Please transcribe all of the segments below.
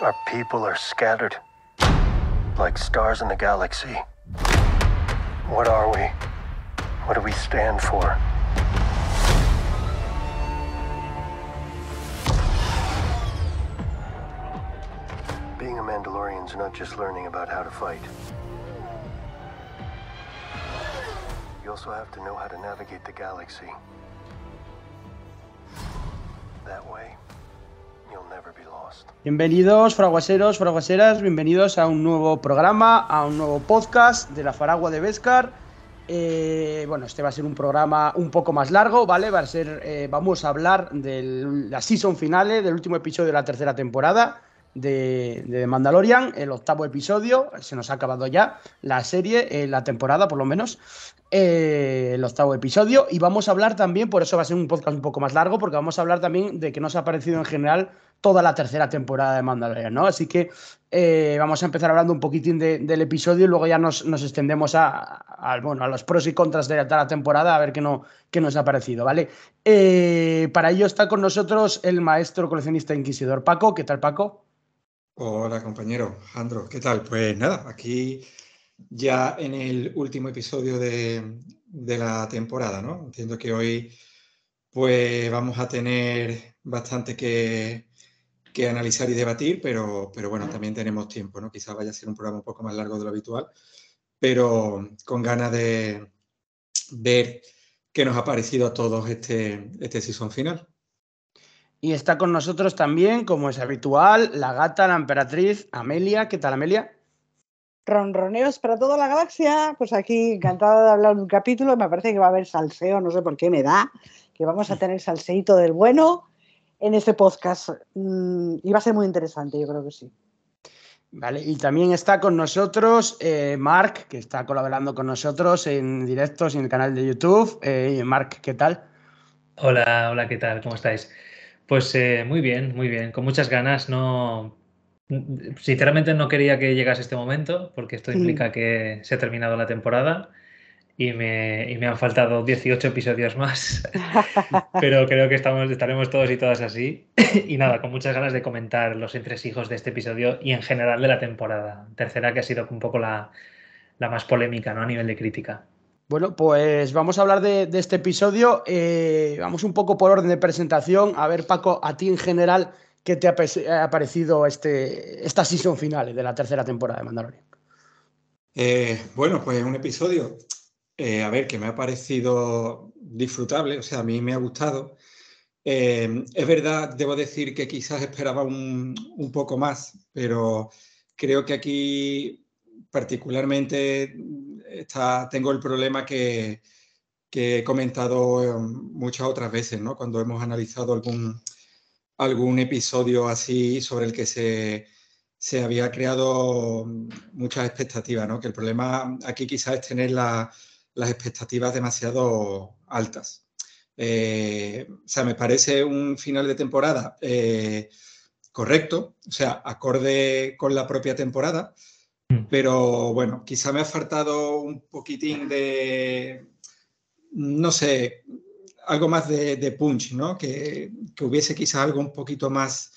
Our people are scattered, like stars in the galaxy. What are we? What do we stand for? Being a Mandalorian's not just learning about how to fight. You also have to know how to navigate the galaxy. That way, Bienvenidos, fraguaseros, fraguaseras, bienvenidos a un nuevo programa, a un nuevo podcast de la Faragua de Vescar. Eh, bueno, este va a ser un programa un poco más largo, ¿vale? Va a ser, eh, vamos a hablar de la season finale, del último episodio de la tercera temporada de, Mandalorian, el octavo episodio, se nos ha acabado ya la serie, eh, la temporada por lo menos, eh, el octavo episodio, y vamos a hablar también, por eso va a ser un podcast un poco más largo, porque vamos a hablar también de que nos ha parecido en general toda la tercera temporada de Mandalorian, ¿no? Así que eh, vamos a empezar hablando un poquitín de- del episodio y luego ya nos, nos extendemos a, bueno, a los pros y contras de la, temporada, a ver qué, no, qué nos ha parecido, ¿vale? Para ello está con nosotros el maestro coleccionista inquisidor Paco. ¿Qué tal, Paco? Hola compañero, Jandro, ¿qué tal? Pues nada, aquí ya en el último episodio de, de la temporada, ¿no? Entiendo que hoy pues vamos a tener bastante que, que analizar y debatir, pero, pero bueno, también tenemos tiempo, ¿no? Quizás vaya a ser un programa un poco más largo de lo habitual, pero con ganas de ver qué nos ha parecido a todos este, este season final. Y está con nosotros también, como es habitual, la gata, la emperatriz, Amelia. ¿Qué tal, Amelia? Ronroneos para toda la galaxia. Pues aquí encantada de hablar de un capítulo. Me parece que va a haber salseo, no sé por qué me da, que vamos a tener salseíto del bueno en este podcast. Mm, y va a ser muy interesante, yo creo que sí. Vale, y también está con nosotros eh, Mark, que está colaborando con nosotros en directos en el canal de YouTube. Eh, Mark, ¿qué tal? Hola, hola, ¿qué tal? ¿Cómo estáis? Pues eh, muy bien, muy bien, con muchas ganas. No, sinceramente no quería que llegase este momento porque esto implica que se ha terminado la temporada y me, y me han faltado 18 episodios más, pero creo que estamos, estaremos todos y todas así. Y nada, con muchas ganas de comentar los entresijos de este episodio y en general de la temporada. Tercera que ha sido un poco la, la más polémica, ¿no? A nivel de crítica. Bueno, pues vamos a hablar de, este episodio. Eh, vamos un poco por orden de presentación. A ver, Paco, a ti en general, ¿qué te ha, parecido este, esta season final de la tercera temporada de Mandalorian? Eh, bueno, pues un episodio, eh, a ver, que me ha parecido disfrutable, o sea, a mí me ha gustado. Es verdad, debo decir que quizás esperaba un poco más, pero creo que aquí particularmente tengo el problema que, he comentado eh, muchas otras veces, ¿no? Cuando hemos analizado algún, episodio así sobre el que se, se había creado muchas expectativas, ¿no? Que el problema aquí quizás es tener la- las expectativas demasiado altas. Eh, o sea, me parece un final de temporada eh, correcto, o sea, acorde con la propia temporada. Pero bueno, quizá me ha faltado un poquitín de, no sé, algo más de, punch, ¿no? Que, que hubiese quizás algo un poquito más,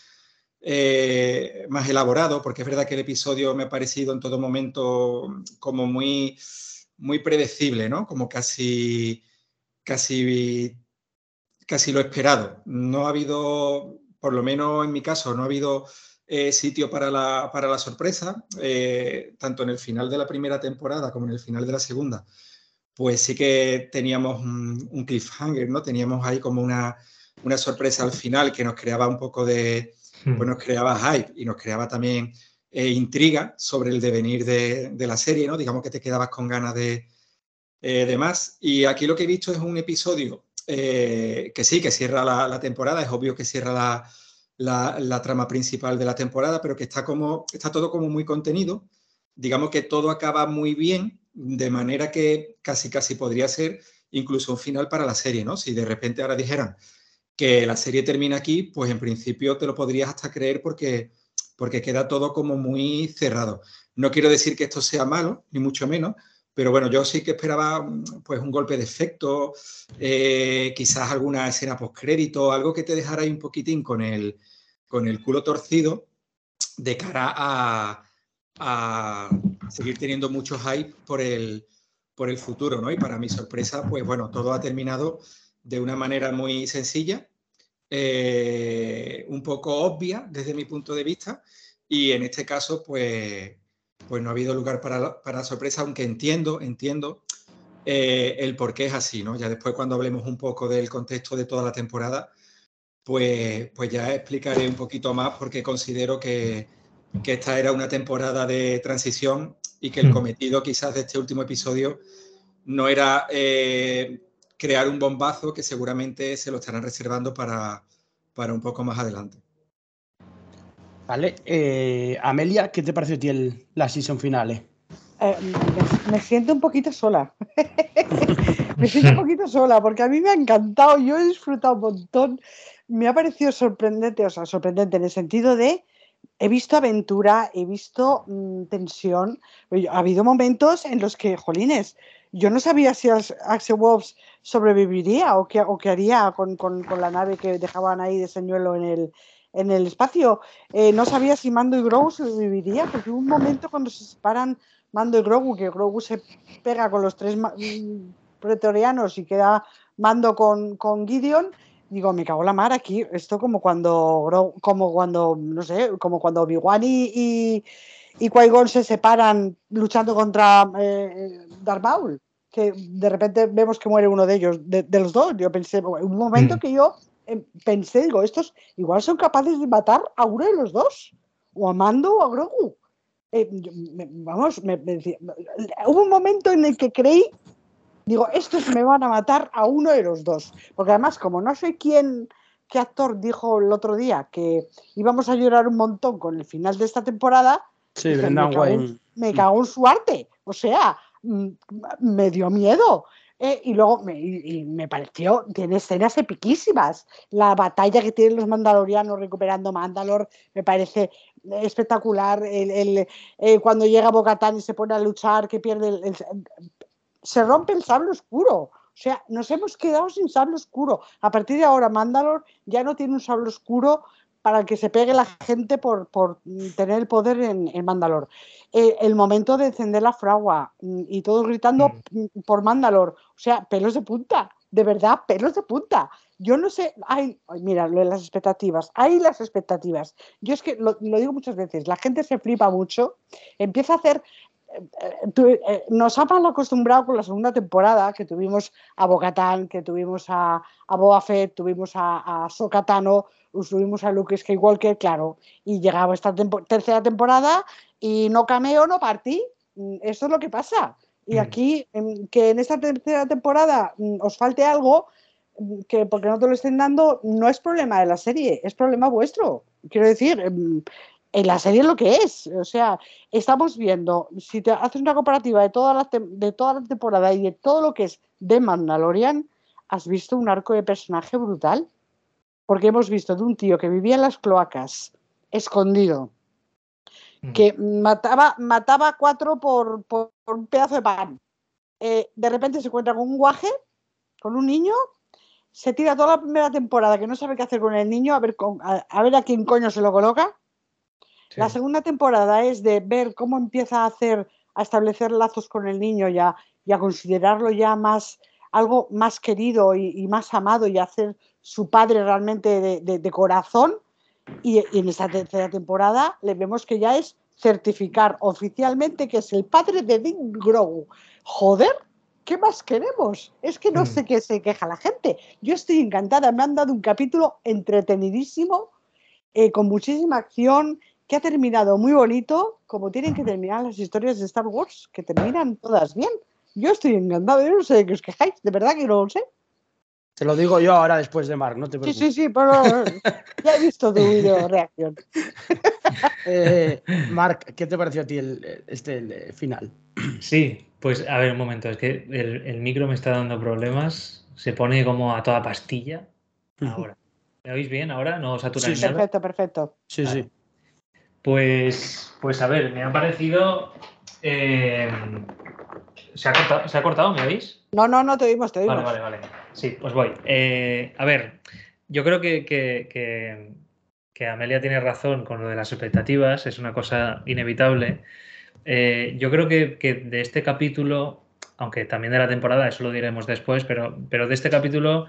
eh, más elaborado, porque es verdad que el episodio me ha parecido en todo momento como muy, muy predecible, ¿no? Como casi, casi, casi lo esperado. No ha habido, por lo menos en mi caso, no ha habido eh, sitio para la, para la sorpresa, eh, tanto en el final de la primera temporada como en el final de la segunda. Pues sí que teníamos un, un cliffhanger, ¿no? Teníamos ahí como una, una sorpresa al final que nos creaba un poco de, pues nos creaba hype y nos creaba también eh, intriga sobre el devenir de, de, la serie, ¿no? Digamos que te quedabas con ganas de, eh, de más. Y aquí lo que he visto es un episodio eh, que sí, que cierra la, la, temporada, es obvio que cierra la, la, trama principal de la temporada, pero que está, como, está todo como muy contenido. Digamos que todo acaba muy bien, de manera que casi casi podría ser incluso un final para la serie, ¿no? Si de repente ahora dijeran que la serie termina aquí, pues en principio te lo podrías hasta creer porque, porque queda todo como muy cerrado. No quiero decir que esto sea malo, ni mucho menos, pero bueno, yo sí que esperaba pues un golpe de efecto, eh, quizás alguna escena postcrédito, algo que te dejara ahí un poquitín con el, con el culo torcido de cara a, a seguir teniendo mucho hype por el, por el futuro, ¿no? Y para mi sorpresa, pues bueno, todo ha terminado de una manera muy sencilla, eh, un poco obvia desde mi punto de vista, y en este caso, pues, pues no ha habido lugar para, para sorpresa, aunque entiendo, entiendo eh, el por qué es así, ¿no? Ya después cuando hablemos un poco del contexto de toda la temporada, pues, pues ya explicaré un poquito más porque considero que, que esta era una temporada de transición y que el hmm. cometido quizás de este último episodio no era eh, crear un bombazo que seguramente se lo estarán reservando para, para un poco más adelante. Vale, eh, Amelia, ¿qué te pareció a ti el, la season finale? Eh, me, siento un poquito sola. me siento un poquito sola porque a mí me ha encantado, yo he disfrutado un montón. Me ha parecido sorprendente, o sea, sorprendente en el sentido de he visto aventura, he visto mm, tensión. Ha habido momentos en los que, jolines, yo no sabía si Axel Wolves sobreviviría o qué, o qué haría con, con, la nave que dejaban ahí de señuelo en el, en el espacio. Eh, no sabía si Mando y Grogu sobreviviría, porque hubo un momento cuando se separan Mando y Grogu, que Grogu se pega con los tres mm, pretorianos y queda Mando con, con Gideon digo, me cago la mar aquí. Esto como cuando, como cuando, no sé, como cuando Obi-Wan y, y, Qui-Gon se separan luchando contra eh, Darth Maul, que de repente vemos que muere uno de ellos, de, los dos. Yo pensé, un momento mm. que yo eh, pensé, digo, estos igual son capaces de matar a uno de los dos, o a Mando o a Grogu. Eh, vamos, me, hubo un momento en el que creí digo, estos me van a matar a uno de los dos. Porque además, como no sé quién, qué actor dijo el otro día que íbamos a llorar un montón con el final de esta temporada, sí, me, cago en, me cago en su arte. O sea, mm, me dio miedo. Eh, y luego me, me, pareció, tiene escenas epiquísimas. La batalla que tienen los mandalorianos recuperando Mandalor me parece espectacular. El, eh, cuando llega Bocatán y se pone a luchar, que pierde el, se rompe el sable oscuro. O sea, nos hemos quedado sin sable oscuro. A partir de ahora, Mandalor ya no tiene un sable oscuro para que se pegue la gente por, por tener el poder en, en Mandalor. Eh, el momento de encender la fragua mm, y todos gritando mm. por Mandalor. O sea, pelos de punta. De verdad, pelos de punta. Yo no sé, ay, mira, lo de las expectativas, hay las expectativas. Yo es que lo, lo, digo muchas veces, la gente se flipa mucho, empieza a hacer eh, nos ha mal acostumbrado con la segunda temporada, que tuvimos a Bocatán, que tuvimos a, a Boba Fett, tuvimos a, a Sokatano, tuvimos a Luke Skywalker, claro, y llegaba esta tercera temporada y no cameo, no partí. Mm, eso es lo que pasa. Y mm. aquí, que en esta tercera temporada mm, os falte algo, que porque no te lo estén dando, no es problema de la serie, es problema vuestro. Quiero decir, en la serie lo que es. O sea, estamos viendo, si te haces una comparativa de toda la, de toda la temporada y de todo lo que es de Mandalorian, has visto un arco de personaje brutal. Porque hemos visto de un tío que vivía en las cloacas, escondido, mm. que mataba, mataba a cuatro por, por, un pedazo de pan. Eh, de repente se encuentra con un guaje, con un niño, se tira toda la primera temporada que no sabe qué hacer con el niño, a ver, a ver a quién coño se lo coloca la segunda temporada es de ver cómo empieza a hacer, a establecer lazos con el niño y a, considerarlo ya más, algo más querido y, más amado y hacer su padre realmente de, corazón. Y, en esta tercera temporada le vemos que ya es certificar oficialmente que es el padre de Dick Grogu. Joder, ¿qué más queremos? Es que no mm. sé qué se queja la gente. Yo estoy encantada, me han dado un capítulo entretenidísimo, eh, con muchísima acción, que ha terminado muy bonito, como tienen que terminar las historias de Star Wars, que terminan todas bien. Yo estoy encantado, yo no sé de qué os quejáis, de verdad que no lo sé. Te lo digo yo ahora después de Mark, no te preocupes. Sí, sí, sí, pero ya he visto tu video reacción. Eh, Mark, ¿qué te pareció a ti el, este final? Sí, pues a ver un momento, es que el, micro me está dando problemas, se pone como a toda pastilla. Ahora. ¿Me oís bien ahora? ¿No satura sí, Perfecto, perfecto. Sí, sí. Pues, pues a ver, me ha parecido. Eh, ¿se, ha cortado, ¿Se ha cortado? ¿Me oís? No, no, no te oímos, te oímos. Vale, vale, vale. Sí, pues voy. Eh, a ver, yo creo que, que, Amelia tiene razón con lo de las expectativas, es una cosa inevitable. Eh, yo creo que, de este capítulo, aunque también de la temporada, eso lo diremos después, pero, pero de este capítulo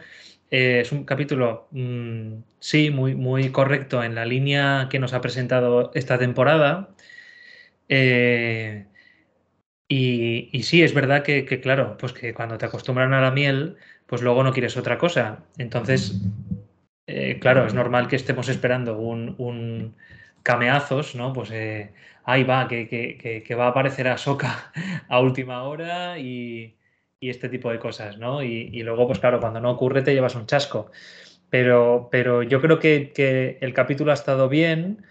eh, es un capítulo, mm, sí, muy, muy correcto en la línea que nos ha presentado esta temporada. Eh, y, sí, es verdad que, claro, pues que cuando te acostumbran a la miel, pues luego no quieres otra cosa. Entonces, eh, claro, es normal que estemos esperando un, cameazos, ¿no? Pues eh, ahí va, que, va a aparecer a Soca a última hora y, este tipo de cosas, ¿no? Y, luego, pues claro, cuando no ocurre te llevas un chasco. Pero, pero yo creo que, el capítulo ha estado bien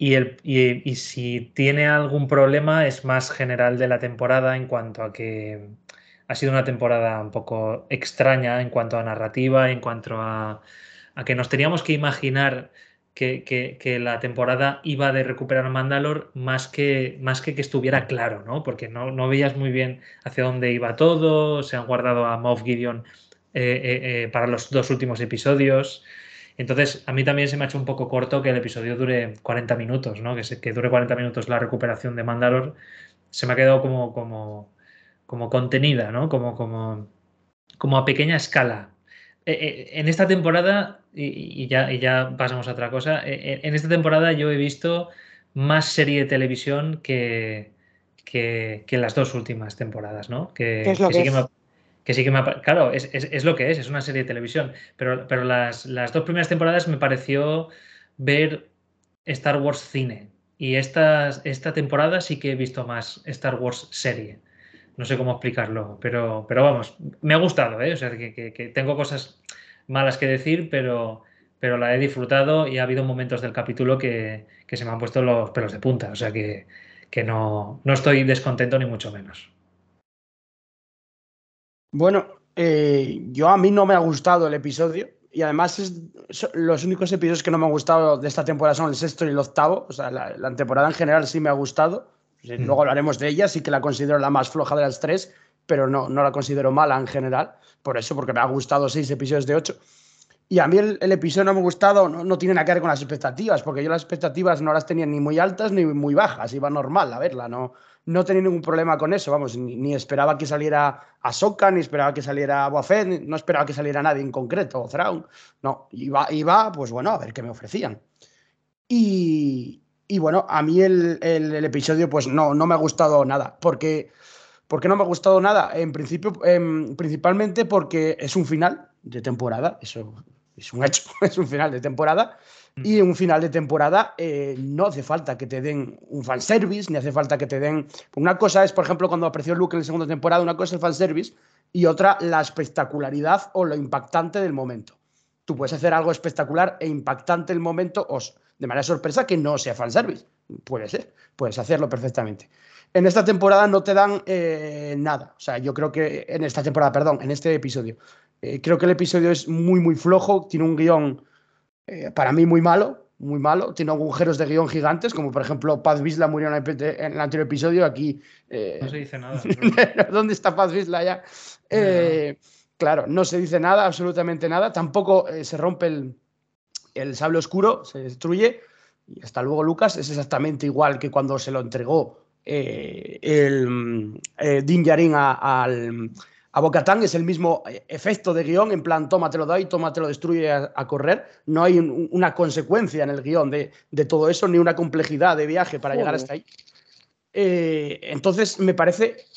y, el, y si tiene algún problema es más general de la temporada en cuanto a que ha sido una temporada un poco extraña en cuanto a narrativa, en cuanto a a que nos teníamos que imaginar que, la temporada iba de recuperar Mandalor más que, más que que estuviera claro, ¿no? Porque no, no veías muy bien hacia dónde iba todo, se han guardado a Moff Gideon eh, eh, eh, para los dos últimos episodios. Entonces, a mí también se me ha hecho un poco corto que el episodio dure 40 minutos, ¿no? Que, se, que dure 40 minutos la recuperación de Mandalor. Se me ha quedado como, como, como contenida, ¿no? Como, como, como a pequeña escala. en esta temporada y, ya, y ya pasamos a otra cosa. E, e, en esta temporada yo he visto más serie de televisión que, que, las dos últimas temporadas, ¿no? Que, es lo que, sí que, me, que, sí que me, Claro, es, es, es, lo que es, es una serie de televisión. Pero, pero las, las dos primeras temporadas me pareció ver Star Wars cine. Y esta, esta temporada sí que he visto más Star Wars serie. No sé cómo explicarlo, pero, pero vamos, me ha gustado, ¿eh? O sea, que, que tengo cosas malas que decir, pero, pero la he disfrutado y ha habido momentos del capítulo que, se me han puesto los pelos de punta. O sea que, no, no, estoy descontento ni mucho menos. Bueno, eh, yo a mí no me ha gustado el episodio y además es, los únicos episodios que no me han gustado de esta temporada son el sexto y el octavo. O sea, la, temporada en general sí me ha gustado. Mm. Luego hablaremos de ella, sí que la considero la más floja de las tres, pero no, no la considero mala en general por eso, porque me ha gustado seis episodios de ocho. Y a mí el, episodio no me ha gustado, no, tiene nada que ver con las expectativas, porque yo las expectativas no las tenía ni muy altas ni muy bajas, iba normal a verla, no, no tenía ningún problema con eso, vamos, ni, esperaba que saliera Ahsoka, ni esperaba que saliera Boa no esperaba que saliera nadie en concreto, Thrawn, no, iba, iba, pues bueno, a ver qué me ofrecían. Y, y bueno, a mí el, el, episodio pues no, no me ha gustado nada, porque ¿Por qué no me ha gustado nada? En principio, em, principalmente porque es un final de temporada, eso es un hecho, es un final de temporada. Mm. Y en un final de temporada eh, no hace falta que te den un fanservice, ni hace falta que te den. Una cosa es, por ejemplo, cuando apareció Luke en la segunda temporada, una cosa es el fanservice y otra la espectacularidad o lo impactante del momento. Tú puedes hacer algo espectacular e impactante el momento o de manera sorpresa que no sea fanservice. Puede ser, puedes hacerlo perfectamente. En esta temporada no te dan eh, nada. O sea, yo creo que en esta temporada, perdón, en este episodio. Eh, creo que el episodio es muy, muy flojo. Tiene un guion eh, para mí muy malo, muy malo. Tiene agujeros de guion gigantes, como por ejemplo Paz Vizla murió en el, anterior episodio. Aquí. no se dice nada. ¿Dónde está Paz Vizla ya? claro, no se dice nada, absolutamente nada. Tampoco se rompe el, el sable oscuro, se destruye. Y hasta luego, Lucas. Es exactamente igual que cuando se lo entregó eh, el eh, Din Djarin a, al, a Bocatán es el mismo efecto de guion, en plan, toma, te lo doy, toma, te lo destruye a, correr. No hay una consecuencia en el guion de, todo eso, ni una complejidad de viaje para llegar hasta ahí. Eh, entonces, me parece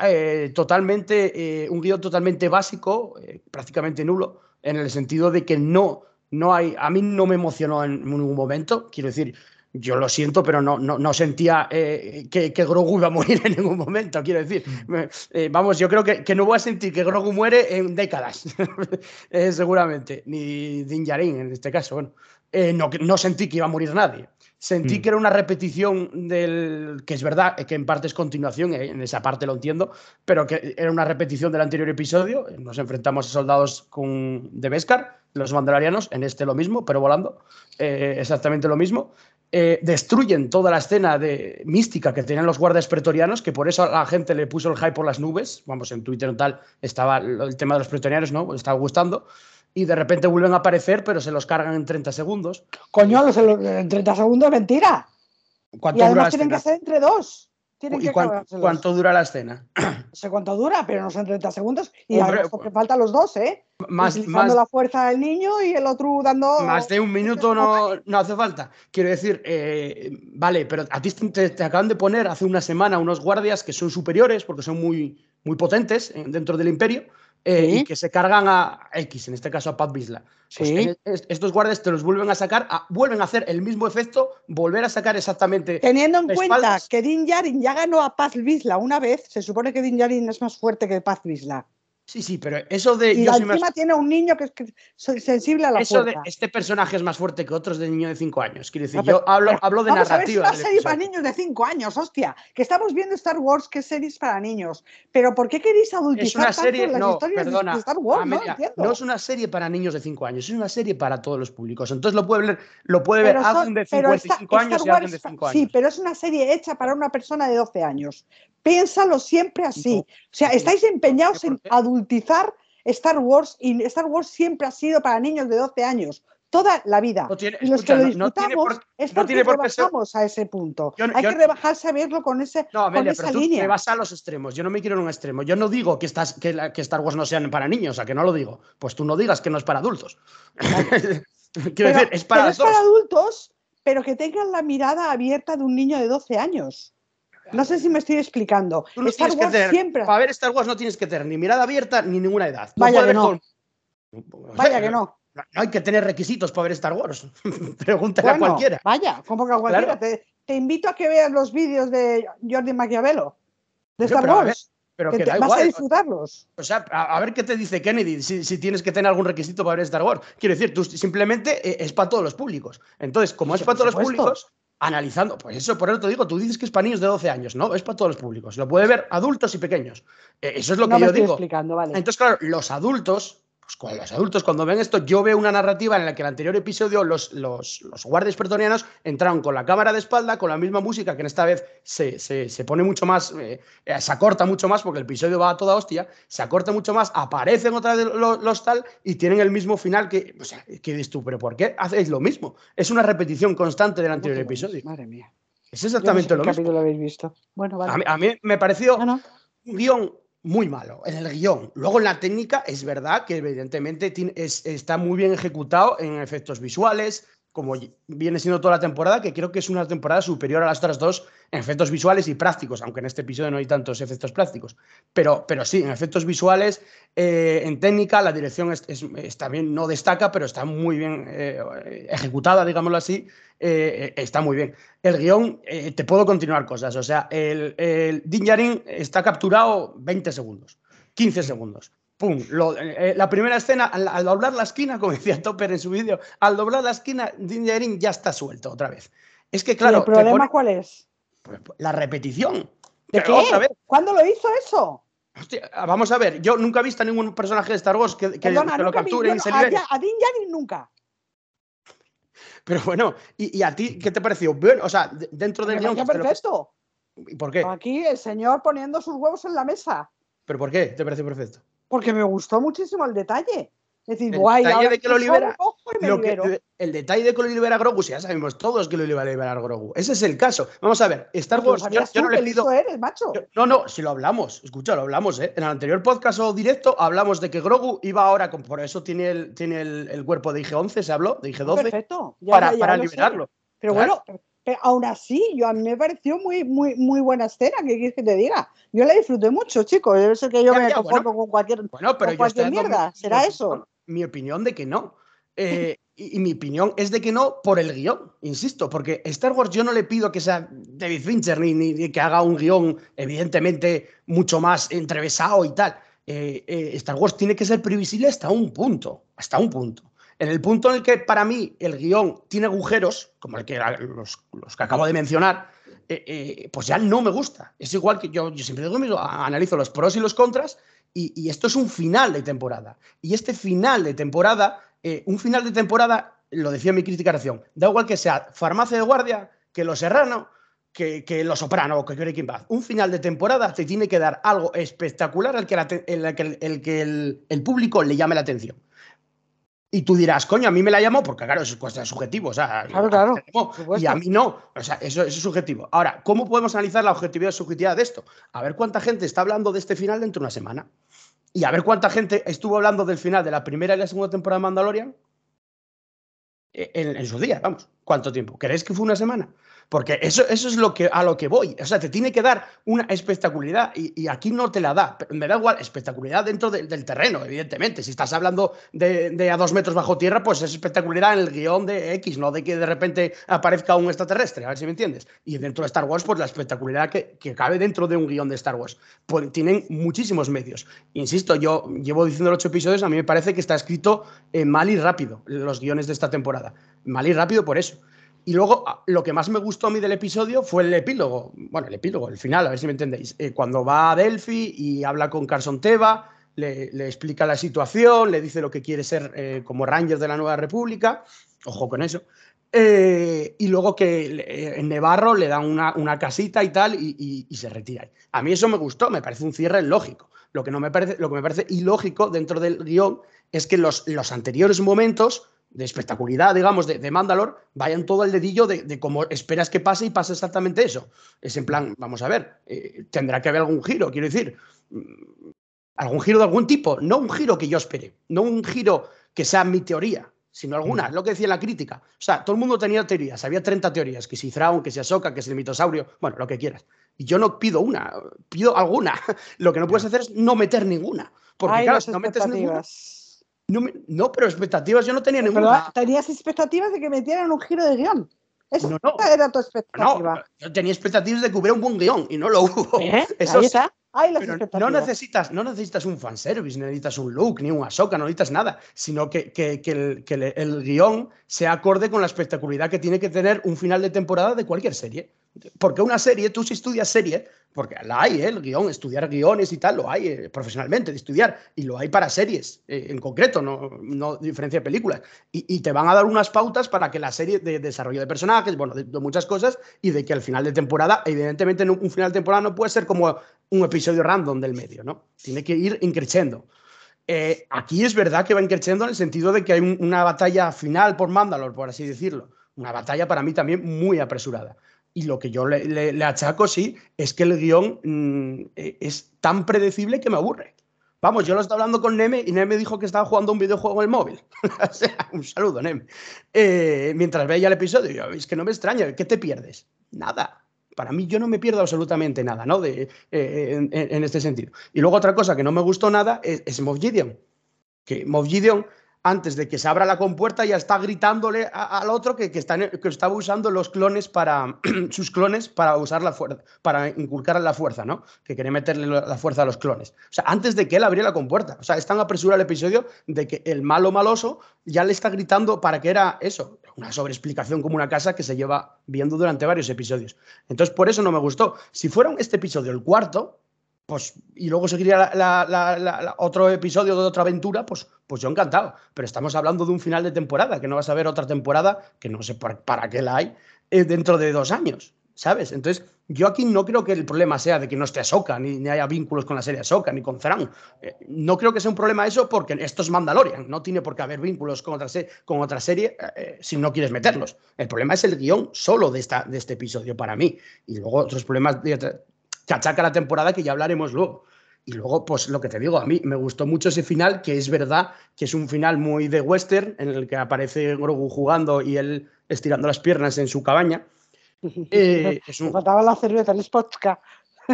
totalmente un guion totalmente básico, prácticamente nulo, en el sentido de que no, no hay, a mí no me emocionó en ningún momento. Quiero decir, yo lo siento, pero no, no, sentía eh, que, que, Grogu iba a morir en ningún momento, quiero decir. Mm. Eh, vamos, yo creo que, no voy a sentir que Grogu muere en décadas, eh, seguramente, ni Din Djarin en este caso. Bueno, no, no sentí que iba a morir nadie. Sentí mm. que era una repetición del. que es verdad, que en parte es continuación, en esa parte lo entiendo, pero que era una repetición del anterior episodio. Nos enfrentamos a soldados con, de Beskar, los mandalorianos, en este lo mismo, pero volando, exactamente lo mismo. Eh, destruyen toda la escena de mística que tenían los guardias pretorianos, que por eso a la gente le puso el hype por las nubes. Vamos, en Twitter y tal estaba el tema de los pretorianos, ¿no? estaba gustando. y de repente vuelven a aparecer, pero se los cargan en 30 segundos. Coño, los, en 30 segundos, mentira. Y además tienen que ser entre dos. ¿Y cuánto, cuánto, dura la escena? No sé cuánto dura, pero no son 30 segundos. Y Hombre, que faltan los dos, ¿eh? Más, Utilizando la fuerza del niño y el otro dando. Más de un minuto no, no hace falta. Quiero decir, eh, vale, pero a ti te, te, acaban de poner hace una semana unos guardias que son superiores porque son muy, muy potentes eh, dentro del imperio eh, y que se cargan a X, en este caso a Pat Bisla. Pues estos guardias te los vuelven a sacar, vuelven a hacer el mismo efecto, volver a sacar exactamente. Teniendo en cuenta que Din Yarin ya ganó a Paz Bisla una vez, se supone que Din Yarin es más fuerte que Paz Bisla. Sí, sí, pero eso de. Y encima tiene un niño que es sensible a la Eso de este personaje es más fuerte que otros de niño de 5 años. Quiero decir, yo hablo, hablo de vamos narrativa. A ver, es una serie para niños de 5 años, hostia. Que estamos viendo Star Wars, que es series para niños. Pero ¿por qué queréis adultizar es una serie, las no, historias perdona, de Star Wars? Amelia, no, es una serie para niños de 5 años, es una serie para todos los públicos. Entonces lo puede ver, lo puede ver alguien de 55 años y alguien de 5 años. Sí, pero es una serie hecha para una persona de 12 años. Piénsalo siempre así. o sea, estáis empeñados en adultizar Star Wars y Star Wars siempre ha sido para niños de 12 años, toda la vida. y los que lo disfrutamos es porque rebajamos a ese punto. Hay que rebajarse a verlo con, ese, no, Amelia, pero tú línea. Te vas a los extremos. Yo no me quiero en un extremo. Yo no digo que, estás, que, que, Star Wars no sean para niños, o sea, que no lo digo. Pues tú no digas que no es para adultos. quiero decir, es para, es para adultos, pero que tengan la mirada abierta de un niño de 12 años. No sé si me estoy explicando. Star Wars siempre... Para ver Star Wars no tienes que tener ni mirada abierta ni ninguna edad. Vaya que no. Vaya que no. No hay que tener requisitos para ver Star Wars. Pregúntale a cualquiera. Vaya, como que a cualquiera. Te, invito a que veas los vídeos de Jordi Maquiavelo de Star Wars. pero que, vas a disfrutarlos. O sea, a, ver qué te dice Kennedy si, tienes que tener algún requisito para ver Star Wars. Quiero decir, tú simplemente eh, es para todos los públicos. Entonces, como es para todos los públicos, analizando, pues eso, por eso te digo, tú dices que es para niños de 12 años, ¿no? Es para todos los públicos. Lo puede ver adultos y pequeños. Eh, eso es lo que yo digo. Entonces, claro, los adultos pues cuando los adultos cuando ven esto, yo veo una narrativa en la que el anterior episodio los, los, los guardias pretorianos entraron con la cámara de espalda, con la misma música, que en esta vez se, se, pone mucho más, eh, se acorta mucho más, porque el episodio va a toda hostia, se acorta mucho más, aparecen otra vez los, tal y tienen el mismo final que, o sea, ¿qué dices tú? ¿Pero por qué hacéis lo mismo? Es una repetición constante del anterior episodio. Madre mía. Es exactamente lo mismo. capítulo lo habéis visto? Bueno, vale. a, mí, me pareció un guion muy malo en el guion. Luego en la técnica es verdad que evidentemente está muy bien ejecutado en efectos visuales, como viene siendo toda la temporada, que creo que es una temporada superior a las otras dos en efectos visuales y prácticos, aunque en este episodio no hay tantos efectos prácticos. Pero, pero sí, en efectos visuales, eh, en técnica, la dirección bien, no destaca, pero está muy bien eh, ejecutada, digámoslo así, eh, está muy bien. El guion, te puedo continuar cosas, o sea, el, el Din está capturado 20 segundos, 15 segundos. ¡Pum! la primera escena, al, doblar la esquina, como decía Topper en su vídeo, al doblar la esquina, Din ya está suelto otra vez. Es que, claro. ¿El problema cuál es? Pues, la repetición. ¿De qué? ¿Cuándo lo hizo eso? vamos a ver, yo nunca he visto a ningún personaje de Star Wars que, lo capture y se libere. A, Din Djarin nunca. Pero bueno, ¿y, a ti qué te pareció? Bueno, o sea, dentro del guion. perfecto. ¿Y por qué? Aquí el señor poniendo sus huevos en la mesa. ¿Pero por qué te pareció perfecto? Porque me gustó muchísimo el detalle. Es decir, el guay, detalle de que lo libera. Que, el detalle de que lo libera Grogu, si ya sabemos todos que lo iba a liberar Grogu. Ese es el caso. Vamos a ver, Star Wars. Yo, no le pido. Eres, macho? no, no, si lo hablamos. Escucha, lo hablamos, ¿eh? En el anterior podcast o directo hablamos de que Grogu iba ahora, con, por eso tiene el, tiene el, cuerpo de IG-11, se habló, de IG-12. Perfecto. para, para liberarlo. Pero bueno, pero aún así, yo a mí me pareció muy, muy, muy buena escena, ¿qué quieres que te diga? Yo la disfruté mucho, chicos. Yo sé que yo me conformo con cualquier, bueno, pero cualquier mierda. ¿Será eso? mi opinión de que no. Eh, y, mi opinión es de que no por el guion, insisto, porque Star Wars yo no le pido que sea David Fincher ni, que haga un guion evidentemente mucho más entrevesado y tal. Eh, eh, Star Wars tiene que ser previsible hasta un punto, hasta un punto. En el punto en el que para mí el guion tiene agujeros, como el que, los, que acabo de mencionar, pues ya no me gusta. Es igual que yo, siempre digo analizo los pros y los contras y, esto es un final de temporada. Y este final de temporada, eh, un final de temporada, lo decía mi crítica de da igual que sea Farmacia de Guardia, que Los Serrano, que, que Los Soprano o que Breaking Bad. Un final de temporada te tiene que dar algo espectacular al que, el, el, público le llame la atención. Y tú dirás, coño, a mí me la llamó porque, claro, eso es cuestión subjetivo. O sea, claro, claro. Y a mí no. O sea, eso, eso, es subjetivo. Ahora, ¿cómo podemos analizar la objetividad y subjetividad de esto? A ver cuánta gente está hablando de este final dentro de una semana. Y a ver cuánta gente estuvo hablando del final de la primera y la segunda temporada de Mandalorian eh, en, en sus días, vamos. ¿Cuánto tiempo? ¿Crees que fue una semana? Porque eso, eso es lo que, a lo que voy. O sea, te tiene que dar una espectacularidad y, aquí no te la da. Me da igual, espectacularidad dentro del terreno, evidentemente. Si estás hablando de, a dos metros bajo tierra, pues es espectacularidad en el guion de X, no de que de repente aparezca un extraterrestre, a ver si me entiendes. Y dentro de Star Wars, pues la espectacularidad que, cabe dentro de un guion de Star Wars. Pues tienen muchísimos medios. Insisto, yo llevo diciendo los ocho episodios, a mí me parece que está escrito eh, mal y rápido los guiones de esta temporada. Mal y rápido por eso. Y luego, ah, lo que más me gustó a mí del episodio fue el epílogo. Bueno, el epílogo, el final, a ver si me entendéis. Eh, cuando va a Delphi y habla con Carson Teva, le, explica la situación, le dice lo que quiere ser eh, como Ranger de la Nueva República. Ojo con eso. Eh, y luego que en Nevarro le dan una, casita y tal y, se retira. A mí eso me gustó, me parece un cierre lógico. Lo que, no me parece, lo que me parece ilógico dentro del guion es que los, los anteriores momentos de espectacularidad, digamos, de, de Mandalor, vayan todo el dedillo de, cómo esperas que pase y pase exactamente eso. Es en plan, vamos a ver, eh, tendrá que haber algún giro, quiero decir, mm, algún giro de algún tipo, no un giro que yo espere, no un giro que sea mi teoría, sino alguna, lo que decía la crítica. O sea, todo el mundo tenía teorías, había 30 teorías, que si Thrawn, que si Ahsoka, que si el mitosaurio, bueno, lo que quieras. Y yo no pido una, pido alguna. Lo que no puedes hacer es no meter ninguna. Porque claro, si no metes ninguna, no, pero expectativas yo no tenía ninguna. tenías expectativas de que metieran un giro de guion. Esa no, no. era tu expectativa. No, yo tenía expectativas de que hubiera un buen guion y no lo hubo. ¿Eh? Eso Ahí está. no necesitas, no necesitas un fanservice, necesitas un look, ni un Ahsoka, no necesitas nada, sino que, que, el, que el, guion sea acorde con la espectacularidad que tiene que tener un final de temporada de cualquier serie. Porque una serie, tú si estudias serie, porque la hay, ¿eh? el guion, estudiar guiones y tal, lo hay eh, profesionalmente, de estudiar, y lo hay para series eh, en concreto, no, no diferencia de películas. Y, te van a dar unas pautas para que la serie de desarrollo de personajes, bueno, de, muchas cosas, y de que al final de temporada, evidentemente, un final de temporada no puede ser como un episodio random del medio, ¿no? Tiene que ir increciendo. aquí es verdad que va increciendo en el sentido de que hay una batalla final por Mandalore, por así decirlo. Una batalla para mí también muy apresurada. Y lo que yo le, achaco, sí, es que el guion mm, e, es tan predecible que me aburre. Vamos, yo lo estaba hablando con Neme y Neme dijo que estaba jugando un videojuego en el móvil. o sea, un saludo, Neme. Eh, mientras veía el episodio, yo, es que no me extraña, ¿qué te pierdes? Nada. Para mí yo no me pierdo absolutamente nada, ¿no? De, eh, en, este sentido. Y luego otra cosa que no me gustó nada es, es Gideon. Que Moff Gideon antes de que se abra la compuerta, ya está gritándole al otro que, que, que, estaba usando los clones para sus clones para usar la fuerza, para inculcar la fuerza, ¿no? Que quería meterle la fuerza a los clones. O sea, antes de que él abriera la compuerta. O sea, es tan apresurado el episodio de que el malo maloso ya le está gritando para que era eso, una sobreexplicación como una casa que se lleva viendo durante varios episodios. Entonces, por eso no me gustó. Si fuera este episodio el cuarto, pues, y luego seguiría otro episodio de otra aventura, pues, pues yo encantado. Pero estamos hablando de un final de temporada, que no vas a ver otra temporada, que no sé para, qué la hay, eh, dentro de dos años, ¿sabes? Entonces, yo aquí no creo que el problema sea de que no esté Ahsoka, ni, haya vínculos con la serie Ahsoka, ni con Thrawn. Eh, no creo que sea un problema eso, porque esto es Mandalorian, no tiene por qué haber vínculos con otra, serie eh, si no quieres meterlos. El problema es el guion solo de, esta, de este episodio para mí. Y luego otros problemas que achaca la temporada que ya hablaremos luego. Y luego, pues lo que te digo, a mí me gustó mucho ese final, que es verdad que es un final muy de western, en el que aparece Grogu jugando y él estirando las piernas en su cabaña. Eh, es un... faltaba la cerveza, el spodka.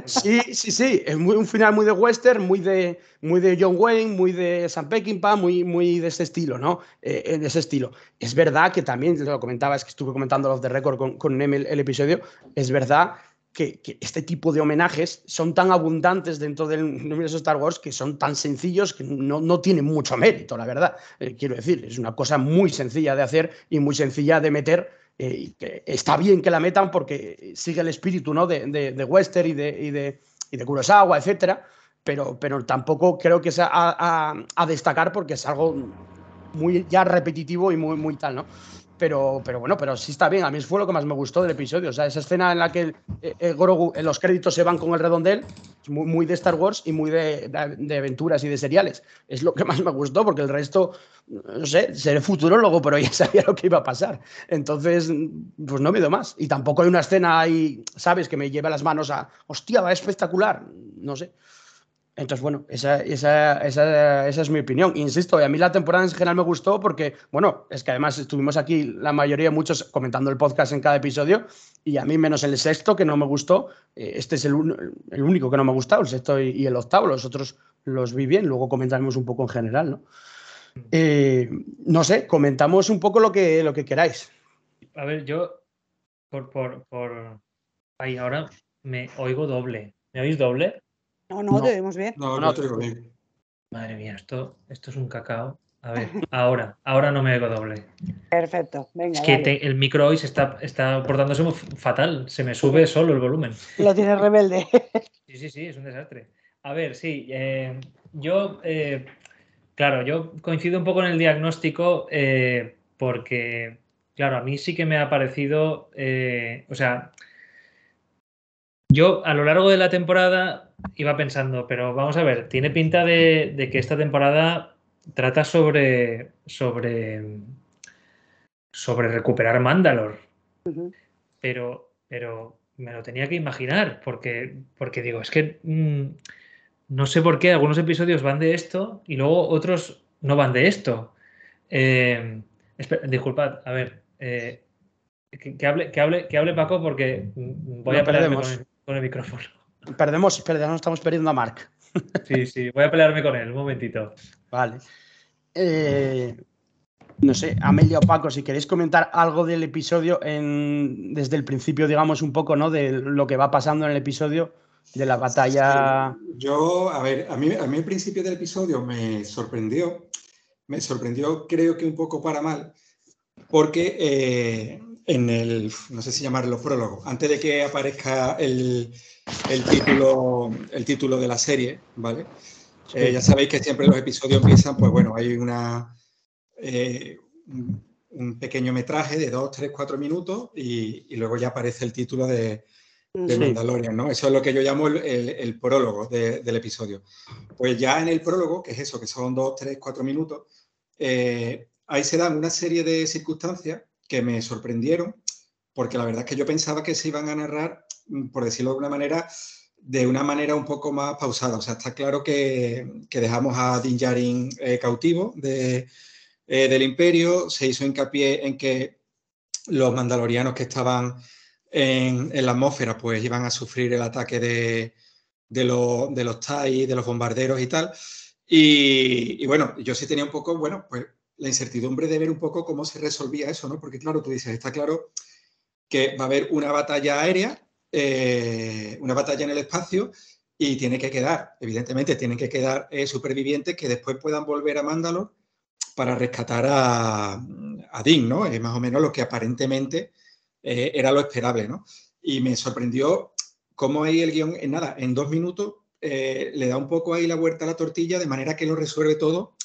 Sí, sí, sí, es muy, un final muy de western, muy de, muy de John Wayne, muy de Sam Peckinpah, muy, muy de ese estilo, ¿no? Eh, de ese estilo. Es verdad que también, lo comentaba, es que estuve comentando los de récord con, con el, el episodio, es verdad que, este tipo de homenajes son tan abundantes dentro del universo Star Wars que son tan sencillos que no, no tienen mucho mérito, la verdad. Eh, quiero decir, es una cosa muy sencilla de hacer y muy sencilla de meter. Eh, que está bien que la metan porque sigue el espíritu ¿no? de, de, Western y de, y de, y de Kurosawa, etcétera, pero, pero tampoco creo que sea a, a, destacar porque es algo muy ya repetitivo y muy, muy tal, ¿no? Pero, pero bueno, pero sí está bien. A mí fue lo que más me gustó del episodio. O sea, esa escena en la que el, Grogu, en los créditos se van con el redondel, muy, muy de Star Wars y muy de, de, aventuras y de seriales. Es lo que más me gustó, porque el resto, no sé, seré futurólogo, pero ya sabía lo que iba a pasar. Entonces, pues no me dio más. Y tampoco hay una escena ahí, ¿sabes?, que me lleve las manos a, hostia, va espectacular. No sé. Entonces, bueno, esa, es mi opinión. Insisto, a mí la temporada en general me gustó porque, bueno, es que además estuvimos aquí la mayoría, muchos comentando el podcast en cada episodio y a mí menos el sexto que no me gustó, eh, este es el, único que no me ha gustado, el sexto y, el octavo, los otros los vi bien, luego comentaremos un poco en general, ¿no? Eh, no sé, comentamos un poco lo que, lo que queráis. A ver, yo por, por, por... Ahí ahora me oigo doble. ¿Me oís doble? No, no, te vemos bien. No, no te oigo bien. Madre mía, esto, esto es un cacao. A ver, ahora, ahora no me oigo doble. Perfecto, venga. Es que el micro hoy se está, está portándose fatal, se me sube solo el volumen. Lo tiene rebelde. Sí, sí, sí, es un desastre. A ver, sí, eh, yo, eh, claro, yo coincido un poco en el diagnóstico eh, porque, claro, a mí sí que me ha parecido, o sea, yo a lo largo de la temporada iba pensando, pero vamos a ver, tiene pinta de, que esta temporada trata sobre, sobre, sobre recuperar Mandalor. pero, pero me lo tenía que imaginar, porque, porque digo, es que mm, no sé por qué algunos episodios van de esto y luego otros no van de esto. Eh, disculpad, a ver, eh, que, hable, que, hable, que hable Paco porque voy a pelearme con con el micrófono. Perdemos, perdemos, estamos perdiendo a Mark. Sí, sí, voy a pelearme con él, un momentito. Vale. Eh, no sé, Amelia o Paco, si queréis comentar algo del episodio en, desde el principio, digamos, un poco, ¿no? De lo que va pasando en el episodio, de la batalla. Yo, a ver, a mí, a mí el principio del episodio me sorprendió. Me sorprendió, creo que un poco para mal, porque eh, en el, no sé si llamarlo prólogo, antes de que aparezca el, el título, el título de la serie, ¿vale? Eh, ya sabéis que siempre los episodios empiezan, pues bueno, hay una, eh, un pequeño metraje de 2, 3, 4 minutos y, y, luego ya aparece el título de, de Mandalorian, ¿no? Eso es lo que yo llamo el, el, prólogo del episodio. Pues ya en el prólogo, que es eso, que son 2, 3, 4 minutos, eh, ahí se dan una serie de circunstancias que me sorprendieron, porque la verdad es que yo pensaba que se iban a narrar, mm, por decirlo de alguna manera, de una manera un poco más pausada. O sea, está claro que, dejamos a Din Djarin eh, cautivo de, eh, del imperio, se hizo hincapié en que los mandalorianos que estaban en, la atmósfera pues iban a sufrir el ataque de, de, de los TIE, de los bombarderos y tal. Y, y, bueno, yo sí tenía un poco, bueno, pues la incertidumbre de ver un poco cómo se resolvía eso, ¿no? Porque claro, tú dices, está claro que va a haber una batalla aérea, eh, una batalla en el espacio y tiene que quedar, evidentemente, tienen que quedar eh, supervivientes que después puedan volver a Mandalor para rescatar a, a Dean, ¿no? Es más o menos lo que aparentemente eh, era lo esperable, ¿no? Y me sorprendió cómo ahí el guion, en nada, en dos minutos, le da un poco ahí la vuelta a la tortilla de manera que lo resuelve todo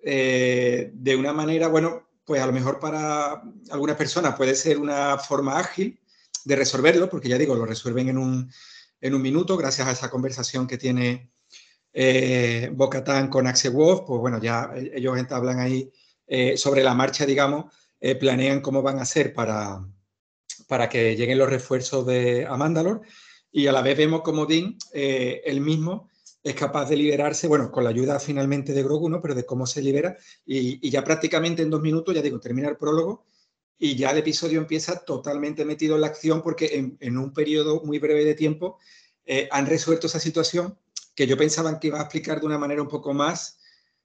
de una manera, bueno, pues a lo mejor para algunas personas puede ser una forma ágil de resolverlo, porque ya digo, lo resuelven en un, en un minuto gracias a esa conversación que tiene eh, Bocatán con Axel Wolf, pues bueno, ya ellos entablan ahí eh, sobre la marcha, digamos, eh, planean cómo van a hacer para, para que lleguen los refuerzos de Amandalor y a la vez vemos como Dean, él mismo, es capaz de liberarse, bueno, con la ayuda finalmente de Grogu, ¿no? Pero de cómo se libera y, ya prácticamente en dos minutos, ya digo, termina el prólogo y ya el episodio empieza totalmente metido en la acción porque en, un periodo muy breve de tiempo eh, han resuelto esa situación que yo pensaba que iba a explicar de una manera un poco más,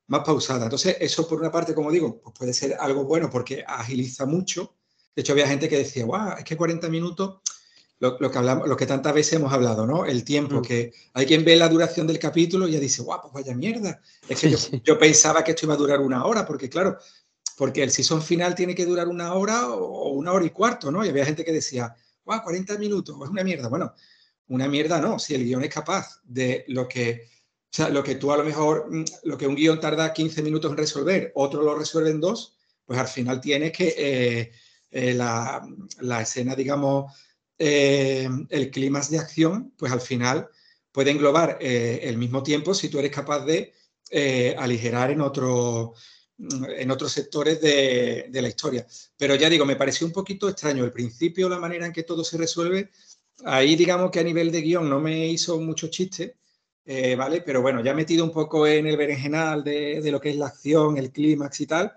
más pausada. Entonces, eso por una parte, como digo, pues puede ser algo bueno porque agiliza mucho. De hecho, había gente que decía, wow, es que 40 minutos lo, que hablamos, lo que tantas veces hemos hablado, ¿no? El tiempo, mm. que hay quien ve la duración del capítulo y ya dice, guau, pues vaya mierda. Es que yo, pensaba que esto iba a durar una hora, porque claro, porque el season final tiene que durar una hora o una hora y cuarto, ¿no? Y había gente que decía, guau, 40 minutos, es una mierda. Bueno, una mierda no, si el guion es capaz de lo que, o sea, lo que tú a lo mejor, mm, lo que un guion tarda 15 minutos en resolver, otro lo resuelve en dos, pues al final tienes que eh, eh, la, la, escena, digamos, el clímax de acción, pues al final puede englobar el mismo tiempo si tú eres capaz de aligerar en otro en otros sectores de, la historia. Pero ya digo, me pareció un poquito extraño el principio, la manera en que todo se resuelve. Ahí digamos que a nivel de guion no me hizo mucho chiste, eh, ¿vale? Pero bueno, ya metido un poco en el berenjenal de, de lo que es la acción, el clímax y tal,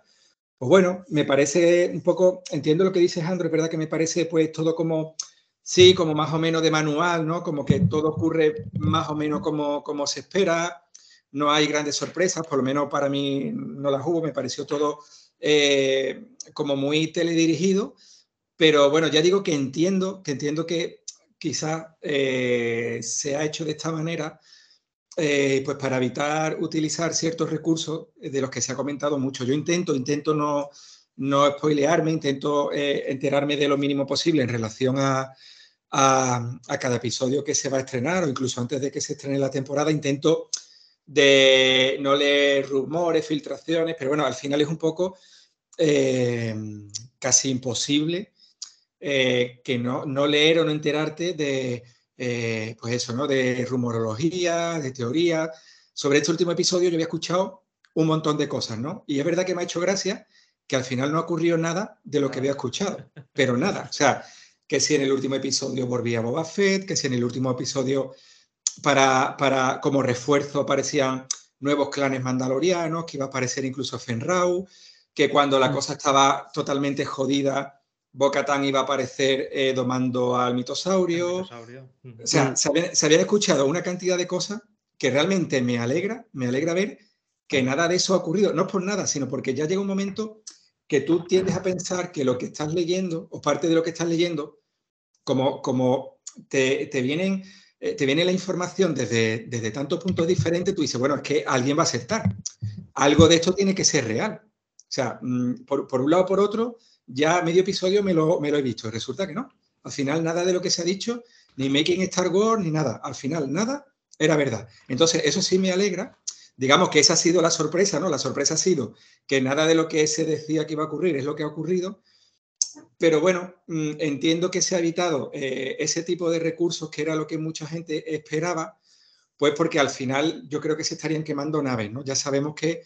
pues bueno, me parece un poco, entiendo lo que dices, Andro, es verdad que me parece pues todo como, sí, como más o menos de manual, ¿no? Como que todo ocurre más o menos como, como se espera, no hay grandes sorpresas, por lo menos para mí no las hubo, me pareció todo eh, como muy teledirigido, pero bueno, ya digo que entiendo, que entiendo que quizás eh, se ha hecho de esta manera, eh, pues para evitar utilizar ciertos recursos de los que se ha comentado mucho. Yo intento, intento no, no spoilearme, intento enterarme de lo mínimo posible en relación a, a, a cada episodio que se va a estrenar o incluso antes de que se estrene la temporada, intento de no leer rumores, filtraciones, pero bueno, al final es un poco eh, casi imposible eh, que no, no, leer o no enterarte de, eh, pues eso, ¿no? De rumorología, de teoría. Sobre este último episodio yo había escuchado un montón de cosas, ¿no? Y es verdad que me ha hecho gracia que al final no ocurrió nada de lo que había escuchado, pero nada. O sea, que si en el último episodio volvía Boba Fett, que si en el último episodio para, para, como refuerzo aparecían nuevos clanes mandalorianos, que iba a aparecer incluso Fenrau, que cuando la mm. cosa estaba totalmente jodida, Bo-Katan iba a aparecer eh, domando al mitosaurio. O sea, se habían, se habían, escuchado una cantidad de cosas que realmente me alegra, me alegra ver que nada de eso ha ocurrido. No es por nada, sino porque ya llega un momento que tú tiendes a pensar que lo que estás leyendo, o parte de lo que estás leyendo, como, como te, te vienen eh, te viene la información desde, desde tantos puntos diferentes, tú dices, bueno, es que alguien va a aceptar. Algo de esto tiene que ser real. O sea, mm, por, por un lado o por otro, ya medio episodio me lo, me lo he visto y resulta que no. Al final, nada de lo que se ha dicho, ni Making Star Wars, ni nada. Al final, nada era verdad. Entonces, eso sí me alegra. Digamos que esa ha sido la sorpresa, ¿no? La sorpresa ha sido que nada de lo que se decía que iba a ocurrir es lo que ha ocurrido pero bueno, mm, entiendo que se ha evitado eh, ese tipo de recursos que era lo que mucha gente esperaba, pues porque al final yo creo que se estarían quemando naves, ¿no? Ya sabemos que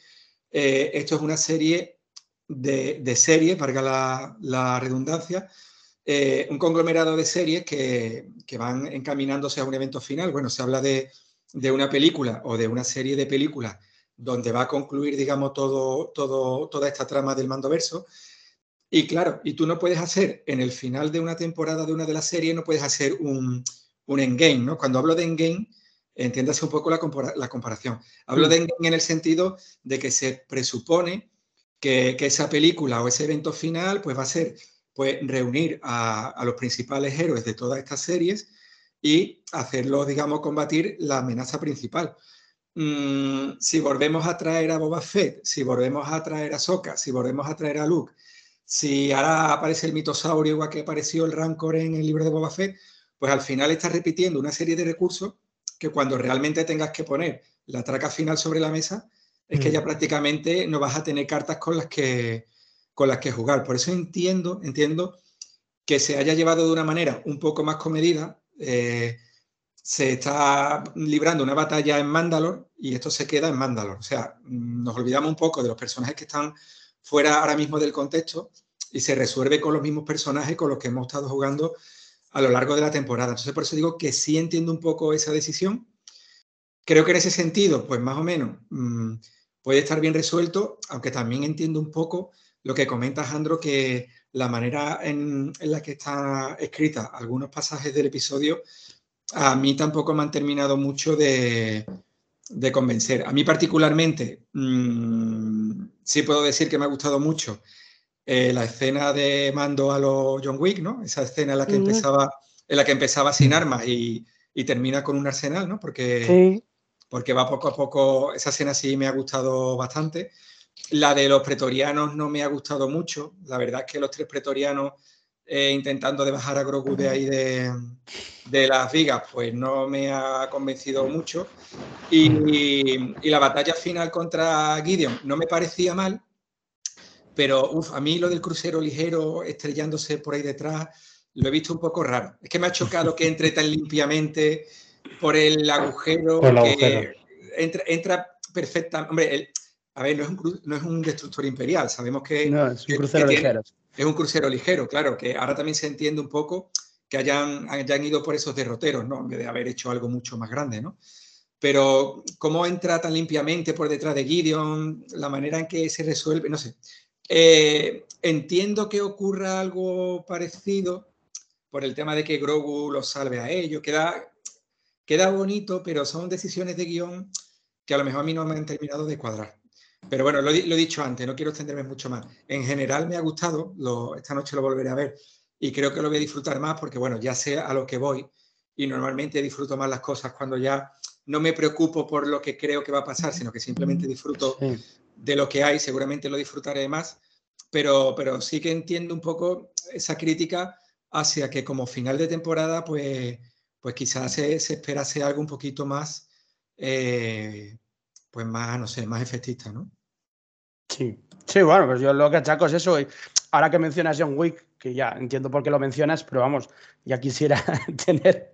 eh, esto es una serie de, series, valga la, redundancia, eh, un conglomerado de series que, que, van encaminándose a un evento final. Bueno, se habla de, de, una película o de una serie de películas donde va a concluir, digamos, todo, todo, toda esta trama del mandoverso. Y claro, y tú no puedes hacer en el final de una temporada de una de las series, no puedes hacer un, un endgame, ¿no? Cuando hablo de endgame, entiéndase un poco la, la comparación. Hablo mm. de endgame en el sentido de que se presupone que, que, esa película o ese evento final pues va a ser pues reunir a, a los principales héroes de todas estas series y hacerlos, digamos, combatir la amenaza principal. Mm, si volvemos a traer a Boba Fett, si volvemos a traer a Sokka, si volvemos a traer a Luke, si ahora aparece el mitosaurio igual que apareció el Rancor en el libro de Boba Fett, pues al final estás repitiendo una serie de recursos que cuando realmente tengas que poner la traca final sobre la mesa, es que ya mm. prácticamente no vas a tener cartas con las que, con las que jugar. Por eso entiendo, entiendo que se haya llevado de una manera un poco más comedida. Eh, se está librando una batalla en Mandalor y esto se queda en Mandalor. O sea, nos olvidamos un poco de los personajes que están fuera ahora mismo del contexto y se resuelve con los mismos personajes con los que hemos estado jugando a lo largo de la temporada. Entonces, por eso digo que sí entiendo un poco esa decisión. Creo que en ese sentido, pues más o menos, mmm, puede estar bien resuelto, aunque también entiendo un poco lo que comenta Jandro, que la manera en, en la que están escritas algunos pasajes del episodio, a mí tampoco me han terminado mucho de, de convencer. A mí particularmente, mmm, sí puedo decir que me ha gustado mucho eh, la escena de mando a los John Wick, ¿no? Esa escena en la que, empezaba, en la que empezaba sin armas y, y termina con un arsenal, ¿no? Porque, sí. porque va poco a poco, esa escena sí me ha gustado bastante. La de los pretorianos no me ha gustado mucho. La verdad es que los tres pretorianos eh, intentando de bajar a Grogu de ahí de, de, las vigas, pues no me ha convencido mucho. Y, y, la batalla final contra Gideon no me parecía mal, Pero uf, a mí lo del crucero ligero estrellándose por ahí detrás, lo he visto un poco raro. Es que me ha chocado que entre tan limpiamente por el agujero. Por el que agujero. Entra, entra perfecta. Hombre, el- a ver, no es, un, cru- no es un destructor imperial. Sabemos que, No, es un crucero que ligero. es un crucero ligero, claro, que ahora también se entiende un poco que hayan, hayan ido por esos derroteros, ¿no? En vez de haber hecho algo mucho más grande, ¿no? Pero cómo entra tan limpiamente por detrás de Gideon, la manera en que se resuelve, no sé. Eh, entiendo que ocurra algo parecido por el tema de que Grogu los salve a ellos. Queda, queda bonito, pero son decisiones de guion que a lo mejor a mí no me han terminado de cuadrar. Pero bueno, lo, he- dicho antes, no quiero extenderme mucho más. En general me ha gustado, lo- esta noche lo volveré a ver y creo que lo voy a disfrutar más porque, bueno, ya sé a lo que voy y normalmente disfruto más las cosas cuando ya no me preocupo por lo que creo que va a pasar, sino que simplemente disfruto Sí. de lo que hay, seguramente lo disfrutaré más, pero, pero sí que entiendo un poco esa crítica hacia que como final de temporada, pues, pues quizás se, se esperase algo un poquito más, eh, pues más, no sé, más efectista, ¿no? Sí, sí, bueno, pues yo lo que achaco es eso. ahora que mencionas John Wick, que ya entiendo por qué lo mencionas, pero vamos, ya quisiera tener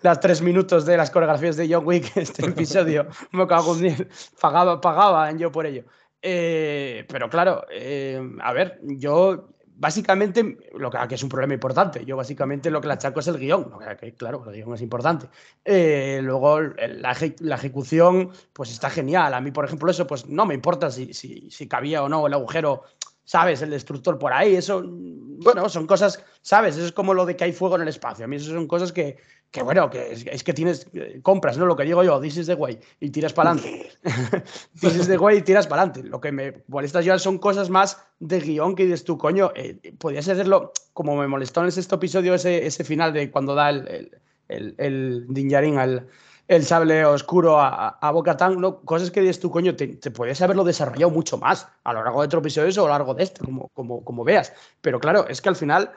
las tres minutos de las coreografías de John Wick este episodio. Me cago en. Pagaba, pagaba en yo por ello. Eh, pero claro, eh, a ver, yo básicamente, lo que, que es un problema importante, yo básicamente lo que le achaco es el guion, lo claro, el guion es importante. Eh, luego la, la ejecución, pues está genial. A mí, por ejemplo, eso, pues no me importa si, si, si cabía o no el agujero, ¿sabes? El destructor por ahí, eso, bueno, son cosas, ¿sabes? Eso es como lo de que hay fuego en el espacio. A mí eso son cosas que, que bueno, que es, es que tienes, eh, compras, ¿no? Lo que digo yo, this is the way, y tiras para adelante. this is the way y tiras para adelante. Lo que me molesta yo son cosas más de guion que dices tú, coño, eh, podías hacerlo como me molestó en el sexto episodio ese, ese final de cuando da el, el, el, el al el sable oscuro a, a Bo-Katan, ¿no? cosas que dices tú, coño, te, te podías haberlo desarrollado mucho más a lo largo de otro episodio o a lo largo de este, como, como, como veas. Pero claro, es que al final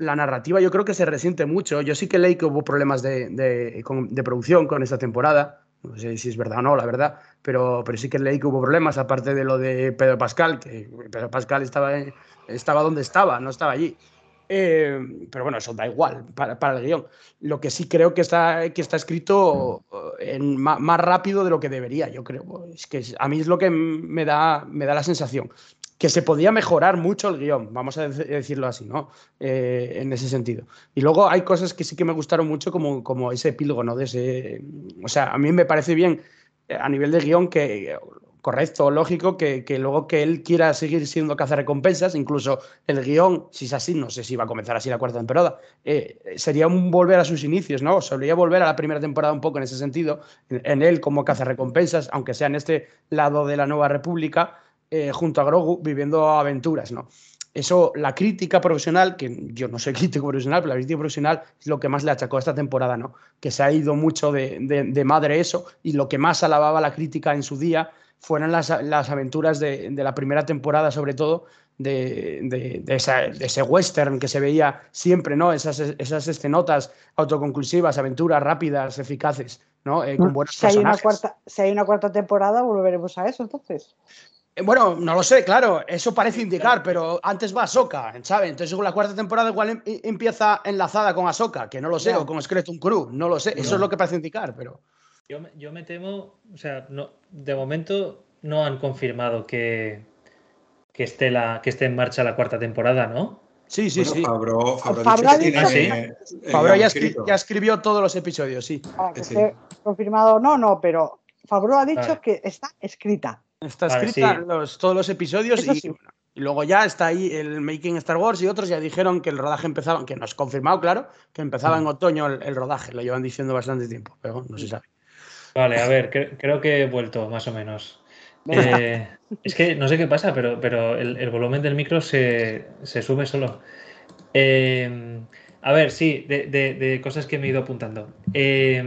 la narrativa yo creo que se resiente mucho. Yo sí que leí que hubo problemas de, de, producción con esta temporada. No sé si es verdad o no, la verdad, pero, pero sí que leí que hubo problemas, aparte de lo de Pedro Pascal, que Pedro Pascal estaba, estaba donde estaba, no estaba allí. Eh, pero bueno, eso da igual para, para el guion. Lo que sí creo que está, que está escrito eh, en, ma- más, rápido de lo que debería, yo creo. Es que a mí es lo que me da, me da la sensación. Que se podía mejorar mucho el guion, vamos a dec- decirlo así, ¿no? Eh, en ese sentido. Y luego hay cosas que sí que me gustaron mucho, como, como ese epílogo, ¿no? De ese, o sea, a mí me parece bien a nivel de guion que correcto, lógico, que, que luego que él quiera seguir siendo cazarrecompensas, incluso el guion, si es así, no sé si va a comenzar así la cuarta temporada, eh, sería un volver a sus inicios, ¿no? Solía volver a la primera temporada un poco en ese sentido, en, en él como cazarrecompensas, aunque sea en este lado de la Nueva República, eh, junto a Grogu, viviendo aventuras, ¿no? Eso, la crítica profesional, que yo no soy crítico profesional, pero la crítica profesional es lo que más le achacó a esta temporada, ¿no? Que se ha ido mucho de, de, de madre eso, y lo que más alababa la crítica en su día fueron las, las aventuras de, de, la primera temporada, sobre todo, de, de, de, esa, de, ese western que se veía siempre, ¿no? Esas, esas escenotas autoconclusivas, aventuras rápidas, eficaces, ¿no? Eh, con buenos si, hay una cuarta, si hay una cuarta temporada, volveremos a eso entonces. Eh, Bueno, no lo sé, claro, eso parece indicar, pero antes va Ahsoka, ¿sabes? Entonces, con la cuarta temporada igual em empieza enlazada con Ahsoka, que no lo sé, no. o con Skeleton Crew, no lo sé, eso es lo que parece indicar, pero... Yo, yo me temo, o sea, no, de momento no han confirmado que, que, esté la, que esté en marcha la cuarta temporada, ¿no? Sí, sí, bueno, sí. Fabro, Fabro, ha dicho que tiene, ¿sí? eh, Fabro ya, escri ya, escribió todos los episodios, sí. Ah, que sí. esté confirmado no, no, pero Fabro ha dicho vale. que está escrita. Está escrita sí. los, todos los episodios y, sí. y, luego ya está ahí el Making Star Wars y otros ya dijeron que el rodaje empezaba, que no es confirmado, claro, que empezaba en otoño el, el rodaje, lo llevan diciendo bastante tiempo, pero no se sabe. Vale, a ver, cre creo que he vuelto más o menos. Eh, es que no sé qué pasa, pero, pero el, el volumen del micro se, se sube solo. Eh, a ver, sí, de, de, de, cosas que me he ido apuntando. Eh,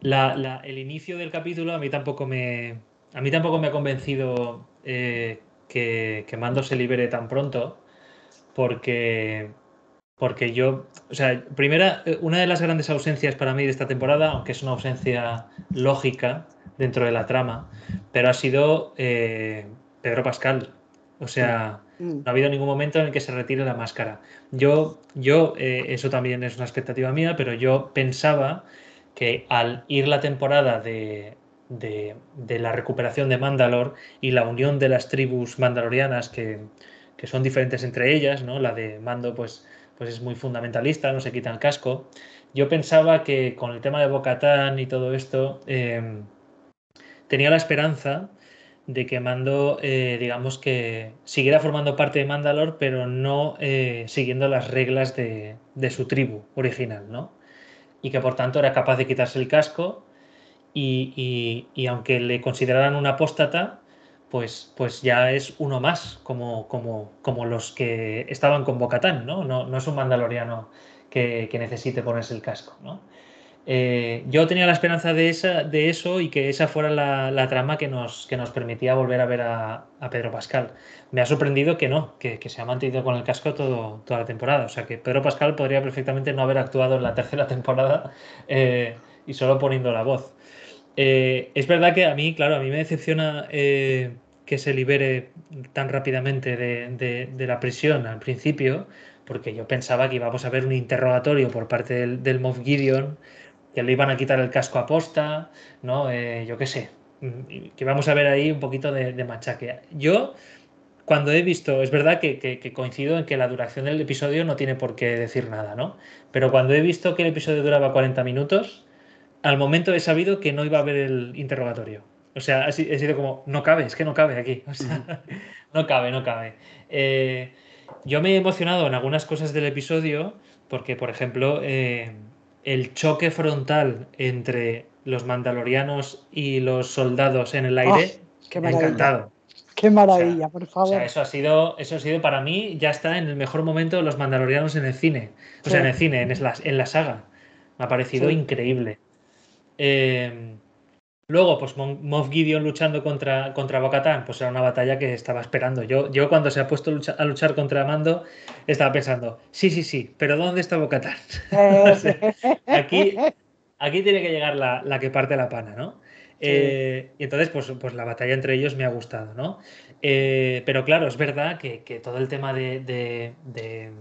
la, la, el inicio del capítulo a mí tampoco me, a mí tampoco me ha convencido eh, que, que Mando se libere tan pronto, porque, porque yo, o sea, primera, una de las grandes ausencias para mí de esta temporada, aunque es una ausencia lógica dentro de la trama, pero ha sido eh, Pedro Pascal. O sea, Mm. no ha habido ningún momento en el que se retire la máscara. Yo, yo eh, eso también es una expectativa mía, pero yo pensaba que al ir la temporada de, de, de la recuperación de Mandalor y la unión de las tribus mandalorianas que, que son diferentes entre ellas, ¿no? La de Mando, pues, pues es muy fundamentalista, no se quita el casco. Yo pensaba que con el tema de Bocatán y todo esto, eh, tenía la esperanza de que Mando, eh, digamos que siguiera formando parte de Mandalor, pero no eh, siguiendo las reglas de, de, su tribu original, ¿no? Y que por tanto era capaz de quitarse el casco y, y, y aunque le consideraran un apóstata, pues, pues ya es uno más, como, como, como los que estaban con Bocatán, ¿no? ¿no? No es un mandaloriano que, que necesite ponerse el casco, ¿no? Eh, yo tenía la esperanza de, esa, de eso y que esa fuera la, la trama que nos, que nos, permitía volver a ver a, Pedro Pascal. Me ha sorprendido que no, que, que, se ha mantenido con el casco todo, toda la temporada. O sea que Pedro Pascal podría perfectamente no haber actuado en la tercera temporada eh, y solo poniendo la voz. Eh, es verdad que a mí, claro, a mí me decepciona que se libere tan rápidamente de, de, la prisión al principio, porque yo pensaba que íbamos a ver un interrogatorio por parte del, del Moff Gideon que le iban a quitar el casco a posta, ¿no? Eh, yo qué sé, que vamos a ver ahí un poquito de, de machaque. Yo, cuando he visto, es verdad que, que, que, coincido en que la duración del episodio no tiene por qué decir nada, ¿no? Pero cuando he visto que el episodio duraba 40 minutos, al momento he sabido que no iba a haber el interrogatorio. O sea, he sido como, no cabe, es que no cabe aquí. O sea, no cabe, no cabe. Eh, yo me he emocionado en algunas cosas del episodio porque, por ejemplo, eh, el choque frontal entre los mandalorianos y los soldados en el aire, oh, qué me ha encantado. Qué maravilla, o sea, por favor. O sea, eso ha sido, eso ha sido para mí, ya está en el mejor momento de los mandalorianos en el cine. O sí. sea, en el cine, en la, en la saga. Me ha parecido sí. increíble. Eh, luego, pues Moff Gideon luchando contra, contra Bocatán, pues era una batalla que estaba esperando. Yo, yo cuando se ha puesto a luchar, a luchar contra Mando, estaba pensando, sí, sí, sí, pero ¿dónde está Bocatán? o sea, aquí, aquí tiene que llegar la, la, que parte la pana, ¿no? Sí. Eh, y entonces, pues, pues la batalla entre ellos me ha gustado, ¿no? Eh, pero claro, es verdad que, que todo el tema de, de, de,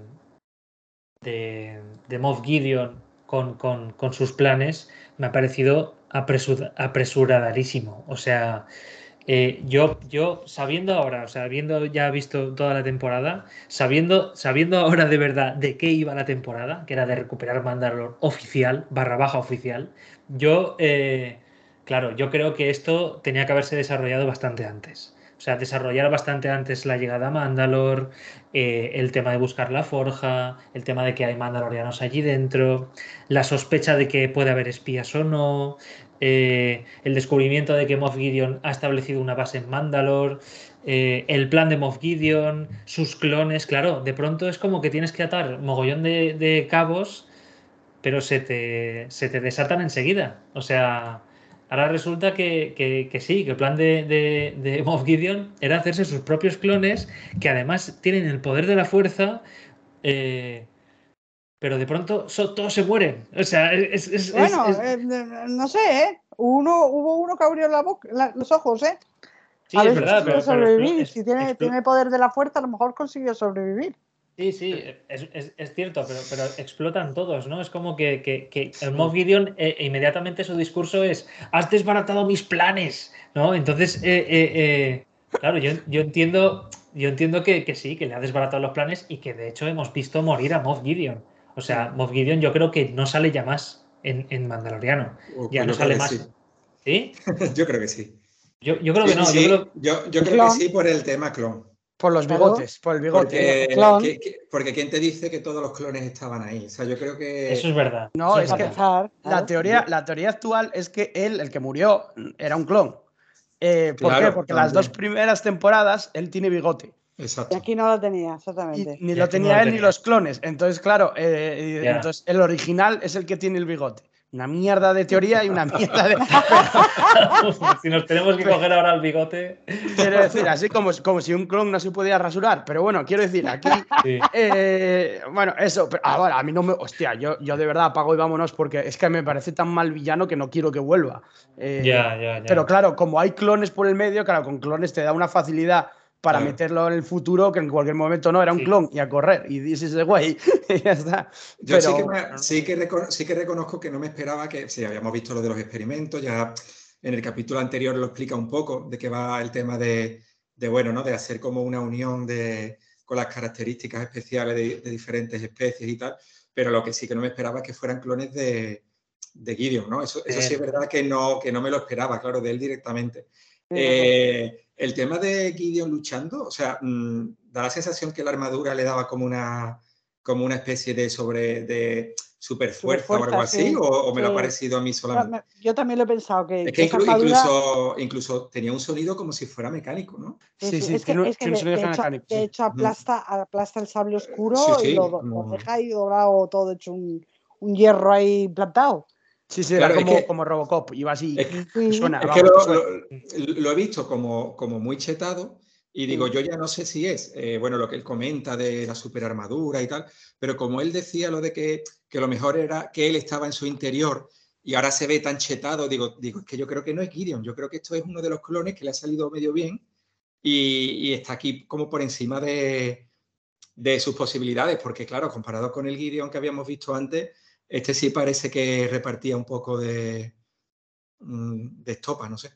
de, de Moff Gideon con, con, con sus planes me ha parecido apresur apresuradísimo. O sea, eh, yo, yo sabiendo ahora, o sea, habiendo ya visto toda la temporada, sabiendo, sabiendo ahora de verdad de qué iba la temporada, que era de recuperar Mandalor oficial, barra baja oficial, yo, eh, claro, yo creo que esto tenía que haberse desarrollado bastante antes. O sea, desarrollar bastante antes la llegada a Mandalor, eh, el tema de buscar la forja, el tema de que hay mandalorianos allí dentro, la sospecha de que puede haber espías o no, eh, el descubrimiento de que Moff Gideon ha establecido una base en Mandalor, eh, el plan de Moff Gideon, sus clones, claro, de pronto es como que tienes que atar mogollón de, de cabos, pero se te, se te desatan enseguida. O sea, Ahora resulta que, que, que, sí, que el plan de, de, de, Moff Gideon era hacerse sus propios clones, que además tienen el poder de la fuerza, eh, pero de pronto so, todos se mueren. O sea, es. es bueno, es, eh, no sé, ¿eh? Uno, hubo uno que abrió la boca, la, los ojos, ¿eh? Sí, a es verdad, pero, sobrevivir. pero si tiene, tiene poder de la fuerza, a lo mejor consiguió sobrevivir. Sí, sí, es, es, es, cierto, pero, pero explotan todos, ¿no? Es como que, que, que el Moff Gideon eh, inmediatamente su discurso es has desbaratado mis planes, ¿no? Entonces, eh, eh, claro, yo, yo entiendo, yo entiendo que, que, sí, que le ha desbaratado los planes y que de hecho hemos visto morir a Moff Gideon. O sea, Moff Gideon yo creo que no sale ya más en, en Mandaloriano. Ya no sale más. Sí. ¿Sí? yo creo que sí. Yo, yo creo sí, que no. Sí. Yo creo, yo, yo creo que sí por el tema clon. Por los bigotes, por el bigote. Porque, que, que, porque ¿quién te dice que todos los clones estaban ahí? O sea, yo creo que. Eso es verdad. No, Eso es, que Empezar, la, teoría, la teoría actual es que él, el que murió, era un clon. Eh, ¿Por Claro, qué? Porque también. las dos primeras temporadas él tiene bigote. Y Exacto. aquí no lo tenía, Y exactamente. ni Y lo no tenía lo él ni los clones. Entonces, claro, eh, y- entonces el original es el que tiene el bigote. Una mierda de teoría y una mierda de. si nos tenemos que coger ahora el bigote. Quiero decir, así como, como si un clon no se pudiera rasurar. Pero bueno, quiero decir, aquí. Sí. eh, bueno, eso. Pero ahora, a mí no me. Hostia, yo, yo de verdad apago y vámonos porque es que me parece tan mal villano que no quiero que vuelva. Eh, ya. Pero claro, como hay clones por el medio, claro, con clones te da una facilidad para Claro. meterlo en el futuro, que en cualquier momento no era un Sí. clon y a correr. Y this is the way. y ya está. Yo sí, Pero- que me- sí, que sí que reconozco que no me esperaba que, sí, habíamos visto lo de los experimentos, ya en el capítulo anterior lo explica un poco de qué va el tema de, de, bueno, ¿no? De hacer como una unión de, con las características especiales de, de diferentes especies y tal, pero lo que sí que no me esperaba es que fueran clones de, de Gideon, ¿no? Eso, eso sí es verdad que no, que no me lo esperaba, claro, de él directamente. Eh, el tema de Gideon luchando, o sea, mm, da la sensación que la armadura le daba como una, como una especie de sobre de super fuerza o algo Superfuerza, así, sí. o, o me lo ha Sí. parecido a mí solamente. Yo también lo he pensado, que, Es que inclu- armadura- incluso, incluso tenía un sonido como si fuera mecánico, ¿no? Sí, sí, es que, es que de, hecho, mecánico, de sí. hecho aplasta, aplasta el sable oscuro Sí, sí, y lo, lo deja ahí doblado todo hecho un, un hierro ahí plantado. Sí, sí, Claro, era como, que- como Robocop. Iba así. Es suena, Es que lo, suena. lo- lo he visto como, como muy chetado y digo, yo ya no sé si es, eh, bueno, lo que él comenta de la superarmadura y tal, pero como él decía lo de que, que lo mejor era que él estaba en su interior y ahora se ve tan chetado, digo, digo, es que yo creo que no es Gideon, yo creo que esto es uno de los clones que le ha salido medio bien y, y está aquí como por encima de, de sus posibilidades, porque claro, comparado con el Gideon que habíamos visto antes, este sí parece que repartía un poco de, mm, de estopa, no sé.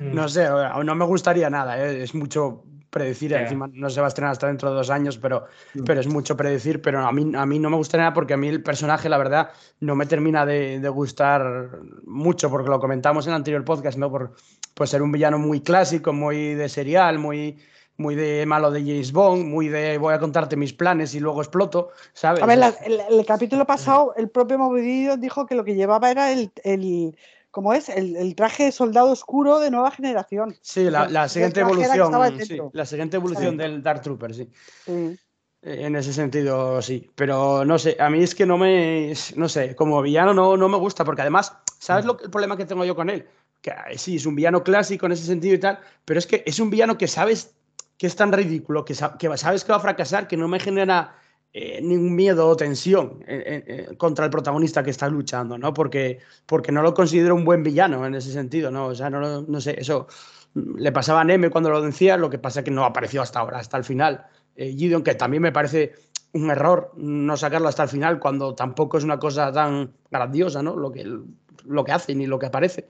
Mm. No sé, no me gustaría nada, ¿eh? es mucho predecir, encima no se va a estrenar hasta dentro de dos años, pero, Mm. pero es mucho predecir, pero a mí, a mí no me gustaría nada porque a mí el personaje, la verdad, no me termina de, de gustar mucho, porque lo comentamos en el anterior podcast, ¿no? Por, por ser un villano muy clásico, muy de serial, muy, muy de malo de James Bond, muy de voy a contarte mis planes y luego exploto, ¿sabes? A ver, la- el, el capítulo pasado, el propio Movidido dijo que lo que llevaba era el, el ¿cómo es? El, el traje de soldado oscuro de nueva generación. Sí, la, siguiente evolución, sí, la siguiente evolución del Dark Trooper, sí. Sí. Eh, En ese sentido, sí. Pero no sé, a mí es que no me. No sé, como villano no, no me gusta, porque además, ¿sabes lo, que- el problema que tengo yo con él? Que eh, sí, es un villano clásico en ese sentido y tal, pero es que es un villano que sabes que es tan ridículo, que, sa- que sabes que va a fracasar, que no me genera eh, ningún miedo o tensión eh, eh, contra el protagonista que está luchando, ¿no? Porque, porque no lo considero un buen villano en ese sentido, ¿no? O sea, no, no sé, eso mm, le pasaba a Neme cuando lo decía, lo que pasa es que no apareció hasta ahora, hasta el final. Gideon, que también me parece un error no sacarlo hasta el final cuando tampoco es una cosa tan grandiosa, ¿no? Lo que, lo que hace ni lo que aparece.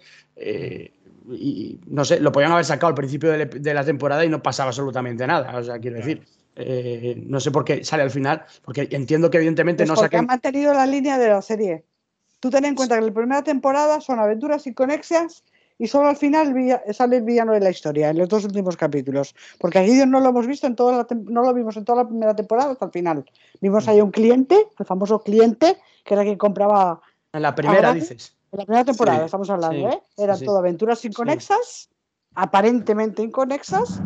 Y no sé, lo podían haber sacado al principio de, de la temporada y no pasaba absolutamente nada. O sea, quiero decir, eh, no sé por qué sale al final, porque entiendo que evidentemente Pues no porque saquen. han mantenido la línea de la serie. Tú ten en cuenta que la primera temporada son aventuras inconexas y solo al final sale el villano de la historia, en los dos últimos capítulos. Porque a Gideon no lo hemos visto en toda la no lo vimos en toda la primera temporada hasta el final. Vimos ahí un cliente, el famoso cliente, que era quien compraba En la primera dices. En la primera temporada, Sí, estamos hablando, sí, ¿eh? Eran sí. todo aventuras inconexas, aparentemente inconexas,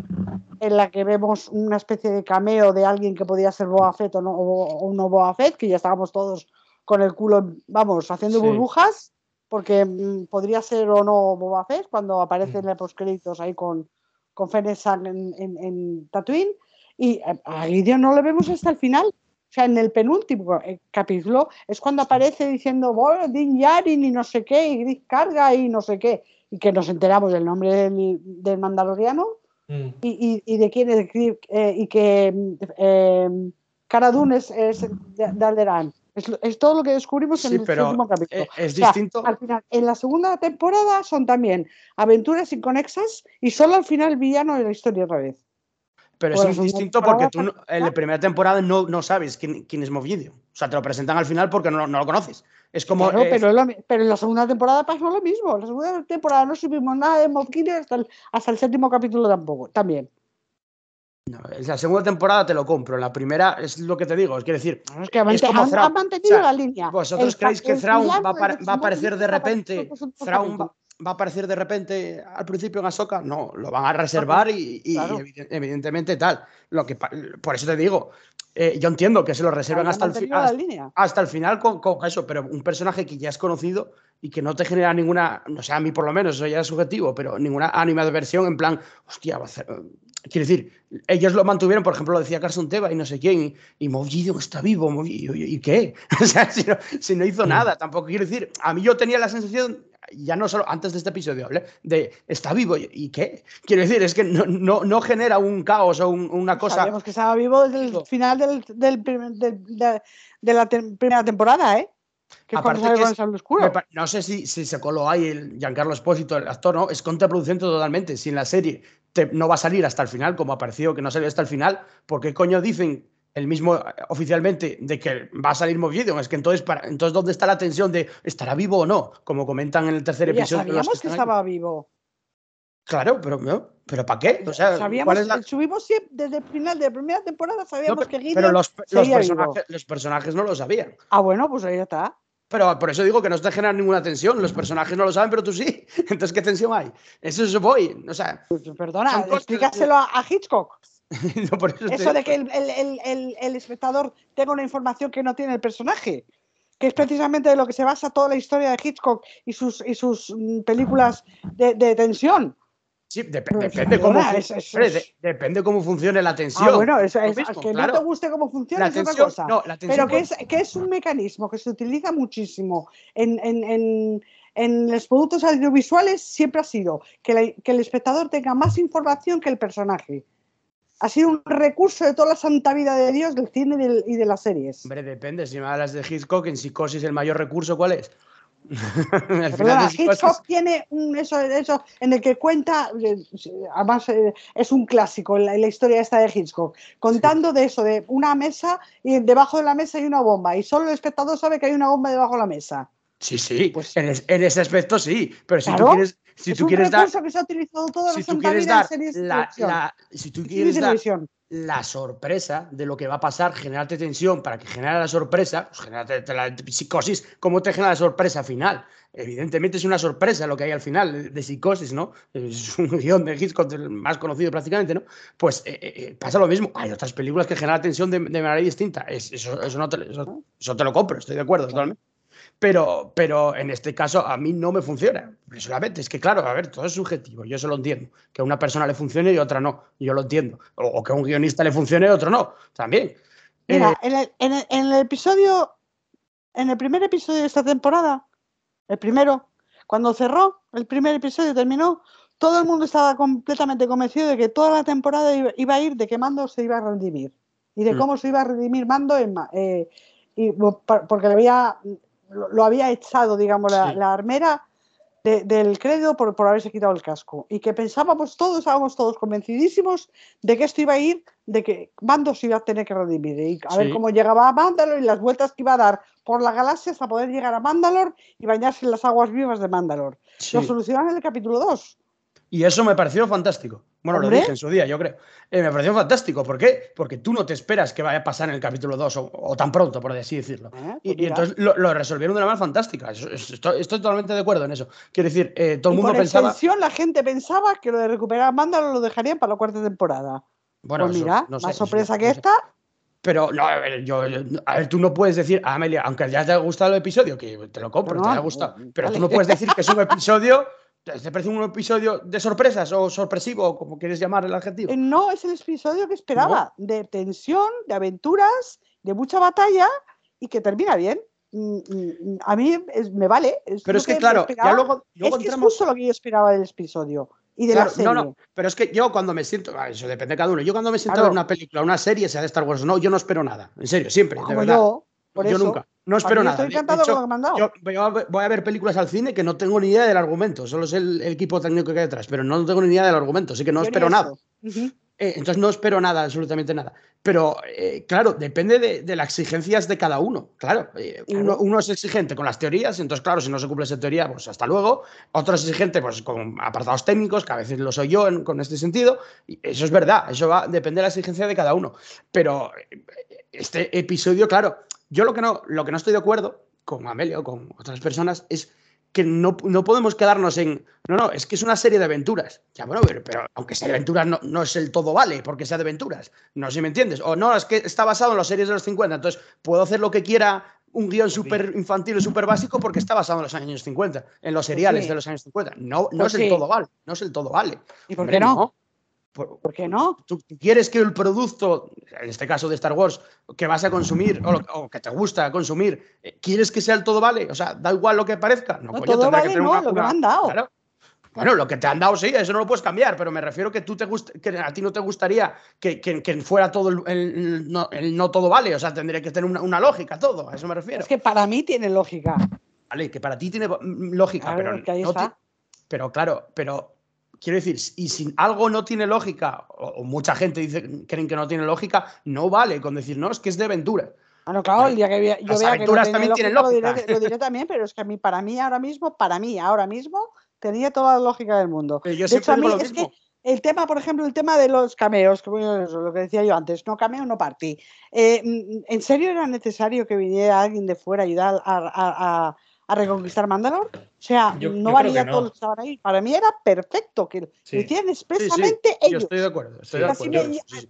en la que vemos una especie de cameo de alguien que podía ser Boa Fett o, no, o, o no Boa Fett, que ya estábamos todos con el culo, vamos, haciendo burbujas, porque mm, podría ser o no Boba Fett cuando aparece en los postcréditos ahí con, con Fennec en, en, en Tatooine. Y a- Gideon no lo vemos hasta el final. O sea, en el penúltimo eh, capítulo es cuando aparece diciendo "Bueno, Din Yarin y no sé qué, y Gris Carga y no sé qué. Y que nos enteramos del nombre del, del mandaloriano Mm. y, y, y de quién es Gris, eh, y que eh, Cara Dune es, es de, de Alderaan. Es, todo lo que descubrimos en el pero último capítulo. eh, es O sea, distinto. al final, en la segunda temporada son también aventuras inconexas y solo al final villano de la historia otra vez. Pero es distinto porque tú no- en la primera temporada no, no sabes quién, quién es Moff Gideon. O sea, te lo presentan al final porque no, no lo conoces. Es como. Claro, eh, pero, lo en la segunda temporada pasó lo mismo. En la segunda temporada no supimos nada de Moff Gideon hasta el, hasta el séptimo capítulo tampoco. También. no, en la segunda temporada te lo compro. La primera es lo que te digo. Es quiere decir, Es que Es como han- Thrawn. han mantenido O sea, la línea. ¿Vosotros El- creéis que Thrawn va a, va aparecer de repente? Thrawn va. Va a aparecer de repente al principio en Ahsoka? No, lo van a reservar y, y Claro. eviden- evidentemente tal. Lo que, por eso te digo, eh, yo entiendo que se lo reservan hasta el, hasta, hasta el final con, con eso, pero un personaje que ya es conocido y que no te genera ninguna, no sé, a mí por lo menos, eso ya es subjetivo, pero ninguna animadversión en plan, hostia, va a hacer- quiero decir, ellos lo mantuvieron, por ejemplo, lo decía Carson Teva y no sé quién, y, y Gideon está vivo, Moff- y, y- ¿y qué? O sea, si no, si no hizo nada, tampoco quiero decir, a mí yo tenía la sensación, ya no solo antes de este episodio, hablé de está vivo, ¿y- ¿y qué? Quiero decir, es que no, no, no genera un caos o un- una cosa. Sabíamos que estaba vivo desde el final del, del del- de, de la primera temporada, ¿eh? Que Aparte que es- oscuro. No sé si, si se coló ahí el Giancarlo Espósito, el actor, ¿no? Es contraproducente totalmente. Si en la serie te- no va a salir hasta el final, como apareció que no salió hasta el final, ¿por qué coño dicen el mismo eh, oficialmente de que va a salir Moff Gideon? Es que entonces, para, entonces ¿dónde está la tensión de estará vivo o no? Como comentan en el tercer Ya episodio. sabíamos que ahí. estaba vivo. Claro, pero, no, ¿pero ¿para qué? O sea, sabíamos, ¿cuál es la- subimos siempre, desde el final de la primera temporada, sabíamos que Gideon pero los, personajes, los personajes no lo sabían. Ah, bueno, pues ahí está. Pero por eso digo que no te genera ninguna tensión. Los personajes no lo saben, pero tú sí. Entonces, ¿qué tensión hay? Eso es voy. O sea, Pues, perdona, Son cosas- explícaselo a, a Hitchcock. no por eso Eso de que el, el- el- el- el espectador tenga una información que no tiene el personaje. Que es precisamente de lo que se basa toda la historia de Hitchcock y sus, y sus mm, películas de, de tensión. Sí, dep- Pero, depende, cómo es- es- de- depende cómo funcione la tensión. Ah, bueno, es- mismo, que claro. no te guste cómo funciona La es otra tensión- cosa. no, la tensión pero que es, que es un mecanismo que se utiliza muchísimo en, en- en- en los productos audiovisuales, siempre ha sido que, la- que el espectador tenga más información que el personaje. Ha sido un recurso de toda la santa vida de Dios del cine y de las series. Hombre, depende. Si me hablas de Hitchcock, en psicosis, el mayor recurso, ¿cuál es? Perdona, Hitchcock tiene un eso, eso en el que cuenta, eh, además eh, es un clásico la, la historia esta de Hitchcock, contando de eso, de una mesa y debajo de la mesa hay una bomba y solo el espectador sabe que hay una bomba debajo de la mesa. Sí, sí. Pues- en, es- en ese aspecto sí. Pero si tú quieres, si es tú un quieres dar, que se ha utilizado toda si la tú quieres dar la, si tú quieres dar televisión. La sorpresa de lo que va a pasar, generarte tensión para que genere la sorpresa, pues generarte la psicosis, ¿cómo te genera la sorpresa final? Evidentemente es una sorpresa lo que hay al final de, psicosis, ¿no? Es un guion de Hitchcock el más conocido prácticamente, ¿no? Pues eh, eh, pasa lo mismo. Hay otras películas que generan tensión de, de manera distinta. Es- eso, eso, no te, eso, eso te lo compro, estoy de acuerdo totalmente. Pero, pero en este caso a mí no me funciona. Solamente es que, claro, a ver, todo es subjetivo. Yo eso lo entiendo. Que a una persona le funcione y a otra no. Yo lo entiendo. O, o que a un guionista le funcione y a otro no. También. Mira, Eh, en, el, en el- en el episodio, en el primer episodio de esta temporada, el primero, cuando cerró, el primer episodio terminó, todo el mundo estaba completamente convencido de que toda la temporada iba, a ir de que Mando se iba a redimir y de Mm. cómo se iba a redimir Mando en, eh, y, porque le había, lo, había echado, digamos, la, Sí. la armera de- del credo por, por haberse quitado el casco. Y que pensábamos todos, estábamos todos convencidísimos de que esto iba a ir, de que Mando se iba a tener que redimir. Y a ver cómo llegaba a Mandalor y las vueltas que iba a dar por la galaxia hasta poder llegar a Mandalor y bañarse en las aguas vivas de Mandalor. sí. Lo solucionaron en el capítulo 2. Y eso me pareció fantástico. Bueno, lo Hombre. dije en su día, yo creo. Eh, me pareció fantástico. ¿Por qué? Porque tú no te esperas que vaya a pasar en el capítulo 2 o, o tan pronto, por así decirlo. ¿eh? Y, Pues y entonces lo, lo resolvieron de una manera fantástica. Estoy, estoy totalmente de acuerdo en eso. Quiero decir, eh, todo el mundo pensaba. extensión, la gente pensaba que lo de recuperar a Mandalor lo dejarían para la cuarta temporada. Bueno, pues eso mira, no sé, más eso sorpresa no que sé. esta. Pero no, a ver, yo, yo- a ver, tú no puedes decir, "Ah, Amelia, aunque ya te haya gustado el episodio, que te lo compro, Pero te no, haya gustado, eh, pero vale. tú no puedes decir que es un episodio, te parece un episodio de sorpresas o sorpresivo, como quieres llamar el adjetivo. Eh, No, es el episodio que esperaba, de tensión, de aventuras, de mucha batalla y que termina bien. Mm, mm, A mí es- me vale. Pero es que, claro, ya luego- luego es que es justo lo que yo esperaba del episodio y de Claro, la serie. no, no, pero es que yo cuando me siento, ah, eso depende de cada uno, yo cuando me siento a Claro. ver una película, una serie, sea de Star Wars o no, yo no espero nada, en serio, siempre, de verdad. yo, por yo eso. nunca, no espero nada. Estoy encantado hecho, con lo que me han dado. Yo voy a, ver, voy a ver películas al cine que no tengo ni idea del argumento, solo sé el, el equipo técnico que hay detrás, pero no tengo ni idea del argumento, así que no Yo espero nada. Eh, entonces no espero nada, absolutamente nada. Pero eh, claro, depende de, de las exigencias de cada uno. Claro, eh, Claro. Uno, uno es exigente con las teorías, entonces claro, si no se cumple esa teoría, pues hasta luego. Otro es exigente pues, con apartados técnicos, que a veces lo soy yo en- con este sentido. Y eso es verdad, eso va, depende de la exigencia de cada uno. Pero este episodio, claro, yo lo que no, lo que no estoy de acuerdo con Amelio o con otras personas es que no, no podemos quedarnos en. No, no, es que es una serie de aventuras. Ya, bueno, pero, pero aunque sea de aventuras, no, no es el todo vale porque sea de aventuras. No sé si me entiendes. O no, es que está basado en las series de los 50. Entonces, puedo hacer lo que quiera un guion súper infantil y súper básico porque está basado en los años 50, en los seriales sí. de los años 50. No, no Pues es el todo vale. No es el todo vale. ¿Y por Hombre, qué no? ¿Por, qué no? ¿Tú quieres que el producto, en este caso de Star Wars, que vas a consumir o, que te gusta consumir, eh, ¿quieres que sea el todo vale? O sea, da igual lo que parezca. No, todo vale, no, lo que me han dado. Bueno, lo que te han dado sí, eso no lo puedes cambiar, pero me refiero que, tú te que a ti no te gustaría que, que, fuera todo el, no, todo vale, o sea, tendría que tener una, lógica todo, a eso me refiero. Es que para mí tiene lógica. Vale, que para ti tiene lógica, pero, pero claro, pero quiero decir, y si algo no tiene lógica, o, mucha gente dice creen que no tiene lógica, no vale con decir, no, es que es de aventura. Bueno, claro, el día que yo Las vea que no también tienen lógica. Lo diré, lo diré, también, pero es que a mí, para mí ahora mismo, para mí ahora mismo, tenía toda la lógica del mundo. yo de hecho, a mí es que el tema, por ejemplo, el tema de los cameos, lo que decía yo antes, no cameo, no partí. Eh, mm, ¿En serio era necesario que viniera alguien de fuera a ayudar a, reconquistar Mandalor? O sea, no valía todos los que estaban ahí. Para mí era perfecto que lo hicieran expresamente ellos. Yo estoy de acuerdo.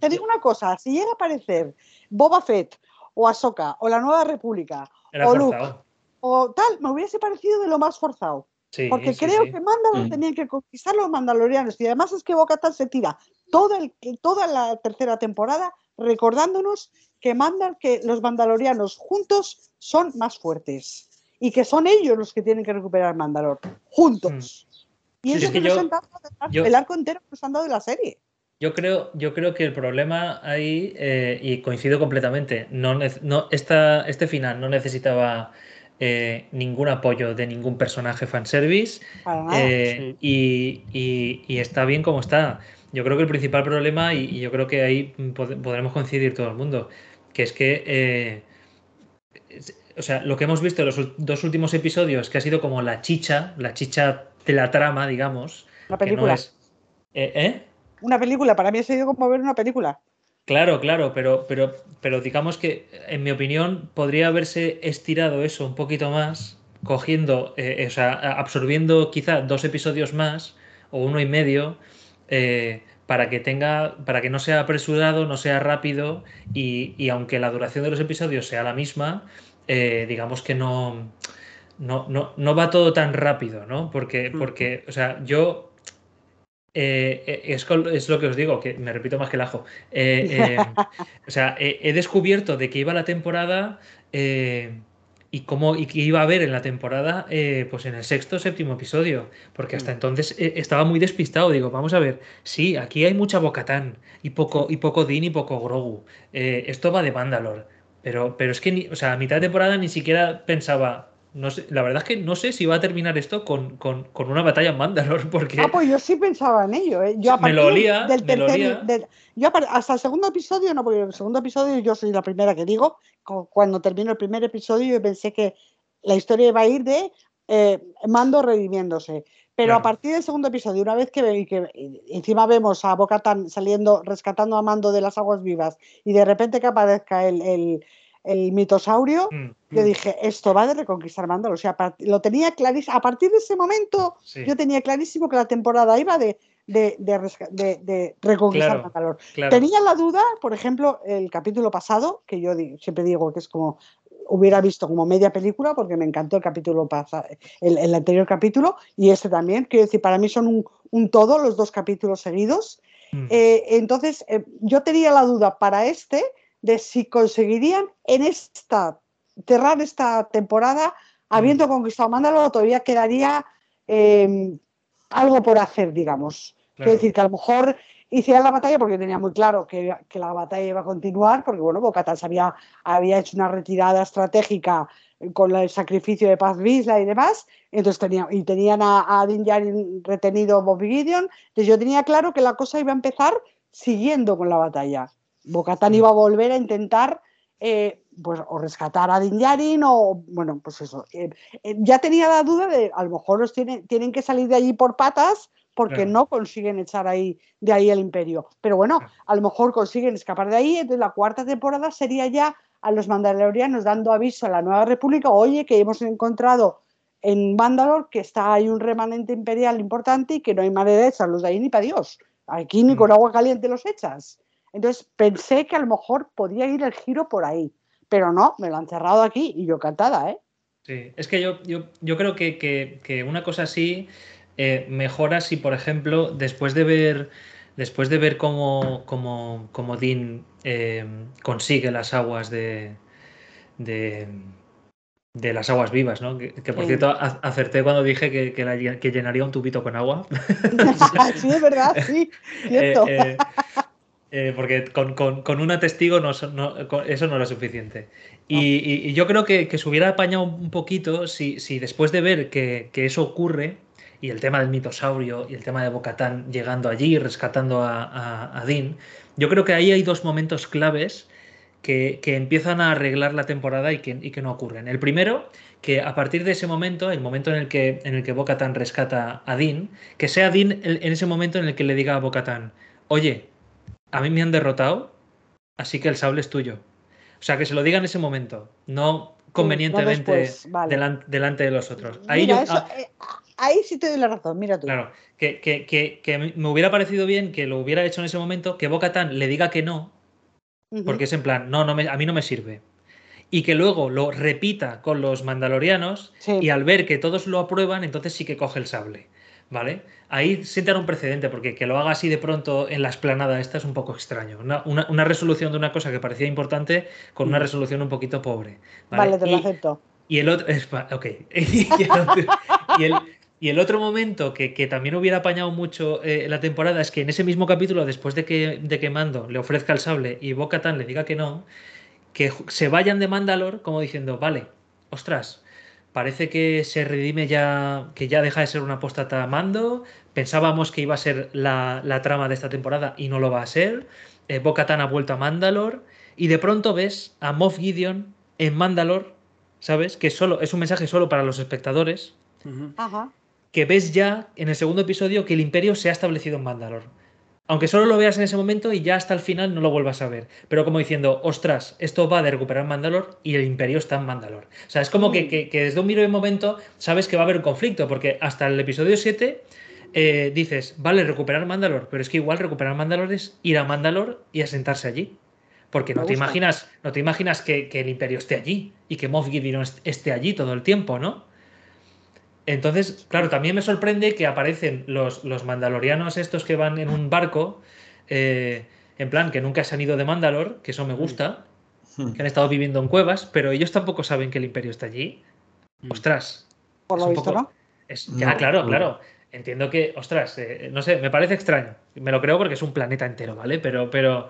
te digo una cosa, si llega a aparecer Boba Fett o Ahsoka o la Nueva República o Luke o tal, me hubiese parecido de lo más forzado porque creo que Mandalor mm. tenían que conquistar los mandalorianos y además es que boca se tira toda, el, toda la tercera temporada recordándonos que, mandan, que los mandalorianos juntos son más fuertes y que son ellos los que tienen que recuperar Mandalor juntos. Mm. Y eso es que, nos han dado el arco entero que nos han dado de la serie. Yo creo, yo creo que el problema ahí, eh, y coincido completamente, no, no esta, este final no necesitaba eh, ningún apoyo de ningún personaje fanservice eh, y, y, está bien como está. Yo creo que el principal problema, y, yo creo que ahí podremos coincidir todo el mundo, que es que, eh, o sea, lo que hemos visto en los dos últimos episodios, que ha sido como la chicha, la chicha de la trama, digamos. Una película. ¿Eh? Una película, para mí ha sido como ver una película. Claro, claro, pero, pero, pero digamos que, en mi opinión, podría haberse estirado eso un poquito más, cogiendo, eh, eh, o sea, absorbiendo quizá dos episodios más o uno y medio, eh, para que tenga, para que no sea apresurado, no sea rápido y, y aunque la duración de los episodios sea la misma, digamos que no, no, no, no, va todo tan rápido, ¿no? Porque, porque, o sea, yo eh, eh, es, lo que os digo, que me repito más que el ajo. Eh, o sea, he descubierto de que iba la temporada y cómo y que iba a ver en la temporada, pues en el sexto o séptimo episodio, porque hasta mm. entonces estaba muy despistado. Digo, vamos a ver, sí, aquí hay mucha Bocatán y poco, y poco Din y poco Grogu. esto va de Mandalore. Pero, pero es que, o sea, a mitad de temporada ni siquiera pensaba, no sé, la verdad es que no sé si va a terminar esto con, una batalla en Mandalor, porque... Ah, pues yo sí pensaba en ello. ¿eh? Yo me lo olía, me yo hasta el segundo episodio, no, porque el segundo episodio yo soy la primera que digo, cuando termino el primer episodio yo pensé que la historia iba a ir de eh, Mando redimiéndose. Pero a partir del segundo episodio, una vez que, que encima vemos a Bocatan saliendo, rescatando a Mando de las aguas vivas, y de repente que aparezca el el mitosaurio, mm, yo mm. dije, esto va de reconquistar Mandalor. O sea, lo tenía clarísimo. A partir de ese momento, yo tenía clarísimo que la temporada iba de, de, reconquistar Mandalor. Tenía la duda, por ejemplo, el capítulo pasado, que yo siempre digo que es como hubiera visto como media película porque me encantó el capítulo pasado, el, anterior capítulo y este también. Quiero decir, para mí son un, todo los dos capítulos seguidos. Mm. Eh, entonces, eh, yo tenía la duda para este de si conseguirían en esta, cerrar esta temporada, habiendo mm. conquistado Mándalo, todavía quedaría em, algo por hacer, digamos. Es decir, que a lo mejor hicieran la batalla porque tenía muy claro que, la batalla iba a continuar, porque bueno, Bocatan había, había hecho una retirada estratégica con el sacrificio de Paz Vizla y demás, entonces tenía, y tenían a, a Din Djarin retenido Bobby Gideon, entonces yo tenía claro que la cosa iba a empezar siguiendo con la batalla. Bocatán mm. iba a volver a intentar eh, pues, o rescatar a Din o, bueno, pues eso. Eh, eh, ya tenía la duda de, a lo mejor los tienen, tienen que salir de allí por patas porque no consiguen echar ahí de ahí el imperio. Pero bueno, a lo mejor consiguen escapar de ahí, entonces la cuarta temporada sería ya a los mandalorianos dando aviso a la Nueva República, oye, que hemos encontrado en Mandalor que está ahí un remanente imperial importante y que no hay manera de echarlos de ahí ni para Dios. Aquí ni mm. con agua caliente los echas. Entonces pensé que a lo mejor podía ir el giro por ahí, pero no, me lo han cerrado aquí y yo cantada, ¿eh? Sí, es que yo, yo, creo que, una cosa así eh, mejora si, por ejemplo, después de ver después de ver cómo, cómo, cómo Dean eh, consigue las aguas de, de, de, las aguas vivas, ¿no? Que, que por Sí. cierto a- acerté cuando dije que, que, la lle- que llenaría un tubito con agua. sí, es verdad, sí, cierto. Eh, eh, eh, porque con, con, con una testigo no, so- no- con- eso no era suficiente. Y, y- y yo creo que, que se hubiera apañado un poquito si, si después de ver que, que eso ocurre, y el tema del mitosaurio y el tema de Bocatán llegando allí y rescatando a, a, Dean, yo creo que ahí hay dos momentos claves que, que empiezan a arreglar la temporada y que, y que no ocurren. El primero, que a partir de ese momento, el momento en el que, en el que rescata a Dean, que sea Dean en ese momento en el que le diga a Bo-Katan, oye, a mí me han derrotado, así que el sable es tuyo. O sea, que se lo diga en ese momento, no convenientemente después, vale. delan- delante de los otros. Ahí Mira, yo- eso, ah, eh, ahí sí te doy la razón, mira tú. Claro, que, que- que- que me hubiera parecido bien que lo hubiera hecho en ese momento, que Bo-Katan le diga que no, porque es en plan, no, no me- a mí no me sirve. Y que luego lo repita con los mandalorianos Sí. y al ver que todos lo aprueban, entonces sí que coge el sable. ¿Vale? Ahí sientan un precedente, porque que lo haga así de pronto en la esplanada esta es un poco extraño. Una, una- una resolución de una cosa que parecía importante con una Mm. resolución un poquito pobre. Vale, te lo Y- acepto. y el otro. es pa- Ok. y, el otro, y el- y el otro momento que, que también hubiera apañado mucho eh, la temporada es que en ese mismo capítulo, después de que, de que Mando le ofrezca el sable y Bo Katan le diga que no, que se vayan de Mandalor como diciendo, vale, ostras, parece que se redime ya, que ya deja de ser una apóstata Mando. Pensábamos que iba a ser la, la trama de esta temporada y no lo va a ser. Eh, Bo Katan ha vuelto a Mandalor y de pronto ves a Moff Gideon en Mandalor, ¿sabes? Que solo es un mensaje solo para los espectadores. Ajá. que ves ya en el segundo episodio que el imperio se ha establecido en Mandalor. Aunque solo lo veas en ese momento y ya hasta el final no lo vuelvas a ver. Pero como diciendo, ostras, esto va de recuperar Mandalor y el imperio está en Mandalor. O sea, es como que, que- que desde un primer momento sabes que va a haber un conflicto, porque hasta el episodio 7 eh, dices, vale, recuperar Mandalor, pero es que igual recuperar Mandalor es ir a Mandalor y asentarse allí. Porque no te imaginas, no te imaginas que, que el imperio esté allí y que Moff Gideon est- esté allí todo el tiempo, ¿no? Entonces, claro, también me sorprende que aparecen los, los mandalorianos estos que van en un barco, eh, en plan, que nunca se han ido de Mandalor, que eso me gusta, Hmm. que han estado viviendo en cuevas, pero ellos tampoco saben que el imperio está allí. Mm. Ostras. Por lo visto, poco- ¿no? es- ya, No, claro, no. claro. Entiendo que, ostras, eh, no sé, me parece extraño. Me lo creo porque es un planeta entero, ¿vale? Pero, pero,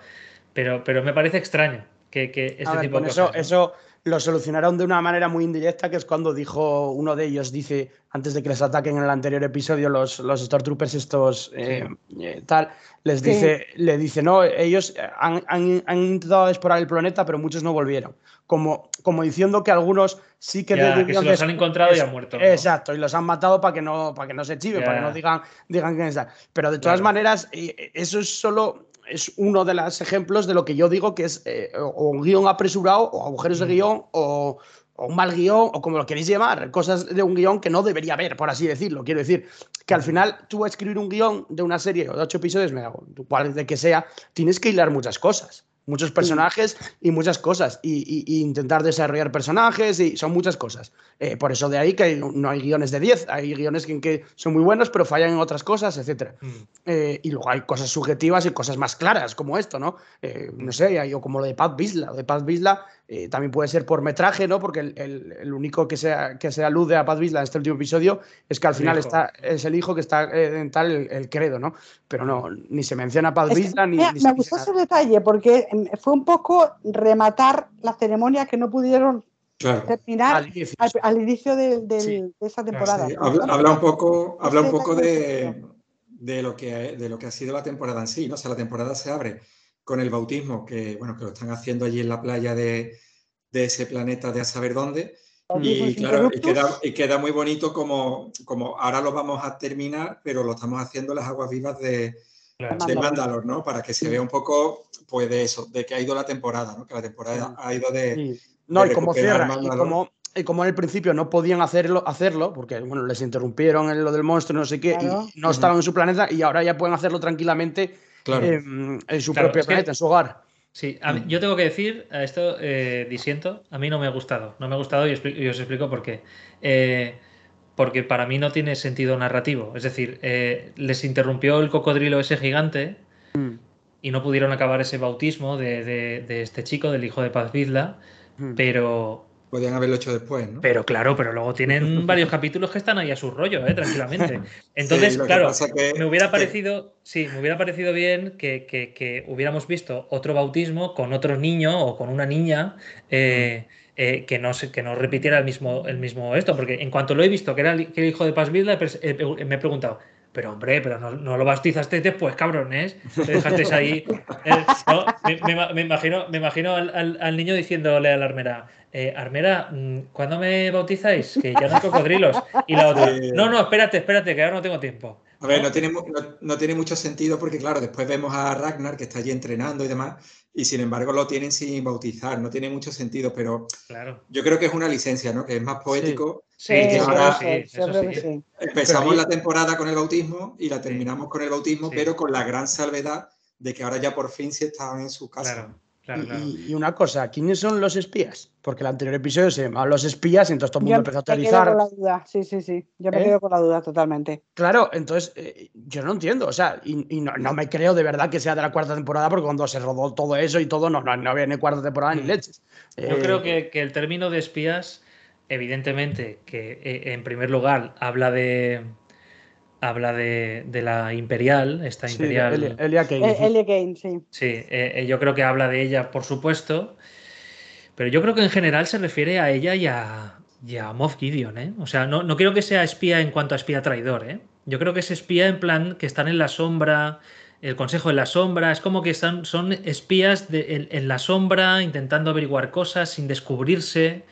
pero, pero me parece extraño que, que este A ver, tipo con de eso, cosas. ¿no? eso lo solucionaron de una manera muy indirecta, que es cuando dijo uno de ellos, dice, antes de que les ataquen en el anterior episodio, los, los Stormtroopers estos eh, eh, tal, les Sí. dice, le dice, no, ellos han, han- han intentado explorar el planeta, pero muchos no volvieron. Como, como diciendo que algunos sí que Ya, que debieron se los han encontrado y han muerto, ¿no? Exacto, y los han matado para que no, para que no se chive, Ya. para que no digan, digan quién está. Pero de todas Claro. maneras, eh, eso es solo es uno de los ejemplos de lo que yo digo que es eh, o un guion apresurado, o agujeros de Mm. guion, o, o un mal guion, o como lo queréis llamar, cosas de un guion que no debería haber, por así decirlo. Quiero decir que al final tú a escribir un guion de una serie o de ocho episodios, me hago, cual de que sea, tienes que hilar muchas cosas. Muchos personajes y muchas cosas. Y, y- y intentar desarrollar personajes, y son muchas cosas. Eh, por eso de ahí que no hay guiones de 10, hay guiones que, que son muy buenos, pero fallan en otras cosas, etcétera. Mm. Eh, y luego hay cosas subjetivas y cosas más claras, como esto, ¿no? Eh, no sé, o como lo de Pat Bisla. Lo de Pat Bisla eh, también puede ser por metraje, ¿no? Porque el, el- el único que se, que se alude a Pat Bisla en este último episodio es que al El final hijo. está, es el hijo que está eh, en tal el, el credo, ¿no? Pero no, ni se menciona a Pat Es que Bisla ni, mira, ni se me gustó ese detalle porque em, fue un poco rematar la ceremonia que no pudieron Claro. terminar Al inicio, al, inicio Sí. de esa temporada. Sí, habla, habla un poco, habla un poco de, de lo que, de lo que ha sido la temporada en sí, ¿no? O sea, la temporada se abre con el bautismo, que bueno, que lo están haciendo allí en la playa de, de ese planeta de a saber dónde. Y claro, y queda, y queda muy bonito como, como ahora lo vamos a terminar, pero lo estamos haciendo en las aguas vivas de, Claro. de Mandalor. ¿no? Para que se vea un poco, pues, de eso, de que ha ido la temporada, ¿no? Que la temporada ha ido de... Sí. No, de y como cierra, y como, y como en el principio no podían hacerlo, hacerlo, porque bueno, les interrumpieron en lo del monstruo, no sé qué, Claro. y no estaban en su planeta, y ahora ya pueden hacerlo tranquilamente Claro. en, en su Claro, propio que- planeta, en su hogar. Sí, a mí- yo tengo que decir, a esto eh, disiento, a mí no me ha gustado, no me ha gustado y, os explico por qué. Eh, porque para mí no tiene sentido narrativo, es decir, eh, les interrumpió el cocodrilo ese gigante Mm, y no pudieron acabar ese bautismo de, de- de este chico, del hijo de Paz Vizla, mm. pero, Podían haberlo hecho después, ¿no? pero claro, pero luego tienen varios capítulos que están ahí a su rollo, ¿eh? tranquilamente. Entonces, Sí, lo que claro, que- me hubiera que- parecido, sí, me hubiera parecido bien que, que- que hubiéramos visto otro bautismo con otro niño o con una niña eh, eh, que, no, se- que no repitiera el mismo, el mismo esto, porque en cuanto lo he visto que era el, que el hijo de Paz me he preguntado, pero hombre, pero no, no lo bautizaste después, cabrones. Lo dejasteis ahí. Eh, no, me, me- me imagino, me imagino al, al- al niño diciéndole a la armera, eh, armera, mm, ¿cuándo me bautizáis? Que ya no hay cocodrilos. Y la otra, no, no, espérate, espérate, que ahora no tengo tiempo. A ver, no tiene, mu- no, no tiene mucho sentido porque, claro, después vemos a Ragnar que está allí entrenando y demás, y sin embargo lo tienen sin bautizar. No tiene mucho sentido, pero Claro. yo creo que es una licencia, ¿no? Que es más poético. Sí, que eso ahora- sí, yo eso creo que sí. sí. Empezamos ahí- la temporada con el bautismo y la terminamos con el bautismo, Sí. pero con la gran salvedad de que ahora ya por fin sí están en su casa. Claro, claro, Y- claro. Y, una cosa, ¿quiénes son los espías? Porque el anterior episodio se llamaba Los espías y entonces todo el Yo mundo empezó a me quedo con teorizar. la duda, sí, sí, sí. Yo me ¿Eh? quedo con la duda totalmente. Claro, entonces eh, yo no entiendo, o sea, y, y no, no me creo de verdad que sea de la cuarta temporada porque cuando se rodó todo eso y todo, no, no, no había ni cuarta temporada ni Mm. leches. Yo Eh, creo que, que el término de espías, evidentemente, que eh, en primer lugar habla de habla de, de la imperial, esta sí, imperial. Elia, Elia Kane, Eh, sí. Elia Kane, sí. Sí, eh, yo creo que habla de ella, por supuesto, pero yo creo que en general se refiere a ella y a, y a Moff Gideon, ¿eh? O sea, no, no creo que sea espía en cuanto a espía traidor, ¿eh? Yo creo que es espía en plan que están en la sombra, el consejo en la sombra, es como que están, son espías de- en, en la sombra, intentando averiguar cosas sin descubrirse.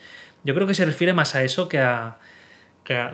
Yo creo que se refiere más a eso que a...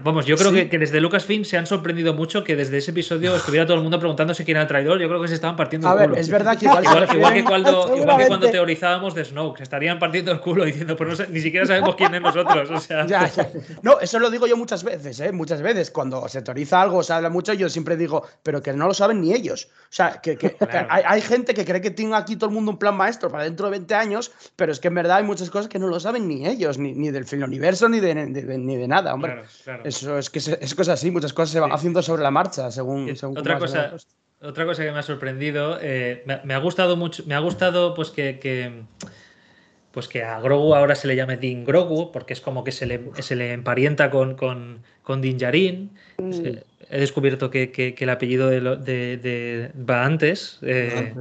vamos, yo creo Sí. que, que desde Lucasfilm se han sorprendido mucho que desde ese episodio estuviera todo el mundo preguntándose quién era el traidor. Yo creo que se estaban partiendo A el ver, culo. es verdad que igual se Igual, igual que cuando, igual que cuando Seguramente. teorizábamos de Snoke, se estarían partiendo el culo diciendo, pues no sé, ni siquiera sabemos quién es nosotros. O sea, Ya, ya. No, eso lo digo yo muchas veces, ¿eh? Muchas veces. Cuando se teoriza algo, se habla mucho, yo siempre digo, pero que no lo saben ni ellos. O sea, que, que- que Claro. hay, hay gente que cree que tiene aquí todo el mundo un plan maestro para dentro de 20 años, pero es que en verdad hay muchas cosas que no lo saben ni ellos, ni, ni del universo, ni de, de- de- ni de nada, hombre. claro, claro. Eso es que es cosa así, muchas cosas se van Sí. haciendo sobre la marcha, según. Según otra cosa, otra cosa que me ha sorprendido, eh, me, me ha gustado mucho, me ha gustado pues que, que, pues que a Grogu ahora se le llame Din Grogu, porque es como que se le, se le emparenta con, con, con Din. Mm. He descubierto que, que- que el apellido de, lo- de- de- va antes. eh,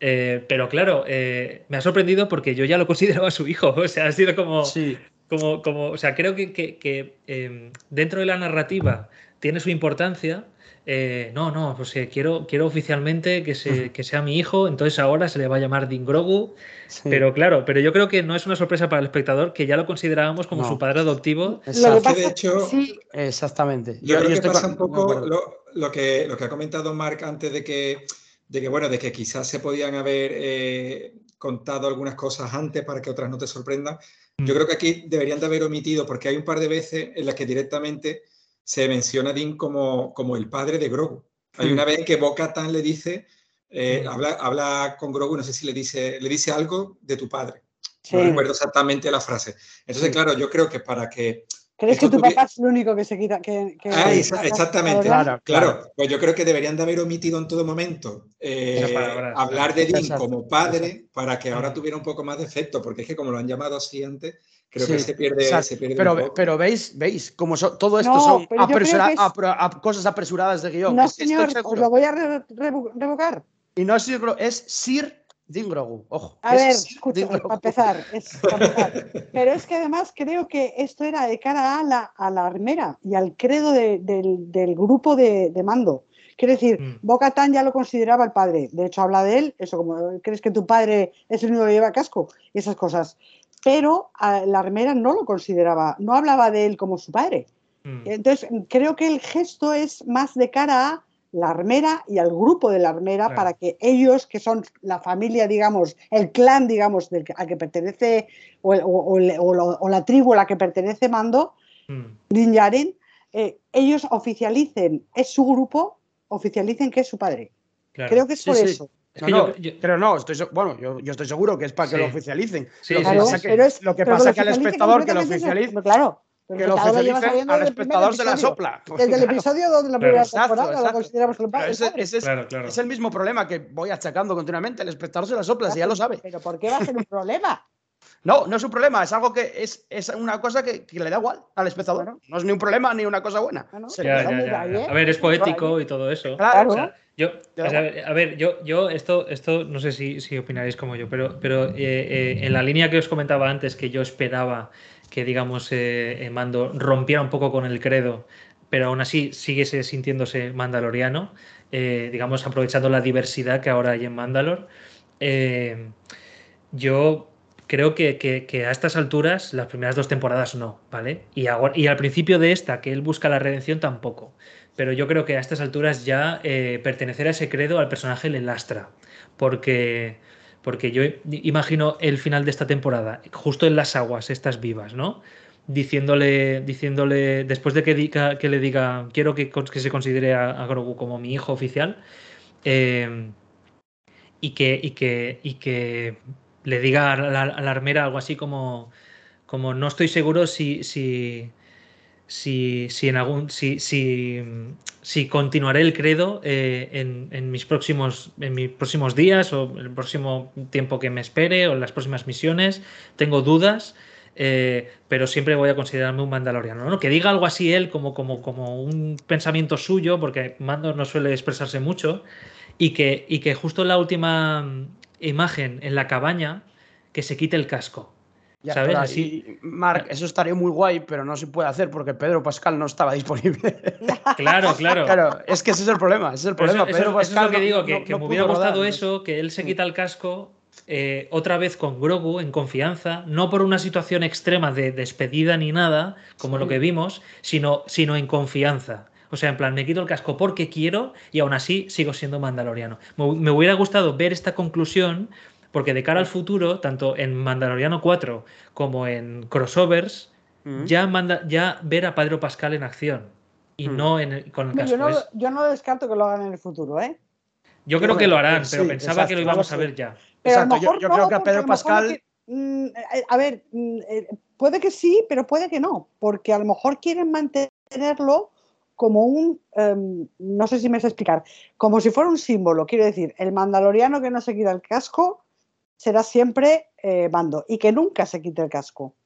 eh, pero claro, eh, me ha sorprendido porque yo ya lo consideraba su hijo. O sea, ha sido como. Sí, como, como, o sea, creo que, que- que, eh, dentro de la narrativa tiene su importancia. Eh, no, no, pues eh, quiero, quiero oficialmente que, se, que sea mi hijo, entonces ahora se le va a llamar Din Grogu. sí. Pero claro, pero yo creo que no es una sorpresa para el espectador, que ya lo considerábamos como No. su padre adoptivo. Lo que Exacto, pasa de hecho, sí, exactamente. Yo, creo que estoy pasa con- un poco lo, lo que, lo que ha comentado Mark antes de que, de que, bueno, de que quizás se podían haber eh, contado algunas cosas antes para que otras no te sorprendan. Yo Mm. creo que aquí deberían de haber omitido, porque hay un par de veces en las que directamente se menciona a Dean como, como el padre de Grogu. Hay Mm. una vez que Bo-Katan le dice, eh, Mm. habla, habla con Grogu, no sé si le dice, le dice algo de tu padre. sí. No recuerdo exactamente la frase. Entonces, claro, yo creo que para que ¿Crees que tu papá es el único que se quita? Que, que- Ah, exactamente. Claro, Claro, pues yo creo que deberían de haber omitido en todo momento eh, hablar de Dean Exacto, como padre para que ahora tuviera un poco más de efecto, porque es que como lo han llamado así antes, creo Sí, que se pierde, se pierde pero, un poco. pero veis, veis, como so- todo esto No, son apresura- es- apro- cosas apresuradas de guion. No, señor, os lo voy a re- revo- revocar. Y no es es Sir Din Grogu. Ojo. A ver, escucha, para empezar, es, para empezar. Pero es que además creo que esto era de cara a la, a la armera y al credo de- del, del grupo de, de mando. Quiero decir, Mm. Bo-Katan ya lo consideraba el padre. De hecho, habla de él, eso como, ¿crees que tu padre es el único que lleva casco? Y esas cosas. Pero a la armera no lo consideraba, no hablaba de él como su padre. Mm. Entonces, creo que el gesto es más de cara a la armera y al grupo de la armera Claro. para que ellos, que son la familia, digamos, el clan, digamos, del que- al que pertenece, o, el- o- o el- o lo- o la tribu a la que pertenece Mando, Mm. Din Djarin, eh, ellos oficialicen, es su grupo, oficialicen que es su padre. Claro. Creo que es Sí, por sí. eso. Es No, que no, yo- yo- pero no, estoy, bueno, yo, yo estoy seguro que es para que Sí. lo oficialicen. Sí, lo que sí, pasa sí. que, pero es- lo que, pero pasa lo que al espectador que lo oficialice. Claro, Pero que el lo al espectador se la sopla. Pues Desde el claro. episodio 2 de la primera Exacto, temporada lo consideramos el padre. ese, ese es, Claro, claro. es el mismo problema que voy achacando continuamente. El espectador se la sopla, si ya lo sabe. Pero ¿por qué va a ser un problema? No, no es un problema, es algo que es, es una cosa que, que le da igual al espectador. Bueno. No es ni un problema ni una cosa buena. Bueno, Ya, ya, ya. ¿eh? A ver, es poético y todo eso. Claro. O sea, yo, o sea, a ver, yo, yo esto, esto no sé si, si opinaréis como yo, pero, pero eh, eh, en la línea que os comentaba antes, que yo esperaba que, digamos, eh, eh, Mando rompiera un poco con el credo, pero aún así sigue se- sintiéndose mandaloriano, eh, digamos, aprovechando la diversidad que ahora hay en Mandalor. yo creo que, que- a estas alturas, las primeras dos temporadas no, ¿vale? Y, ahora- y al principio de esta, que él busca la redención, tampoco. Pero yo creo que a estas alturas ya pertenecer a ese credo al personaje le lastra. Porque, porque yo imagino el final de esta temporada, justo en las aguas, estas vivas, ¿no? Diciéndole, diciéndole después de que, le diga, quiero que, se considere a, Grogu como mi hijo oficial, eh, y, que, y, que, y que le diga a la, a la armera algo así como, como no estoy seguro si, si, si, si en algún si, si, si continuaré el credo eh, en, en mis próximos en mis próximos días o el próximo tiempo que me espere o en las próximas misiones tengo dudas eh, pero siempre voy a considerarme un mandaloriano ¿no? que diga algo así él como, como, como un pensamiento suyo porque Mando no suele expresarse mucho y que, y que justo en la última imagen en la cabaña que se quite el casco Ya, ¿Sabes? Así- Marc, eso estaría muy guay, pero no se puede hacer porque Pedro Pascal no estaba disponible. claro claro claro, es que ese es el problema. Ese es el problema. eso, eso- Pedro eso es Pascal lo que no- digo, que, no- que no me hubiera gustado rodar, eso, que él se Mm. quita el casco eh, otra vez con Grogu en confianza, no por una situación extrema de despedida ni nada, como lo que vimos, sino, sino en confianza. O sea, en plan, me quito el casco porque quiero y aún así sigo siendo mandaloriano. Me, me hubiera gustado ver esta conclusión porque de cara al futuro, tanto en Mandaloriano 4 como en crossovers, Mm. ya, manda, ya ver a Pedro Pascal en acción y Mm. no en el- con el casco. Yo no, yo no descarto que lo hagan en el futuro, ¿eh? yo creo que lo harán, sí, pero pensaba que lo íbamos a ver ya. Pero Exacto, a lo yo- mejor yo no, creo que a Pedro Pascal- que- mm, a ver, mm, eh, puede que sí, pero puede que no, porque a lo mejor quieren mantenerlo como un, em, no sé si me sé explicar, como si fuera un símbolo. Quiero decir, el mandaloriano que no se quita el casco será siempre eh, Mando y que nunca se quite el casco.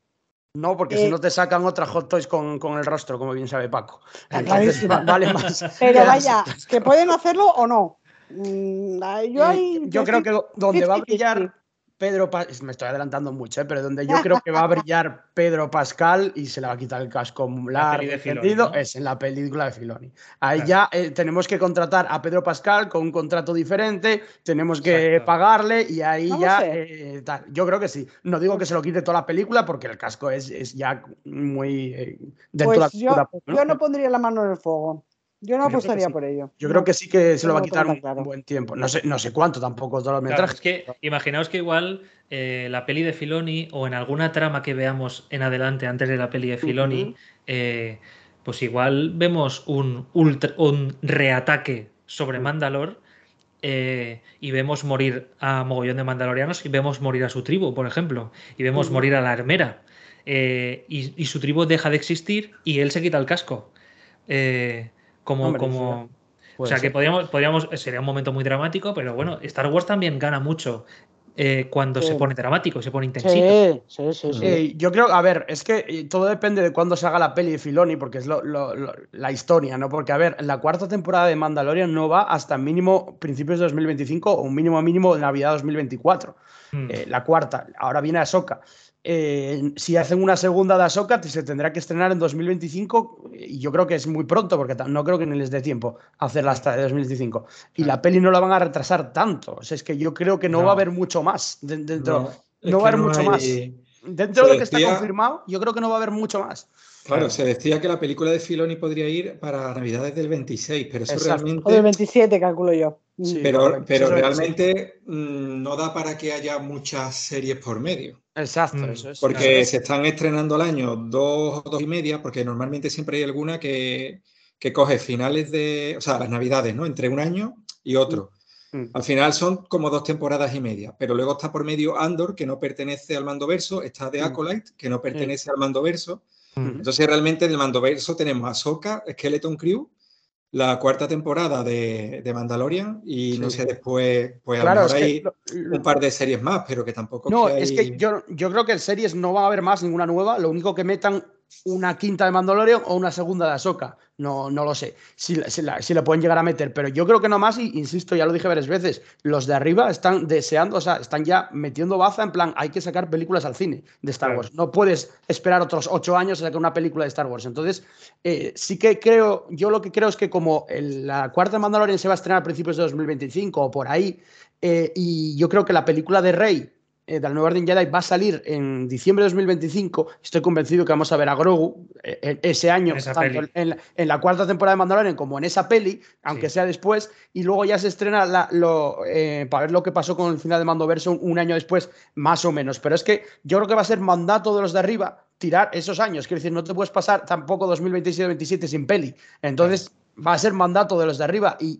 No, porque Eh, si no te sacan otra hot toys con, con el rostro, como bien sabe Paco. Entonces, vale más. Pero vaya, que pueden hacerlo o no. Mm, yo Eh, ahí- yo creo que donde va a 50-50. brillar Pedro Pascal, me estoy adelantando mucho, ¿eh? pero donde yo creo que va a brillar Pedro Pascal y se le va a quitar el casco largo de Filoni, es en la película de Filoni. Ahí Claro. ya eh, tenemos que contratar a Pedro Pascal con un contrato diferente, tenemos que Exacto. pagarle y ahí ya eh, tal. Yo creo que sí. No digo que se lo quite toda la película porque el casco es, es ya muy eh, dentro de la Pues yo, cultura pop, ¿no? yo no pondría la mano en el fuego. Yo no apostaría sí. por ello. Yo No. creo que sí que se lo va a quitar un, claro. buen tiempo. No sé, no sé cuánto tampoco todo el Claro, metraje. es que imaginaos que igual eh, la peli de Filoni o en alguna trama que veamos en adelante antes de la peli de Filoni, eh, pues igual vemos un, ultra- un reataque sobre. Mandalor eh, y vemos morir a mogollón de mandalorianos y vemos morir a su tribu, por ejemplo, y vemos morir a la armera eh, y, y su tribu deja de existir y él se quita el casco. Eh, como, Hombre, como, o sea que podríamos, podríamos, sería un momento muy dramático, pero bueno, Star Wars también gana mucho eh, cuando Sí. se pone dramático, se pone intensito. Sí, sí, sí. sí. Eh, yo creo, a ver, es que todo depende de cuándo se haga la peli de Filoni, porque es lo- lo- lo- la historia, ¿no? Porque, a ver, la cuarta temporada de Mandalorian no va hasta mínimo principios de 2025 o un mínimo mínimo de Navidad 2024. Mm. Eh, la cuarta, ahora viene Ahsoka. Eh, si hacen una segunda de Ahsoka, se tendrá que estrenar en 2025 y yo creo que es muy pronto porque no creo que ni les dé tiempo hacerla hasta de 2025. Y la peli no la van a retrasar tanto. O sea, es que yo creo que no, No. va a haber mucho más de- dentro. No, va a haber mucho hay- más. Dentro de lo que está confirmado, yo creo que no va a haber mucho más. Claro, se decía que la película de Filoni podría ir para Navidades del 26, pero eso Exacto. realmente. O del 27, calculo yo. Mm. Sí. Pero, pero realmente mm, no da para que haya muchas series por medio. Exacto, Mm, eso es. Porque se es. están estrenando al año dos o dos y media, porque normalmente siempre hay alguna que, que coge finales de, o sea, las navidades, ¿no? Entre un año y otro. Mm. Al final son como dos temporadas y media, pero luego está por medio Andor, que no pertenece al mando verso, está The Mm. Acolyte, que no pertenece al mando verso. Entonces, realmente en el Mandoverso tenemos a Soka, Skeleton Crew, la cuarta temporada de, Mandalorian y no sé, después, pues claro, hay un par de series más, pero que tampoco. No, es que yo, yo creo que en series no va a haber más ninguna nueva, lo único que metan una quinta de Mandalorian o una segunda de Ahsoka. No, no lo sé. Si, si, la, si, pueden llegar a meter. Pero yo creo que no más, y insisto, ya lo dije varias veces, los de arriba están deseando, o sea, están ya metiendo baza en plan, hay que sacar películas al cine de Star Wars. No puedes esperar otros ocho años a sacar una película de Star Wars. Entonces, eh, sí que creo, yo lo que creo es que como la cuarta de Mandalorian se va a estrenar a principios de 2025 o por ahí, eh, y yo creo que la película de Rey eh, del nuevo Orden Jedi va a salir en diciembre de 2025. Estoy convencido que vamos a ver a Grogu eh, ese año, tanto en la, cuarta temporada de Mandalorian como en esa peli, aunque sea después, y luego ya se estrena lo, eh, para ver lo que pasó con el final de Mandoverso un, un año después, más o menos. Pero es que yo creo que va a ser mandato de los de arriba tirar esos años. Quiero decir, no te puedes pasar tampoco 2027-2027 sin peli. Entonces, va a ser mandato de los de arriba y,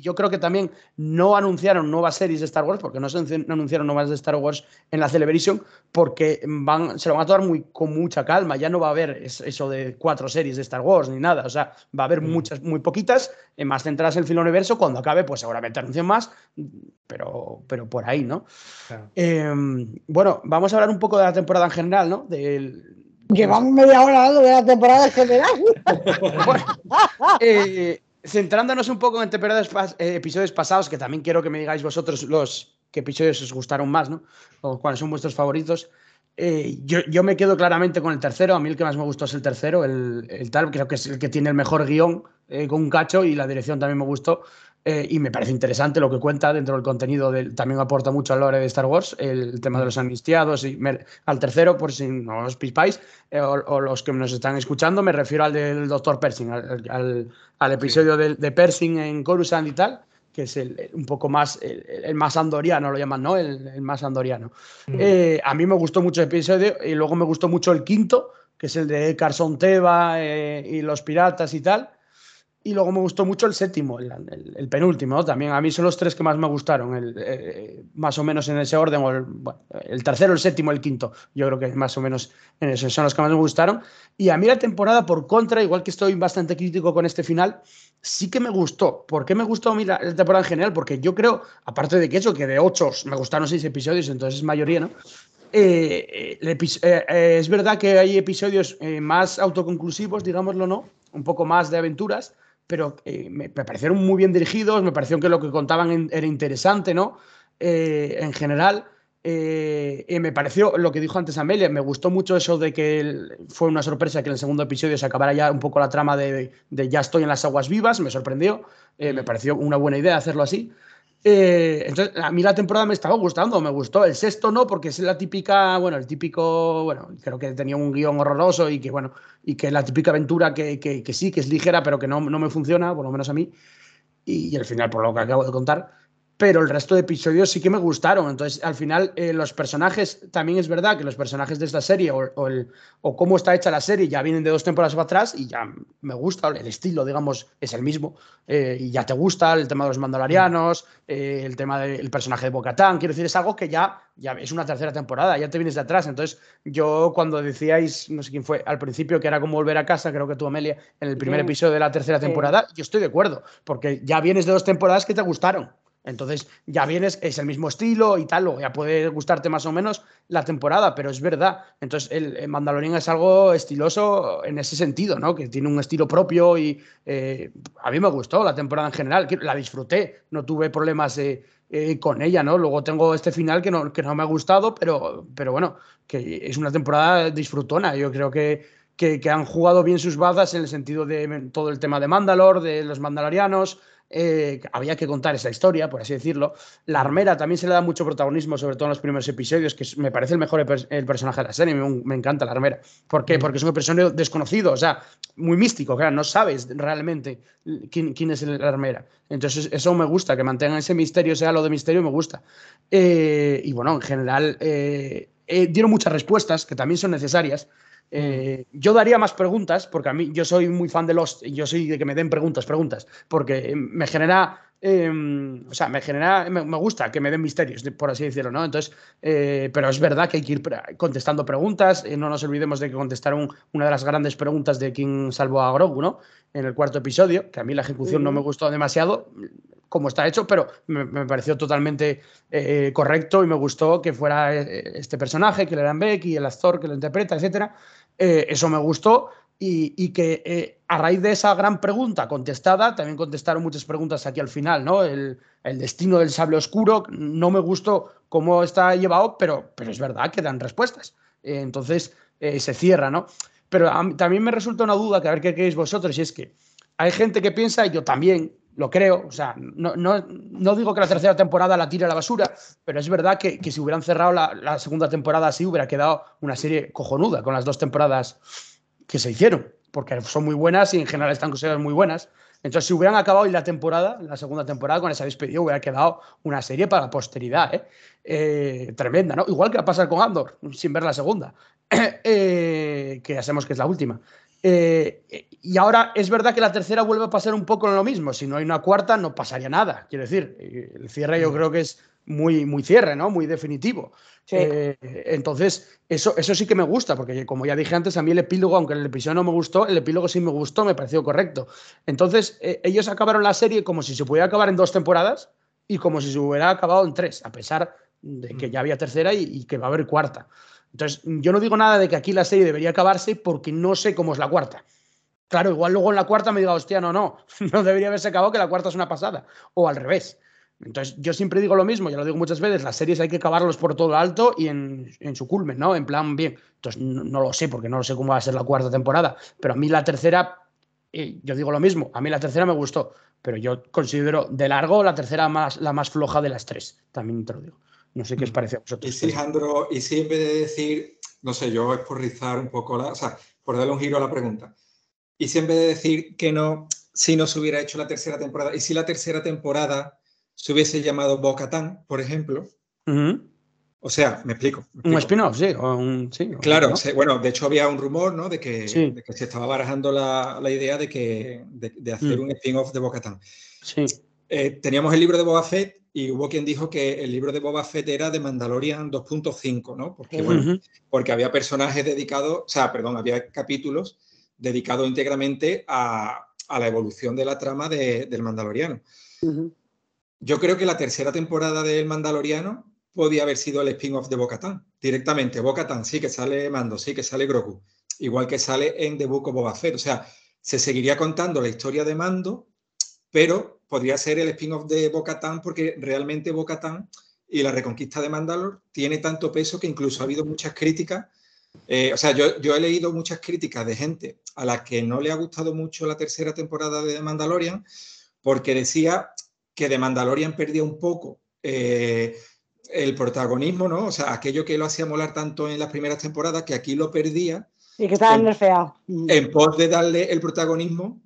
yo creo que también no anunciaron nuevas series de Star Wars, porque no se anunciaron nuevas de Star Wars en la Celebration, porque van, se lo van a tomar muy, con mucha calma. Ya no va a haber eso de cuatro series de Star Wars ni nada. O sea, va a haber mm. muchas, muy poquitas, eh, más centradas en el filo universo. Cuando acabe, pues seguramente anuncien más, pero, pero por ahí, ¿no? Em, bueno, vamos a hablar un poco de la temporada en general, ¿no? Del, Llevamos media hora hablando de la temporada general. Eh, centrándonos un poco en temporadas, eh, episodios pasados, que también quiero que me digáis vosotros los qué episodios os gustaron más, ¿no? O cuáles son vuestros favoritos. Eh, yo, me quedo claramente con el tercero. A mí el que más me gustó es el tercero, el, tal. Creo que es el que tiene el mejor guion con un cacho y la dirección también me gustó. Eh, y me parece interesante lo que cuenta dentro del contenido, del, también aporta mucho a la hora de Star Wars, el, tema de los amnistiados. Y al tercero, por si no os pispáis, eh, o, los que nos están escuchando, me refiero al del Dr. Pershing, al, al, episodio de, de, Pershing en Coruscant y tal, que es el, un poco más, el, más andoriano, lo llaman, ¿no? El, más andoriano. Eh, a mí me gustó mucho el episodio y luego me gustó mucho el quinto, que es el de Carson Teva y los piratas y tal. Y luego me gustó mucho el séptimo, el, penúltimo, también a mí son los tres que más me gustaron, el, eh, más o menos en ese orden, o el, tercero, el séptimo, el quinto, yo creo que más o menos en eso son los que más me gustaron. Y a mí la temporada, por contra, igual que estoy bastante crítico con este final, sí que me gustó. ¿Por qué me gustó a mí la, temporada en general? Porque yo creo, aparte de que eso, que de ocho me gustaron seis episodios, entonces es mayoría, ¿no? Eh, eh, es verdad que hay episodios más autoconclusivos, digámoslo, ¿no? Un poco más de aventuras pero eh, me, parecieron muy bien dirigidos, me pareció que lo que contaban era interesante, ¿no? Eh, en general. Eh, me pareció lo que dijo antes Amelia, me gustó mucho eso de que fue una sorpresa que en el segundo episodio se acabara ya un poco la trama de, de ya estoy en las aguas vivas, me sorprendió, me pareció una buena idea hacerlo así. Eh, entonces, a mí la temporada me estaba gustando, me gustó. El sexto no, porque es la típica, bueno, el típico, bueno, creo que tenía un guion horroroso y que, bueno, y que la típica aventura que, que, sí, que es ligera, pero que no, no, me funciona, por lo menos a mí. Y, y, al final, por lo que acabo de contar, pero el resto de episodios sí que me gustaron. Entonces, al final, eh, los personajes, también es verdad que los personajes de esta serie o, el, o, cómo está hecha la serie ya vienen de dos temporadas para atrás y ya me gusta, el estilo, digamos, es el mismo. Eh, y ya te gusta el tema de los mandalorianos, eh, el tema del personaje de Bocatán. Quiero decir, es algo que ya, ya es una tercera temporada, ya te vienes de atrás. Entonces, yo cuando decíais, no sé quién fue, al principio que era como volver a casa, creo que tú, Amelia, en el primer episodio de la tercera temporada, yo estoy de acuerdo, porque ya vienes de dos temporadas que te gustaron. Entonces ya vienes, es el mismo estilo y tal, o ya puede gustarte más o menos la temporada, pero es verdad. Entonces el, Mandalorian es algo estiloso en ese sentido, ¿no? Que tiene un estilo propio y eh, a mí me gustó la temporada en general, la disfruté, no tuve problemas eh, con ella, ¿no? Luego tengo este final que no, que no me ha gustado, pero, pero bueno, que es una temporada disfrutona. Yo creo que, que, que han jugado bien sus bazas en el sentido de todo el tema de Mandalor, de los mandalorianos. Eh, había que contar esa historia, por así decirlo. La armera también se le da mucho protagonismo, sobre todo en los primeros episodios, que me parece el mejor el personaje de la serie, me, encanta la armera. ¿Por qué? Mm. Porque es un personaje desconocido, o sea, muy místico, claro, no sabes realmente quién, es la armera. Entonces, eso me gusta, que mantengan ese misterio, sea lo de misterio, me gusta. Eh, y bueno, en general, eh, dieron muchas respuestas que también son necesarias. Eh, yo daría más preguntas, porque a mí yo soy muy fan de Lost, y yo soy de que me den preguntas, preguntas, porque me genera Em, o sea, me genera, me, gusta que me den misterios, por así decirlo, ¿no? Entonces, eh, pero es verdad que hay que ir contestando preguntas. Eh, no nos olvidemos de que contestaron una de las grandes preguntas de quién salvó a Grogu, ¿no? En el cuarto episodio, que a mí la ejecución no me gustó demasiado como está hecho, pero me, pareció totalmente eh, correcto y me gustó que fuera este personaje, que le dan Beck y el actor que lo interpreta, etcétera. Eso me gustó y, que eh, a raíz de esa gran pregunta contestada, también contestaron muchas preguntas aquí al final, ¿no? El, destino del sable oscuro, no me gustó cómo está llevado, pero, pero es verdad que dan respuestas. Eh, entonces eh, se cierra, ¿no? Pero también me resulta una duda, que a ver qué queréis vosotros, y es que hay gente que piensa, y yo también lo creo, o sea, no, no, digo que la tercera temporada la tire a la basura, pero es verdad que, si hubieran cerrado la, la segunda temporada así, hubiera quedado una serie cojonuda con las dos temporadas que se hicieron, porque son muy buenas y en general están consideradas muy buenas. Entonces, si hubieran acabado la temporada, la segunda temporada, con esa despedida, hubiera quedado una serie para la posteridad, ¿eh? Eh, tremenda, ¿no? Igual que va a pasar con Andor, sin ver la segunda, eh, que ya sabemos que es la última. Y ahora es verdad que la tercera vuelve a pasar un poco lo mismo. Si no hay una cuarta, no pasaría nada. Quiero decir, el cierre yo creo que es muy, muy cierre, ¿no? Muy definitivo. Eh, entonces, eso, eso sí que me gusta, porque como ya dije antes, a mí el epílogo, aunque el episodio no me gustó, el epílogo sí me gustó, me pareció correcto. Entonces, eh, ellos acabaron la serie como si se pudiera acabar en dos temporadas y como si se hubiera acabado en tres, a pesar de que ya había tercera y, que va a haber cuarta. Entonces, yo no digo nada de que aquí la serie debería acabarse porque no sé cómo es la cuarta. Claro, igual luego en la cuarta me diga, hostia, no, no, no debería haberse acabado que la cuarta es una pasada. O al revés. Entonces, yo siempre digo lo mismo, ya lo digo muchas veces, las series hay que acabarlos por todo alto y en, su culmen, ¿no? En plan, bien. Entonces, no, lo sé, porque no sé cómo va a ser la cuarta temporada, pero a mí la tercera, eh, yo digo lo mismo, a mí la tercera me gustó, pero yo considero de largo la tercera más, la más floja de las tres, también te lo digo. No sé qué os mm. parece a vosotros. Y sí, Alejandro, y sí, en vez de decir, no sé, yo es por rizar un poco la, o sea, por darle un giro a la pregunta. Y si en vez de decir que no, si no se hubiera hecho la tercera temporada, y si la tercera temporada se hubiese llamado Bocatán, por ejemplo. O sea, me explico. Un spin-off, sí. claro, bueno, de hecho había un rumor, ¿no? De que, se estaba barajando la, idea de, que, de, hacer mm. un spin-off de Bocatán. Sí. Eh, teníamos el libro de Boba Fett y hubo quien dijo que el libro de Boba Fett era de Mandalorian 2.5, ¿no? Porque, bueno, porque había personajes dedicados, o sea, perdón, había capítulos dedicados íntegramente a, la evolución de la trama del Mandaloriano. Yo creo que la tercera temporada del Mandaloriano podía haber sido el spin-off de Bo-Katan, directamente. Bo-Katan sí que sale Mando, sí que sale Grogu, igual que sale en The Book of Boba Fett. O sea, se seguiría contando la historia de Mando, pero podría ser el spin-off de Bo-Katan porque realmente Bo-Katan y la reconquista de Mandalor tiene tanto peso que incluso ha habido muchas críticas. Eh, o sea, yo, yo he leído muchas críticas de gente a la que no le ha gustado mucho la tercera temporada de Mandalorian porque decía que de Mandalorian perdía un poco eh, el protagonismo, ¿no? O sea, aquello que lo hacía molar tanto en las primeras temporadas, que aquí lo perdía. Y que estaba nerfeado. En pos de darle el protagonismo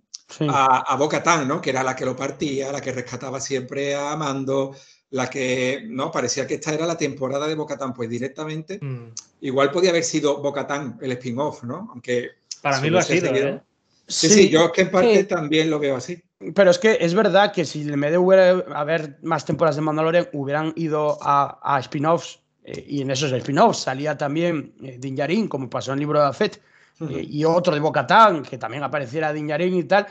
a, a Boca ¿no? Que era la que lo partía, la que rescataba siempre a Mando, la que, ¿no? Parecía que esta era la temporada de Boca pues directamente. Mm. Igual podía haber sido Boca el spin-off, ¿no? Aunque. Para mí lo ha sido, ¿eh? Sí, sí, yo es que en parte también lo veo así. Pero es que es verdad que si en vez de haber más temporadas de Mandalorian, hubieran ido a, spin-offs, eh, y en esos spin-offs salía también eh, Din Djarin, como pasó en el libro de Eh, y otro de Bocatán, que también apareciera Din Djarin y tal,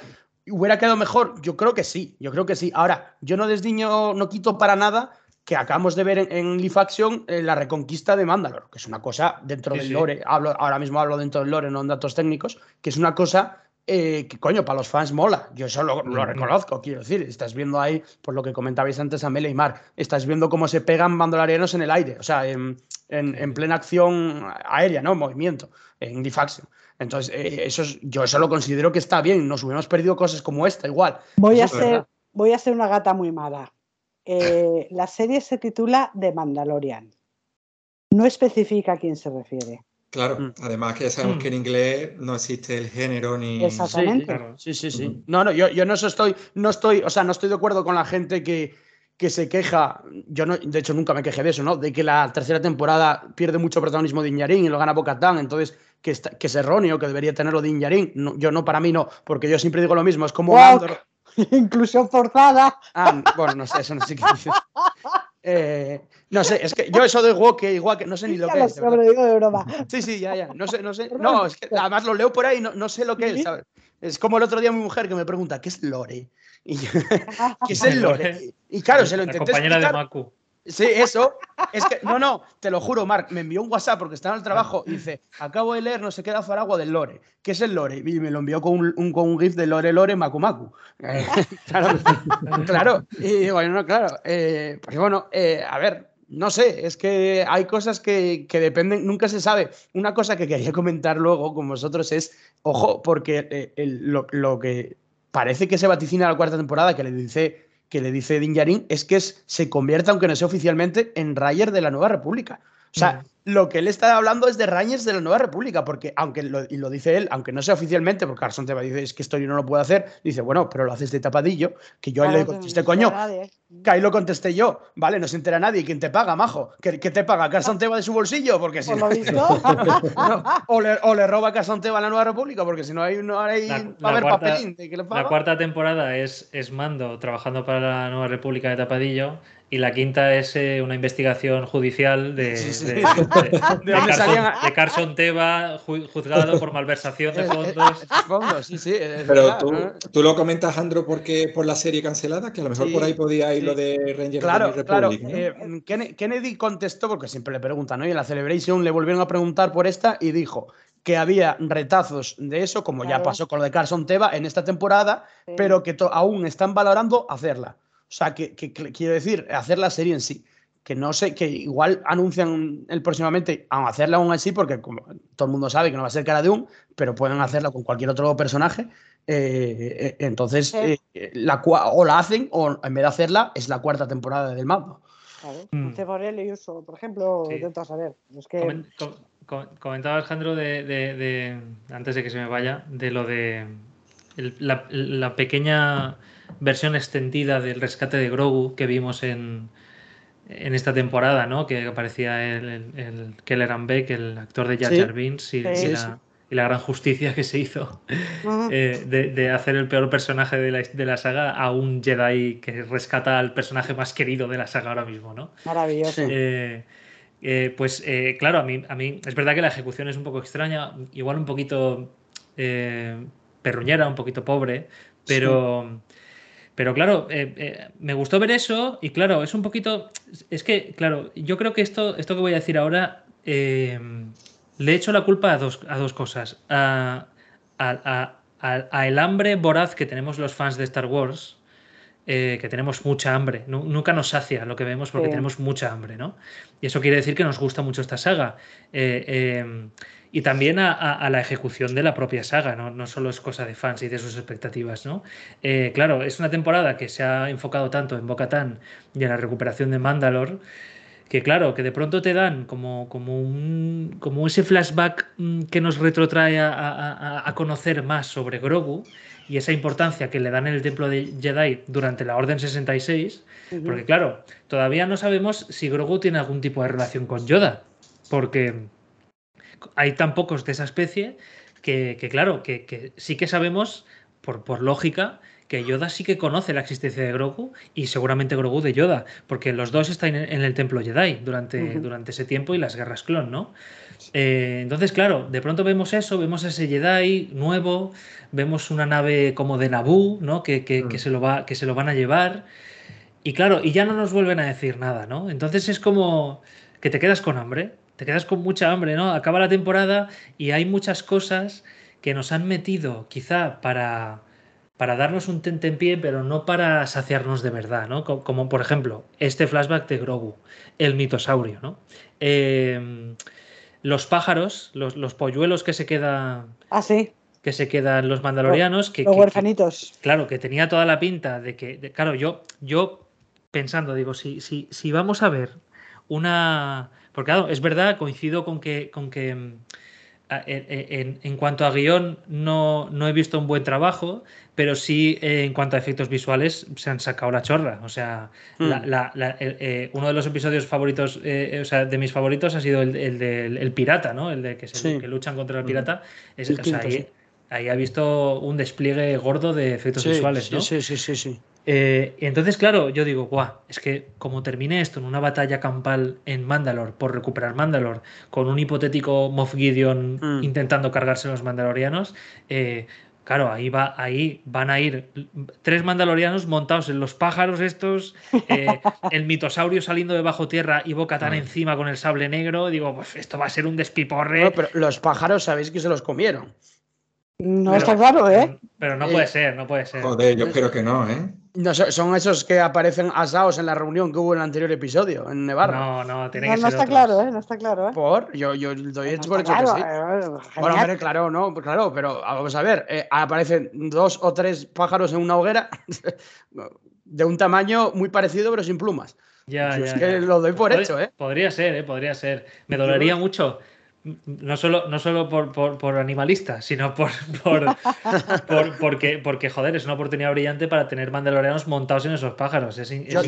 ¿hubiera quedado mejor? Yo creo que sí, yo creo que sí. Ahora, yo no desdiño, no quito para nada que acabamos de ver en, en Leaf Action la reconquista de Mandalore, que es una cosa dentro del lore, hablo, ahora mismo hablo dentro del lore, no en datos técnicos, que es una cosa eh, que coño, para los fans mola. Yo eso lo, reconozco, quiero decir. Estás viendo ahí, por lo que comentabais antes a Mele y Mar, estás viendo cómo se pegan mandalorianos en el aire, o sea, en, plena acción aérea, ¿no? Movimiento, en difaxio. Entonces, eh, eso yo eso lo considero que está bien. Nos hubiéramos perdido cosas como esta, igual. Voy, a ser, voy a ser una gata muy mala. Eh, la serie se titula The Mandalorian. No especifica a quién se refiere. Claro, mm. además que ya sabemos mm. que en inglés no existe el género ni. Exactamente. Sí, sí, sí. sí. No, no, yo, yo no estoy, no estoy, o sea, no estoy de acuerdo con la gente que, que se queja, yo no, de hecho nunca me quejé de eso, ¿no? De que la tercera temporada pierde mucho protagonismo de Iñarín y lo gana Bocatán, entonces que, que es erróneo, que debería tenerlo de Iñarín. yo no, para mí no, porque yo siempre digo lo mismo, es como Inclusión forzada. Ah, bueno, no sé, eso no sé qué dices. Eh, no sé, es que yo eso de woke, igual que no sé ni lo que es. Lo digo de broma. Sí, sí, ya, ya. No sé, no sé. No, es que además lo leo por ahí, no, no sé lo que es, ¿sabes? Es como el otro día mi mujer que me pregunta, ¿qué es Lore? Y ¿qué es el Lore? Y claro, se lo intenté. La compañera de Macu. Sí, eso. Es que, no, no, te lo juro, Marc, me envió un WhatsApp porque estaba en el trabajo y dice, acabo de leer no sé qué da Faragua del Lore. ¿Qué es el Lore? Y me lo envió con un, con un GIF de Lore Lore Macu Macu. claro, claro. Y bueno, no, claro. Eh, pues bueno, eh, a ver, no sé, es que hay cosas que, que, dependen, nunca se sabe. Una cosa que quería comentar luego con vosotros es, ojo, porque eh, lo, lo, que parece que se vaticina la cuarta temporada, que le dice que le dice Din es que se convierta, aunque no sea oficialmente, en Rayer de la Nueva República. O sea, lo que él está hablando es de Rangers de la Nueva República, porque aunque lo, y lo dice él, aunque no sea oficialmente, porque Carson te va a decir es que esto yo no lo puedo hacer, dice, bueno, pero lo haces de tapadillo, que yo ahí le contesté, coño, que ahí lo contesté yo, vale, no se entera nadie, ¿quién te paga, majo? ¿Qué, te paga? ¿Carson te va de su bolsillo? Porque si no, o, le, o, le, roba Carson te va a la Nueva República, porque si no hay, no hay la, va a haber papelín. La cuarta temporada es, es Mando trabajando para la Nueva República de Tapadillo y la quinta es eh, una investigación judicial de, de, Carson, Teva, juzgado por malversación de fondos. sí, sí, Pero tú, tú, lo comentas, Andro, porque por la serie cancelada, que a lo mejor por ahí podía ir lo de Ranger claro, Claro, eh, Kennedy contestó, porque siempre le preguntan, ¿no? Y en la Celebration le volvieron a preguntar por esta y dijo que había retazos de eso, como ya pasó con lo de Carson Teva en esta temporada, pero que aún están valorando hacerla. O sea, que, quiero decir, hacer la serie en sí. Que no sé, que igual anuncian el próximamente a hacerla aún así, porque como todo el mundo sabe que no va a ser cara de un, pero pueden hacerla con cualquier otro personaje. Eh, eh, entonces, eh, la, o la hacen, o en vez de hacerla, es la cuarta temporada del mando. Claro. Mm. y uso, por ejemplo, intento saber. Es que... comentaba Alejandro de, antes de que se me vaya, de lo de la pequeña versión extendida del rescate de Grogu que vimos en, en esta temporada, ¿no? Que aparecía el, el, Keller Beck, el actor de Jar Jar Binks y, la, y, la, gran justicia que se hizo eh, de, de, hacer el peor personaje de la, de la, saga a un Jedi que rescata al personaje más querido de la saga ahora mismo, ¿no? Maravilloso. Eh, eh, pues claro, a mí, a mí es verdad que la ejecución es un poco extraña, igual un poquito perruñera, un poquito pobre, pero... Pero claro, eh, eh, me gustó ver eso y claro, es un poquito... Es que, claro, yo creo que esto, esto que voy a decir ahora eh, le echo la culpa a dos, a dos cosas. A, el hambre voraz que tenemos los fans de Star Wars, que tenemos mucha hambre. Nunca nos sacia lo que vemos porque tenemos mucha hambre, ¿no? Y eso quiere decir que nos gusta mucho esta saga y también a, la ejecución de la propia saga, ¿no? no solo es cosa de fans y de sus expectativas. ¿no? Eh, claro, es una temporada que se ha enfocado tanto en Bo-Katan y en la recuperación de Mandalore, que claro, que de pronto te dan como, como, un, como ese flashback mm, que nos retrotrae a, conocer más sobre Grogu y esa importancia que le dan en el templo de Jedi durante la Orden 66, porque claro, todavía no sabemos si Grogu tiene algún tipo de relación con Yoda, porque hay tan pocos de esa especie que, claro, que, sí que sabemos, por, por lógica, que Yoda sí que conoce la existencia de Grogu y seguramente Grogu de Yoda, porque los dos están en, el templo Jedi durante, durante ese tiempo y las guerras clon, ¿no? Eh, entonces, claro, de pronto vemos eso, vemos ese Jedi nuevo, vemos una nave como de Naboo, ¿no? Que, que, mm. se lo va, que se lo van a llevar. Y claro, y ya no nos vuelven a decir nada, ¿no? Entonces es como que te quedas con hambre te quedas con mucha hambre, ¿no? Acaba la temporada y hay muchas cosas que nos han metido quizá para, para darnos un pie, pero no para saciarnos de verdad, ¿no? Como, por ejemplo este flashback de Grogu, el mitosaurio, ¿no? Em, los pájaros, los, polluelos que se quedan... Ah, sí. Que se quedan los mandalorianos. Que, los huerfanitos. claro, que tenía toda la pinta de que... claro, yo, yo pensando, digo, si, si, si vamos a ver una porque claro, es verdad, coincido con que, con que mm, en, en, cuanto a guion no, no, he visto un buen trabajo, pero sí eh, en cuanto a efectos visuales se han sacado la chorra. O sea, hmm. eh, uno de los episodios favoritos, o sea, de mis favoritos ha sido el, del pirata, ¿no? El de que, se, que luchan contra el hmm. pirata. Es, o sea, ahí, ahí, ha visto un despliegue gordo de efectos visuales, ¿no? Sí, sí, sí, sí. Eh, y entonces, claro, yo digo, guau, es que como termine esto en una batalla campal en Mandalor por recuperar Mandalor, con un hipotético Moff Gideon mm. intentando cargarse los mandalorianos, eh, claro, ahí, va, ahí van a ir tres mandalorianos montados en los pájaros estos, eh, el mitosaurio saliendo de bajo tierra y Boca tan mm. encima con el sable negro. Digo, pues esto va a ser un despiporre. pero los pájaros sabéis que se los comieron. No está claro, ¿eh? Pero no puede ser, no puede ser. Joder, yo creo que no, ¿eh? No, son esos que aparecen asados en la reunión que hubo en el anterior episodio, en Nevarra. No, no, tiene que ser. No está claro, ¿eh? No está claro, ¿eh? Por, yo, yo doy hecho por hecho que sí. Eh, bueno, hombre, claro, no, claro, pero vamos a ver, eh, aparecen dos o tres pájaros en una hoguera de un tamaño muy parecido, pero sin plumas. Ya, ya, es que lo doy por hecho, ¿eh? Podría ser, ¿eh? Podría ser. Me dolería mucho no solo, no solo por, por, animalista, sino por, por, porque, porque, joder, es una oportunidad brillante para tener mandalorianos montados en esos pájaros. yo,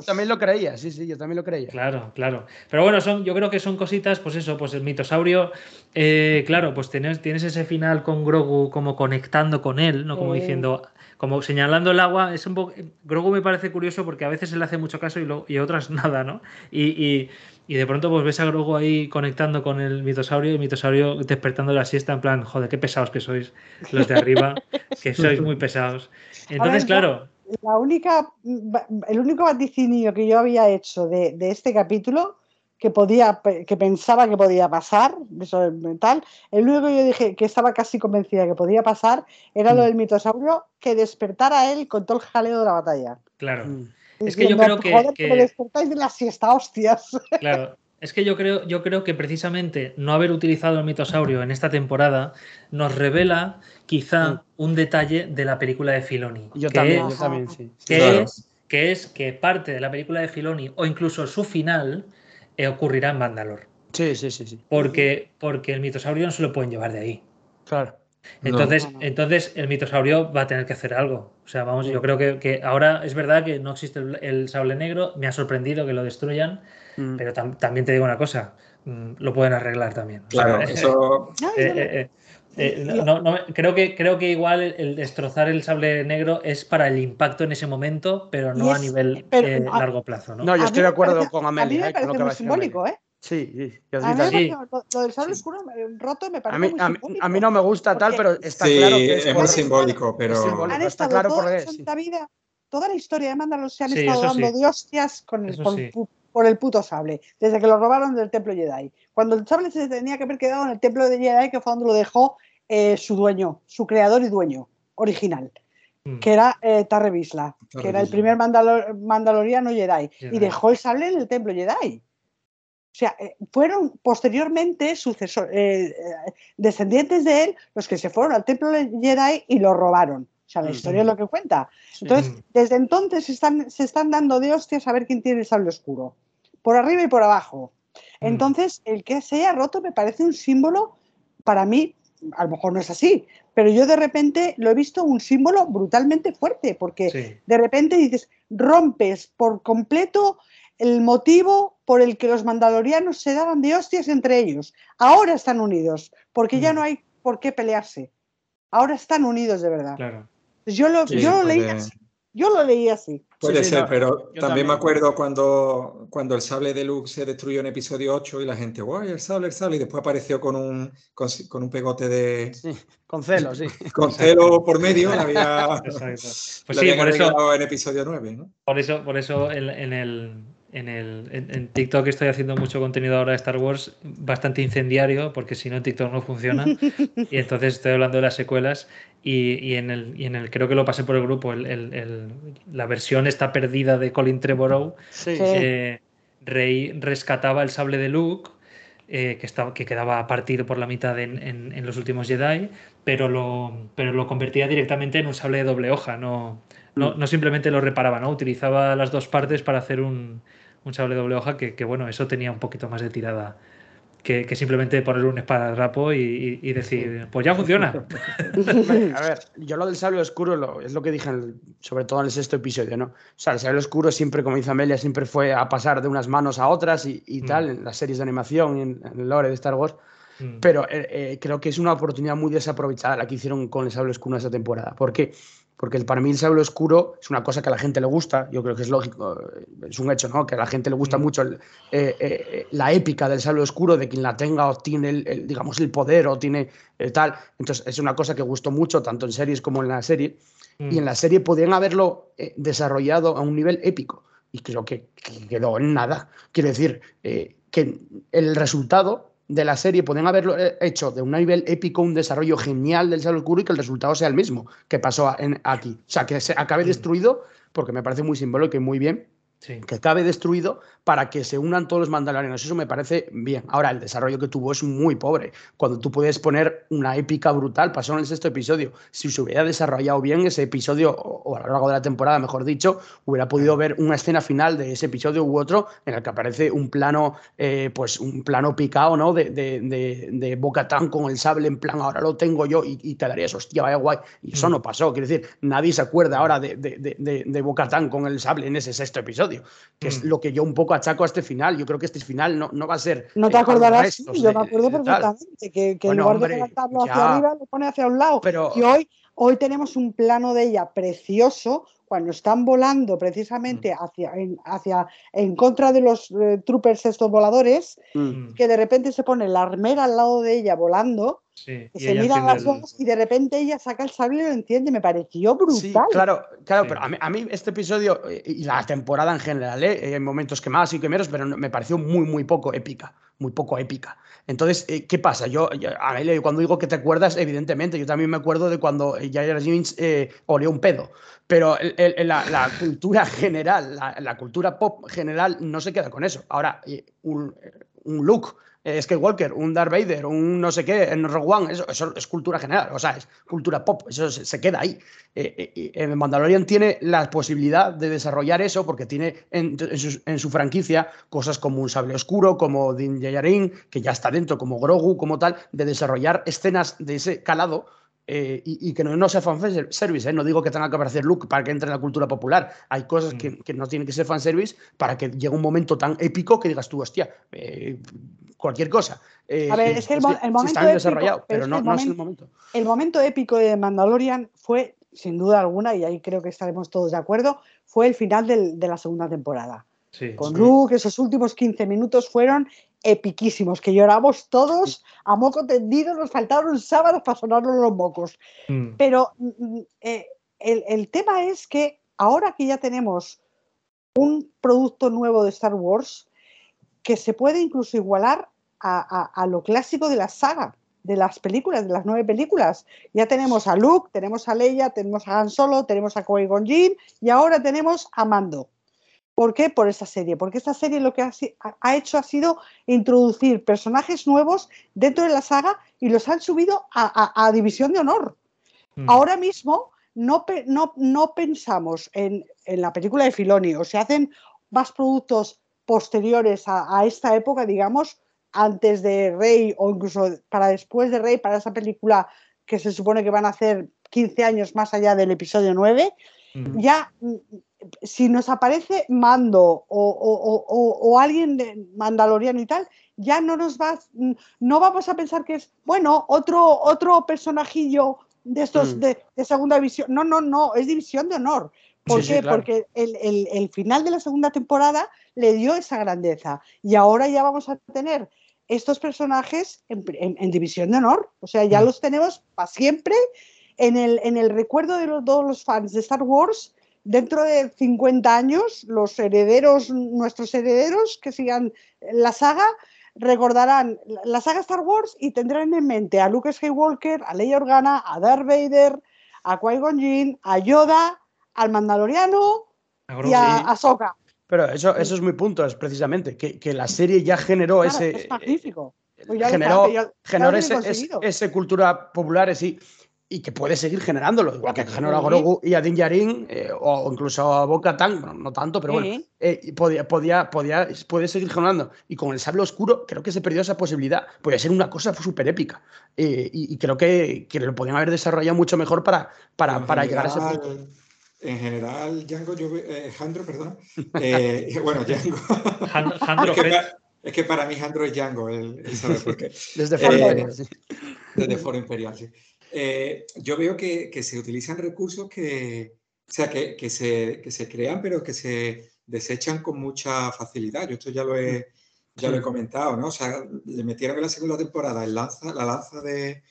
también lo creía, sí, sí, yo también lo creía. Claro, claro. Pero bueno, son, yo creo que son cositas, pues eso, pues el mitosaurio, eh, claro, pues tienes, tienes ese final con Grogu como conectando con él, ¿no? Como diciendo, como señalando el agua, es un poco. Grogu me parece curioso porque a veces él hace mucho caso y, lo, y otras nada, ¿no? y y de pronto pues ves a Grogu ahí conectando con el mitosaurio y el mitosaurio despertando la siesta en plan, joder, qué pesados que sois los de arriba, que sois muy pesados. Entonces, claro... La única, el único vaticinio que yo había hecho de, este capítulo que podía que pensaba que podía pasar eso tal el único que yo dije que estaba casi convencida que podía pasar era lo mm. del mitosaurio que despertara él con todo el jaleo de la batalla claro mm. Es que yo creo que. despertáis de la siesta, hostias. Claro. Es que yo creo, yo creo que precisamente no haber utilizado el mitosaurio en esta temporada nos revela quizá un detalle de la película de Filoni. Yo también, yo también, sí. Que, es, que es que parte de la película de Filoni, o incluso su final, eh, ocurrirá en Mandalor. Sí, sí, sí, sí. Porque, porque el mitosaurio no se lo pueden llevar de ahí. Claro. Entonces, entonces el mitosaurio va a tener que hacer algo. O sea, vamos, yo creo que, ahora es verdad que no existe el, sable negro. Me ha sorprendido que lo destruyan, mm. pero también te digo una cosa, mm, lo pueden arreglar también. Claro, eso... Eh, eh, eh, creo, que, creo que igual el, destrozar el sable negro es para el impacto en ese momento, pero no a nivel largo plazo. ¿no? no, yo estoy de acuerdo con Amelia. A mí me parece simbólico, ¿eh? Sí, sí. a mí lo, del sable oscuro roto me parece. A mí, a mí, no me gusta tal, pero está claro que es, muy simbólico, pero. Han está claro toda, la vida, toda la historia de Mandalor se han estado dando de hostias con el, por, el puto sable, desde que lo robaron del templo Jedi. Cuando el sable se tenía que haber quedado en el templo de Jedi, que fue donde lo dejó eh, su dueño, su creador y dueño original. Mm. que era eh, Tarre que era el primer mandaloriano Jedi, y dejó el sable en el templo Jedi. O sea, eh, fueron posteriormente eh, eh, descendientes de él los que se fueron al templo de Jedi y lo robaron. O sea, la historia es lo que cuenta. Entonces, desde entonces se están, se están dando de hostias a ver quién tiene el sable oscuro. Por arriba y por abajo. Mm. Entonces, el que se haya roto me parece un símbolo, para mí, a lo mejor no es así, pero yo de repente lo he visto un símbolo brutalmente fuerte, porque de repente dices, rompes por completo el motivo por el que los mandalorianos se daban de hostias entre ellos. Ahora están unidos, porque ya mm. no hay por qué pelearse. Ahora están unidos de verdad. Yo lo, yo leí así. Yo lo leí así. Puede ser, pero también, me acuerdo cuando, cuando el sable de Luke se destruyó en episodio 8 y la gente, guay, el sable, el sable, y después apareció con un, con, un pegote de... con celo, sí. Con celo por medio, la había, pues sí, por eso, en episodio 9, ¿no? Por eso, por eso en el, en, el, en, TikTok estoy haciendo mucho contenido ahora de Star Wars bastante incendiario, porque si no TikTok no funciona. y entonces estoy hablando de las secuelas y, y, en, el, y en el, creo que lo pasé por el grupo, el, la versión está perdida de Colin Trevorrow. Eh, Rey rescataba el sable de Luke. Eh, que, estaba, que quedaba partido por la mitad en, en, los últimos Jedi, pero lo, pero lo convertía directamente en un sable de doble hoja, no, no, no simplemente lo reparaba, ¿no? utilizaba las dos partes para hacer un, un sable doble hoja que, bueno, eso tenía un poquito más de tirada que, simplemente poner un espadadrapo y, y, decir, pues ya funciona. A ver, yo lo del sable oscuro es lo que dije sobre todo en el sexto episodio, ¿no? O sea, el sable oscuro siempre, como dice Amelia, siempre fue a pasar de unas manos a otras y, mm. tal, en las series de animación y en, el lore de Star Wars. Mm. Pero eh, eh, creo que es una oportunidad muy desaprovechada la que hicieron con el sable oscuro esta temporada. ¿Por porque para mí el sable oscuro es una cosa que a la gente le gusta, yo creo que es lógico, es un hecho, ¿no? Que a la gente le gusta mm. mucho eh, eh, la épica del sable oscuro, de quien la tenga o tiene, el, digamos, el poder o tiene eh, tal. Entonces, es una cosa que gustó mucho, tanto en series como en la serie. Y en la serie podían haberlo desarrollado a un nivel épico. Y creo que, que quedó en nada. Quiero decir, que el resultado de la serie pueden haberlo eh, hecho de un nivel épico, un desarrollo genial del Sable Oscuro y que el resultado sea el mismo que pasó aquí. O sea, que se acabe mm. destruido, porque me parece muy simbólico y muy bien, que acabe destruido para que se unan todos los mandalorianos. Eso me parece bien. Ahora, el desarrollo que tuvo es muy pobre. Cuando tú puedes poner una épica brutal, pasó en el sexto episodio. Si se hubiera desarrollado bien ese episodio, o a lo largo de la temporada, mejor dicho, hubiera podido ver una escena final de ese episodio u otro en el que aparece un plano, eh, pues un plano picado, ¿no? De, de, de, con el sable en plan, ahora lo tengo yo, y, te darías, hostia, vaya guay. Y eso mm. no pasó. Quiero decir, nadie se acuerda ahora de, de, de Bocatán con el sable en ese sexto episodio, que es mm. lo que yo un poco achaco a este final. Yo creo que este final no, no va a ser. No te acordarás, yo me acuerdo perfectamente que, que en lugar de levantarlo hacia arriba, lo pone hacia un lado. Pero... Y hoy, hoy tenemos un plano de ella precioso cuando están volando precisamente mm. hacia, en, hacia, en contra de los eh, troopers estos voladores, mm. que de repente se pone la armera al lado de ella volando, se miran las dos y de repente ella saca el sable y lo entiende. Me pareció brutal. Sí, claro, claro, pero a mí, este episodio eh, y la temporada en general, ¿eh? hay momentos que más y que menos, pero me pareció muy, muy poco épica, muy poco épica. Entonces, eh, ¿qué pasa? Yo, cuando digo que te acuerdas, evidentemente, yo también me acuerdo de cuando Jar James eh, olió un pedo, pero la, cultura general, la, cultura pop general no se queda con eso. Ahora, eh, un, un look eh, Skywalker, un Darth Vader, un no sé qué, en Rogue One, eso, es cultura general, o sea, es cultura pop, eso se, queda ahí. Eh, eh Mandalorian tiene la posibilidad de desarrollar eso porque tiene en, su, franquicia cosas como un sable oscuro, como Din Djarin, que ya está dentro, como Grogu, como tal, de desarrollar escenas de ese calado eh, y, que no, sea fanservice, ¿eh? no digo que tenga que aparecer Luke para que entre en la cultura popular. Hay cosas que, mm. que, no tienen que ser fanservice para que llegue un momento tan épico que digas tú, hostia, eh, cualquier cosa. a ver, es que el, momento épico, pero no, es el momento. El momento épico de Mandalorian fue, sin duda alguna, y ahí creo que estaremos todos de acuerdo, fue el final de la segunda temporada. con Luke, esos últimos 15 minutos fueron epiquísimos, que lloramos todos a moco tendido, nos faltaron sábados para sonarnos los mocos. Mm. Pero mm, mm, eh, el, tema es que ahora que ya tenemos un producto nuevo de Star Wars, que se puede incluso igualar a, lo clásico de la saga, de las películas, de las nueve películas. Ya tenemos a Luke, tenemos a Leia, tenemos a Han Solo, tenemos a Qui-Gon Jinn y ahora tenemos a Mando. ¿Por qué? Por esta serie. Porque esta serie lo que ha, hecho ha sido introducir personajes nuevos dentro de la saga y los han subido a, División de Honor. Mm. Ahora mismo no, no, pensamos en, la película de Filoni o se hacen más productos posteriores a, esta época, digamos, antes de Rey o incluso para después de Rey, para esa película que se supone que van a hacer 15 años más allá del episodio 9, mm. ya si nos aparece Mando o, alguien de Mandaloriano y tal, ya no nos va, no vamos a pensar que es, bueno, otro, otro personajillo de estos mm. de, segunda división. No, no, no, es división de honor. ¿Por qué? Porque el, final de la segunda temporada le dio esa grandeza. Y ahora ya vamos a tener estos personajes en, división de honor. O sea, ya mm. los tenemos para siempre en el, en el recuerdo de todos los fans de Star Wars dentro de 50 años, los herederos, nuestros herederos que sigan la saga, recordarán la saga Star Wars y tendrán en mente a Luke Skywalker, a Leia Organa, a Darth Vader, a Qui-Gon Jinn, a Yoda, al Mandaloriano y a Ahsoka. Pero eso, eso es muy punto, es precisamente que, la serie ya generó ese. Es magnífico. Pues generó, ese, cultura popular, sí. Y que puede seguir generándolo, igual que generó a Grogu y a Din Djarin, eh, o incluso a Boca Tan, bueno, no tanto, pero bueno, eh, podía, podía, podía, puede seguir generando. Y con el sable oscuro creo que se perdió esa posibilidad. Podría ser una cosa súper épica. Eh, y, creo que, que, lo podían haber desarrollado mucho mejor para, para, para llegar a ese punto. En general, Django, yo, Jandro, perdón. bueno, Django. Jandro, es, que para, mí Jandro es Django, él, sabe por qué. Desde Foro Imperial. Desde Foro Imperial, sí. Eh, yo veo que, se utilizan recursos que, o sea, que, se, se, crean, pero que se desechan con mucha facilidad. Yo esto ya lo he, ya lo he comentado, ¿no? O sea, le metieron en la segunda temporada el lanza, la lanza de,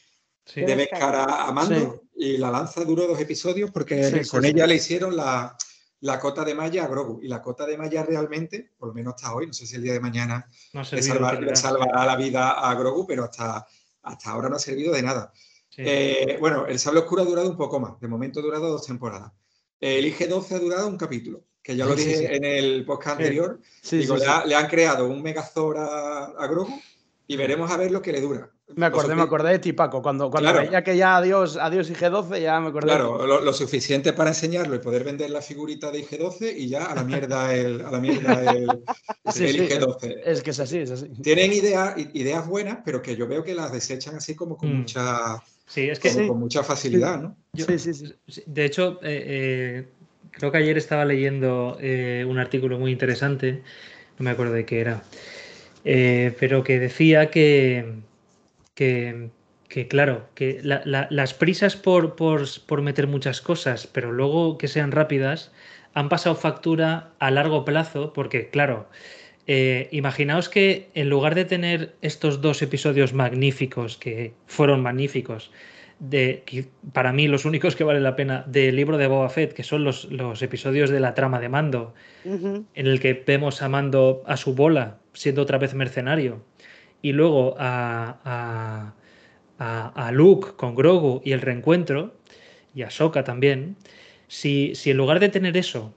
de Beskar a, Mando y la lanza duró dos episodios porque con ella le hicieron la, la, cota de malla a Grogu. Y la cota de malla realmente, por lo menos hasta hoy, no sé si el día de mañana le, salvará la vida a Grogu, pero hasta, hasta ahora no ha servido de nada. Eh, bueno, El Sable Oscuro ha durado un poco más. De momento ha durado dos temporadas. El IG-12 ha durado un capítulo, que ya lo dije en el podcast anterior. Digo, le, han creado un Megazord a, a Grogu y veremos a ver lo que le dura. Me acordé, me acordé de ti, Paco. Cuando, cuando veía que ya adiós, adiós IG-12, ya me acordé. Claro, lo, suficiente para enseñarlo y poder vender la figurita de IG-12 y ya a la mierda el, a la mierda el, IG-12. Es que es así, es así. Tienen ideas, ideas buenas, pero que yo veo que las desechan así como con mm. mucha Sí, es que. Con mucha facilidad, ¿no? sí, sí, sí. De hecho, eh, eh, creo que ayer estaba leyendo eh, un artículo muy interesante, no me acuerdo de qué era, pero que decía que, que, claro, que las prisas por, por, meter muchas cosas, pero luego que sean rápidas, han pasado factura a largo plazo, porque claro, imaginaos que en lugar de tener estos dos episodios magníficos, que fueron magníficos, de para mí los únicos que vale la pena del libro de Boba Fett, que son los, los episodios de la trama de Mando, en el que vemos a Mando a su bola, siendo otra vez mercenario, y luego a, a, a, Luke con Grogu y el reencuentro, y a Soka también, si, si en lugar de tener eso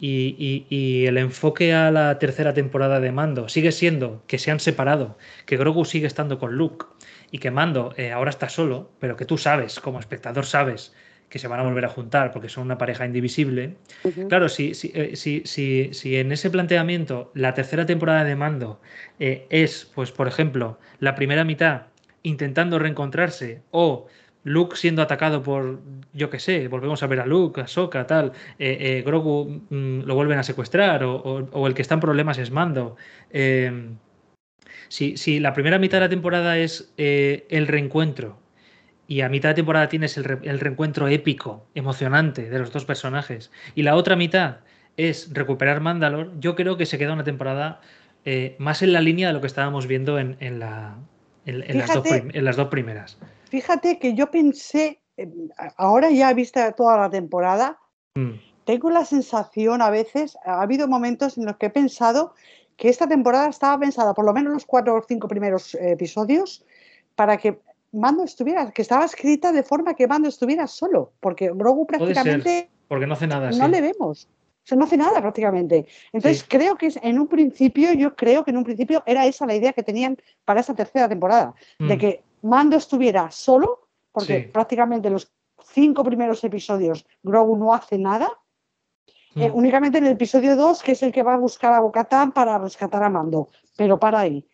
y, el enfoque a la tercera temporada de Mando sigue siendo que se han separado, que Grogu sigue estando con Luke y que Mando eh, ahora está solo, pero que tú sabes, como espectador sabes que se van a volver a juntar porque son una pareja indivisible. Claro, si, eh, si, si, si, en ese planteamiento la tercera temporada de Mando eh, es, pues, por ejemplo, la primera mitad intentando reencontrarse o Luke siendo atacado por, yo qué sé, volvemos a ver a Luke, a Soka, tal, eh, eh, Grogu mm, lo vuelven a secuestrar, o, el que está en problemas es Mando. Em, si, la primera mitad de la temporada es eh, el reencuentro, y a mitad de temporada tienes el, reencuentro épico, emocionante de los dos personajes, y la otra mitad es recuperar Mandalor, yo creo que se queda una temporada más en la línea de lo que estábamos viendo en, la, en las dos primeras. Fíjate que yo pensé, ahora ya vista toda la temporada, mm. tengo la sensación a veces, ha habido momentos en los que he pensado que esta temporada estaba pensada, por lo menos los cuatro o cinco primeros episodios, para que Mando estuviera, que estaba escrita de forma que Mando estuviera solo, porque Grogu prácticamente porque no hace nada. No le vemos. O no hace nada prácticamente. Entonces creo que en un principio, yo creo que en un principio era esa la idea que tenían para esa tercera temporada, de mm. que Mando estuviera solo, porque prácticamente los cinco primeros episodios Grogu no hace nada. Eh, mm. únicamente en el episodio 2, que es el que va a buscar a Bocatán para rescatar a Mando, pero para ahí.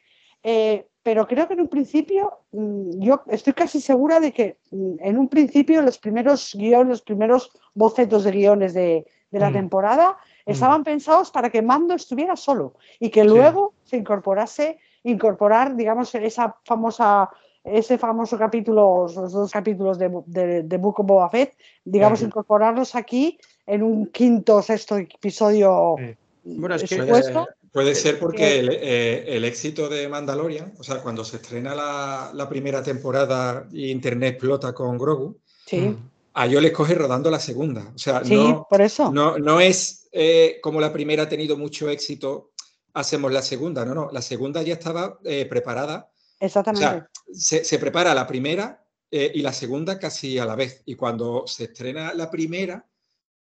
Eh, pero creo que en un principio, mm, yo estoy casi segura de que mm, en un principio los primeros guiones, los primeros bocetos de guiones de, la temporada estaban pensados para que Mando estuviera solo y que luego se incorporase, incorporar, digamos, esa famosa ese famoso capítulo, los dos capítulos de, de, de Book of Boba Fett, digamos, incorporarlos aquí en un quinto o sexto episodio. Bueno, es que puede, puede, ser porque el, eh, el, éxito de Mandalorian, o sea, cuando se estrena la, la primera temporada y Internet explota con Grogu, sí. a yo les coge rodando la segunda. O sea, sí, no, por eso. No, no es eh, como la primera ha tenido mucho éxito, hacemos la segunda. No, no, la segunda ya estaba eh, preparada Exactamente. Se, prepara la primera eh, y la segunda casi a la vez. Y cuando se estrena la primera,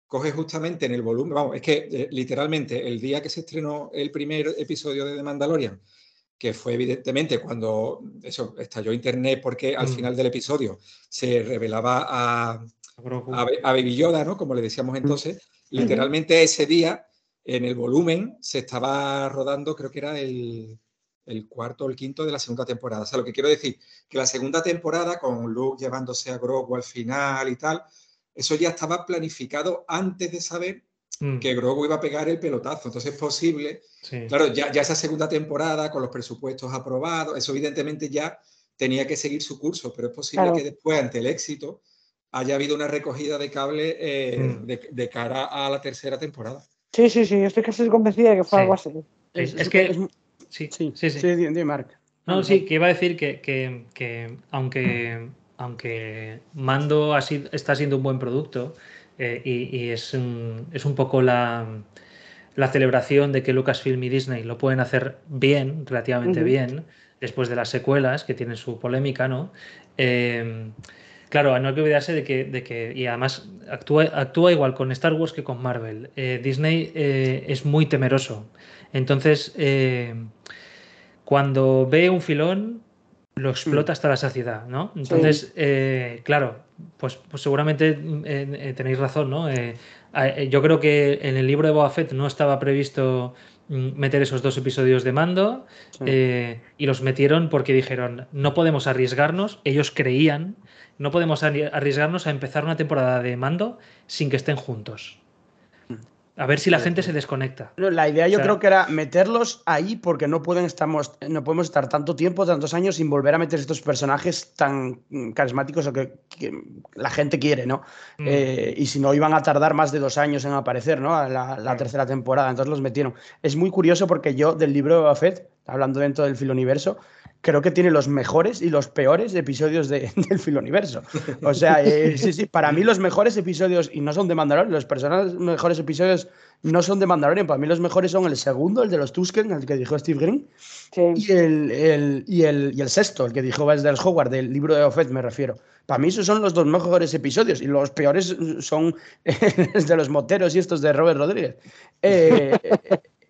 coge justamente en el volumen, vamos, es que eh, literalmente el día que se estrenó el primer episodio de The Mandalorian, que fue evidentemente cuando eso estalló Internet porque al Mm. final del episodio se revelaba a, a, a Baby Yoda, ¿no? Como le decíamos entonces, literalmente ese día en el volumen se estaba rodando, creo que era el, el cuarto o el quinto de la segunda temporada. O sea, lo que quiero decir, que la segunda temporada, con Luke llevándose a Grogu al final y tal, eso ya estaba planificado antes de saber Mm, que Grogu iba a pegar el pelotazo. Entonces es posible, sí. claro, ya, ya esa segunda temporada con los presupuestos aprobados, eso evidentemente ya tenía que seguir su curso, pero es posible Claro. que después, ante el éxito, haya habido una recogida de cable eh, Mm. de, de cara a la tercera temporada. Sí, sí, sí, yo estoy casi convencida de que fue Sí. algo así. Es, es que. es- sí, sí, sí, sí. sí, di- di, Marc. No, sí, que iba a decir que, que- que aunque, aunque Mando sido- está siendo un buen producto eh, y, y es, un, es un poco la, la celebración de que Lucasfilm y Disney lo pueden hacer bien, relativamente bien, después de las secuelas que tienen su polémica, ¿no? Eh, claro, no hay que olvidarse de que, de que y además actúa, actúa igual con Star Wars que con Marvel. Eh, Disney eh, es muy temeroso. Entonces, eh, cuando ve un filón, lo explota hasta la saciedad, ¿no? Entonces, claro, pues, pues seguramente mm, tenéis razón, ¿no? Yo creo que en el libro de Boba Fett no estaba previsto mm, meter esos dos episodios de mando Sí. eh, y los metieron porque dijeron, no podemos arriesgarnos, ellos creían, no podemos arri- arriesgarnos a empezar una temporada de mando sin que estén juntos. A ver si la gente se desconecta. No, La idea yo O sea- creo que era meterlos ahí porque no pueden estamos, no podemos estar tanto tiempo, tantos años sin volver a meter estos personajes tan mm, carismáticos o que, que la gente quiere, ¿no? Mm. Eh, y si no, iban a tardar más de dos años en aparecer, ¿no? A La, la Claro. tercera temporada, entonces los metieron. Es muy curioso porque yo del libro de Boba Fett, hablando dentro del filoniverso, creo que tiene los mejores y los peores episodios de- del filoniverso. O sea, eh, sí, sí, para mí los mejores episodios, y no son de Mandalorian, los personajes mejores episodios no son de Mandalorian, para mí los mejores son el segundo, el de los Tusken, el que dijo Steve Green, Sí. y el, el- y el, y el sexto, el que dijo Dallas Howard, del libro de Offet, me refiero. Para mí esos son los dos mejores episodios y los peores son los de los moteros y estos de Robert Rodríguez. Eh,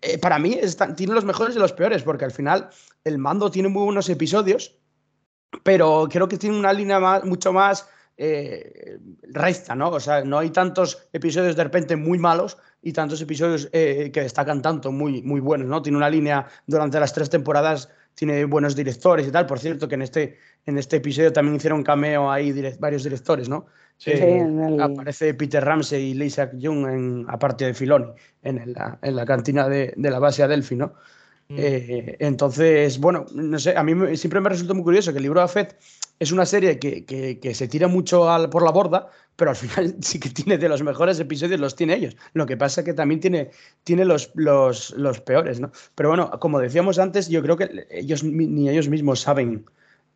eh, para mí tiene los mejores y los peores, porque al final el mando tiene muy buenos episodios, pero creo que tiene una línea mucho más eh, recta, ¿no? O sea, no hay tantos episodios de repente muy malos y tantos episodios eh, que destacan tanto muy, muy buenos, ¿no? Tiene una línea durante las tres temporadas, tiene buenos directores y tal. Por cierto, que en este, en este episodio también hicieron cameo ahí varios directores, ¿no? Sí. Sí, en el- Aparece Peter Ramsey y Lisa Young, en, aparte de Filoni, en, el- la, en la cantina de, de la base Adelphi, ¿no? Mm. Eh, entonces, bueno, no sé, a mí siempre me resultó muy curioso que el libro de Fett es una serie que, que- que se tira mucho al- por la borda, pero al final sí que tiene de los mejores episodios, los tiene ellos. Lo que pasa es que también tiene, tiene los, los, los peores, ¿no? Pero bueno, como decíamos antes, yo creo que ellos ni ellos mismos saben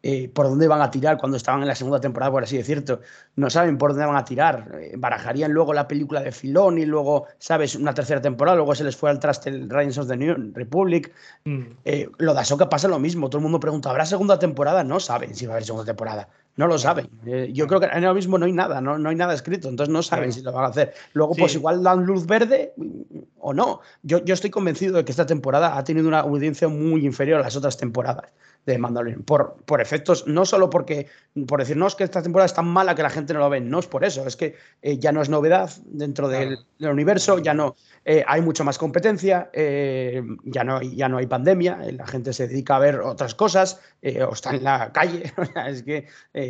eh, por dónde van a tirar cuando estaban en la segunda temporada, por así decirlo. No saben por dónde van a tirar. Eh, barajarían luego la película de Filón y luego, ¿sabes? Una tercera temporada, luego se les fue al traste el Riders of the New Republic. Mm. Eh, lo de Ahsoka pasa lo mismo. Todo el mundo pregunta, ¿habrá segunda temporada? No saben si va a haber segunda temporada. No lo saben. Eh, yo creo que ahora mismo no hay nada, no, no hay nada escrito, entonces no saben Claro. si lo van a hacer. Luego, Sí. pues igual dan luz verde mm, o no. Yo, yo estoy convencido de que esta temporada ha tenido una audiencia muy inferior a las otras temporadas de Mandalorian. Por, por efectos, no solo porque, por decir, no es que esta temporada es tan mala que la gente no lo ve, no es por eso, es que eh, ya no es novedad dentro del, universo, ya no eh, hay mucho más competencia, eh, ya, no, hay- ya no hay pandemia, la gente se dedica a ver otras cosas o está en la calle, es que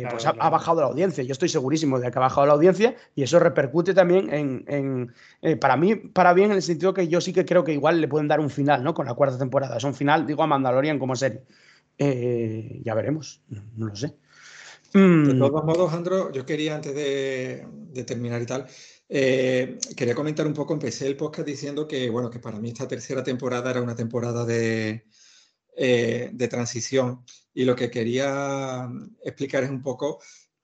pues ha, bajado la audiencia, yo estoy segurísimo de que ha bajado la audiencia y eso repercute también en, en, para mí, para bien en el sentido que yo sí que creo que igual le pueden dar un final, ¿no? Con la cuarta temporada, es un final, digo, a Mandalorian como serie. Eh, ya veremos, no, no lo sé. De Mm, todos modos, Andro, yo quería antes de, de terminar y tal, eh, quería comentar un poco, empecé el podcast diciendo que, bueno, que para mí esta tercera temporada era una temporada de, eh, de transición y lo que quería explicar es un poco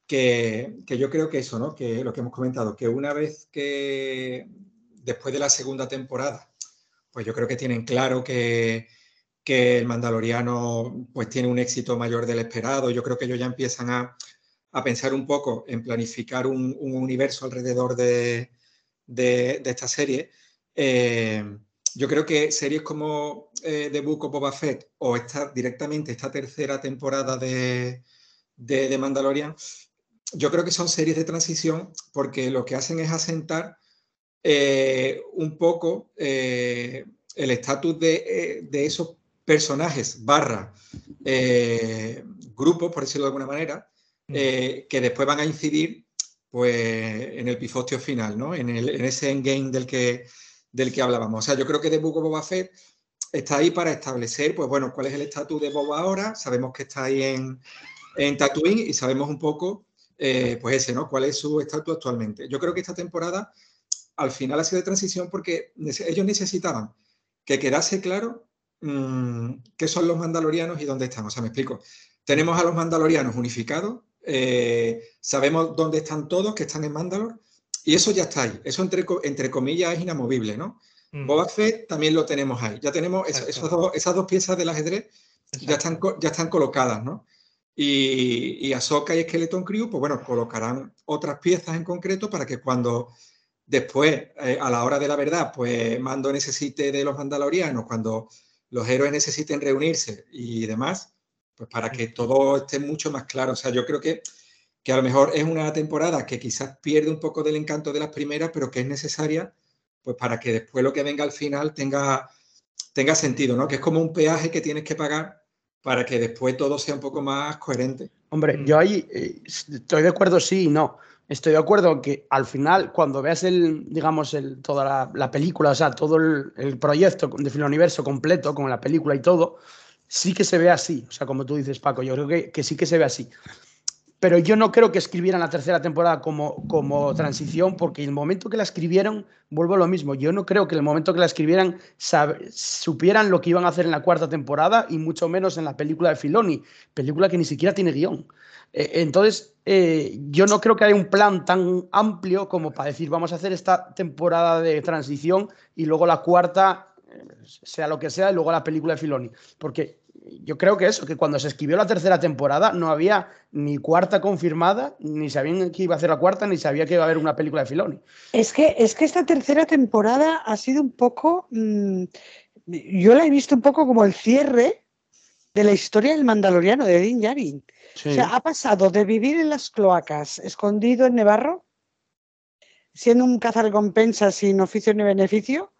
que, que yo creo que eso, ¿no? Que lo que hemos comentado, que una vez que después de la segunda temporada, pues yo creo que tienen claro que, que el Mandaloriano pues tiene un éxito mayor del esperado. Yo creo que ellos ya empiezan a, a pensar un poco en planificar un, un universo alrededor de, de, esta serie. Eh, yo creo que series como eh, de Book of Boba Fett o esta, directamente esta tercera temporada de, de, Mandalorian, yo creo que son series de transición porque lo que hacen es asentar eh, un poco el estatus de, de, esos personajes barra grupos, por decirlo de alguna manera, mm. que después van a incidir pues, en el pifostio final, ¿no? en, el, en ese endgame del que, del que hablábamos. O sea, yo creo que of Boba Fett está ahí para establecer, pues bueno, cuál es el estatus de Boba ahora. Sabemos que está ahí en, en Tatooine y sabemos un poco, eh, pues ese, ¿no? Cuál es su estatus actualmente. Yo creo que esta temporada al final ha sido de transición porque ellos necesitaban que quedase claro mmm, qué son los mandalorianos y dónde están. O sea, me explico. Tenemos a los mandalorianos unificados, eh, sabemos dónde están todos que están en Mandalore y eso ya está ahí. Eso, entre, entre comillas, es inamovible, ¿no? Mm. Boba Fett también lo tenemos ahí. Ya tenemos esas dos piezas del ajedrez, ya están, ya están colocadas, ¿no? Y, y Ahsoka y Skeleton Crew, pues bueno, colocarán otras piezas en concreto para que cuando después, eh, a la hora de la verdad, pues Mando necesite de los mandalorianos, cuando los héroes necesiten reunirse y demás, pues para que todo esté mucho más claro. O sea, yo creo que que a lo mejor es una temporada que quizás pierde un poco del encanto de las primeras, pero que es necesaria pues para que después lo que venga al final tenga, tenga sentido, ¿no? Que es como un peaje que tienes que pagar para que después todo sea un poco más coherente. Hombre, mm. yo ahí eh, estoy de acuerdo, sí y no. Estoy de acuerdo que al final, cuando veas el, digamos, el, toda la, película, o sea, todo el, proyecto de Universo completo, con la película y todo, sí que se ve así. O sea, como tú dices, Paco, yo creo que, que sí que se ve así pero yo no creo que escribieran la tercera temporada como, como transición, porque el momento que la escribieron, vuelvo a lo mismo, yo no creo que el momento que la escribieran supieran lo que iban a hacer en la cuarta temporada y mucho menos en la película de Filoni, película que ni siquiera tiene guion. Eh, entonces, eh, yo no creo que haya un plan tan amplio como para decir, vamos a hacer esta temporada de transición y luego la cuarta, eh, sea lo que sea, y luego la película de Filoni, porque yo creo que eso, que cuando se escribió la tercera temporada no había ni cuarta confirmada, ni sabían que iba a hacer la cuarta, ni sabía que iba a haber una película de Filoni. Es que, es que esta tercera temporada ha sido un poco, mm, yo la he visto un poco como el cierre de la historia del mandaloriano de Din Djarin. O sea, ha pasado de vivir en las cloacas, escondido en Nevarro, siendo un cazarrecompensas sin oficio ni beneficio,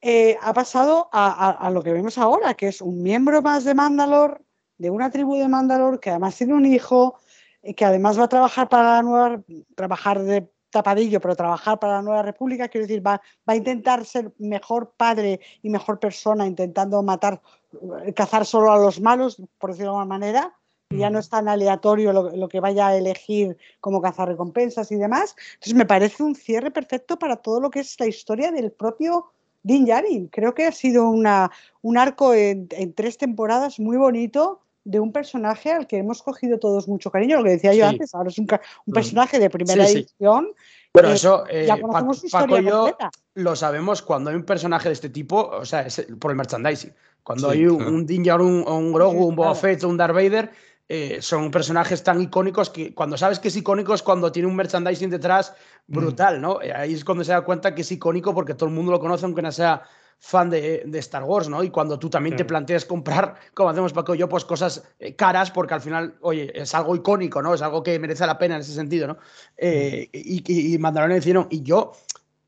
eh, ha pasado a, lo que vemos ahora, que es un miembro más de Mandalor, de una tribu de Mandalor, que además tiene un hijo, eh, que además va a trabajar para la nueva, trabajar de tapadillo, pero trabajar para la nueva república, quiero decir, va, va a intentar ser mejor padre y mejor persona, intentando matar, eh, cazar solo a los malos, por decirlo de alguna manera, ya no es tan aleatorio lo, lo, que vaya a elegir como cazar recompensas y demás. Entonces me parece un cierre perfecto para todo lo que es la historia del propio Din Djarin. Creo que ha sido una, un arco en, tres temporadas muy bonito de un personaje al que hemos cogido todos mucho cariño, lo que decía yo antes, ahora es un, un personaje de primera edición. Bueno, eso, eh, Paco, y yo lo sabemos cuando hay un personaje de este tipo, o sea, es por el merchandising. Cuando hay un, un Din Djarin, un, un Grogu, un Boba Fett, un Darth Vader, eh, son personajes tan icónicos que cuando sabes que es icónico es cuando tiene un merchandising detrás brutal, ¿no? Eh, ahí es cuando se da cuenta que es icónico porque todo el mundo lo conoce aunque no sea fan de, Star Wars, ¿no? Y cuando tú también te planteas comprar, como hacemos Paco y yo, pues cosas eh, caras porque al final, oye, es algo icónico, ¿no? Es algo que merece la pena en ese sentido, ¿no? y, y, y Mandalorian hicieron, y yo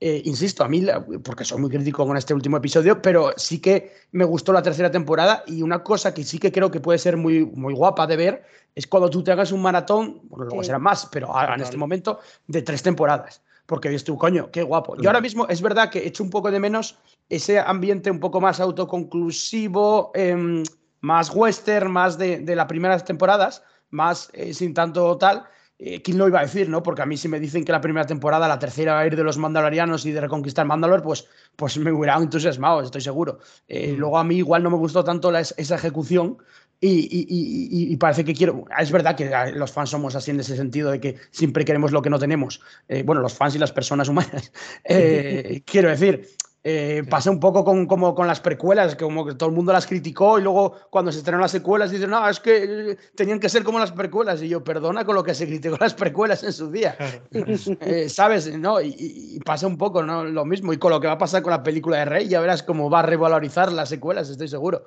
eh, insisto, a mí, porque soy muy crítico con este último episodio, pero sí que me gustó la tercera temporada y una cosa que sí que creo que puede ser muy, muy guapa de ver es cuando tú te hagas un maratón, bueno, luego será más, pero en este momento, de tres temporadas. Porque dices tú, coño, qué guapo. Yo ahora mismo es verdad que echo un poco de menos ese ambiente un poco más autoconclusivo, em, más western, más de, de las primeras temporadas, más eh, sin tanto tal eh, ¿quién lo iba a decir, no? Porque a mí si me dicen que la primera temporada, la tercera va a ir de los mandalorianos y de reconquistar Mandalor, pues, pues me hubiera entusiasmado, estoy seguro. Eh, mm. Luego a mí igual no me gustó tanto esa ejecución y, parece que quiero... Es verdad que ah, los fans somos así en ese sentido de que siempre queremos lo que no tenemos. Eh, bueno, los fans y las personas humanas. quiero decir, Eh, pasa un poco con, como con las precuelas, como que todo el mundo las criticó y luego cuando se estrenaron las secuelas dicen, no, es que eh, tenían que ser como las precuelas. Y yo, perdona con lo que se criticó las precuelas en su día. Eh, ¿Sabes? ¿No? Y, pasa un poco ¿no? lo mismo. Y con lo que va a pasar con la película de Rey, ya verás cómo va a revalorizar las secuelas, estoy seguro.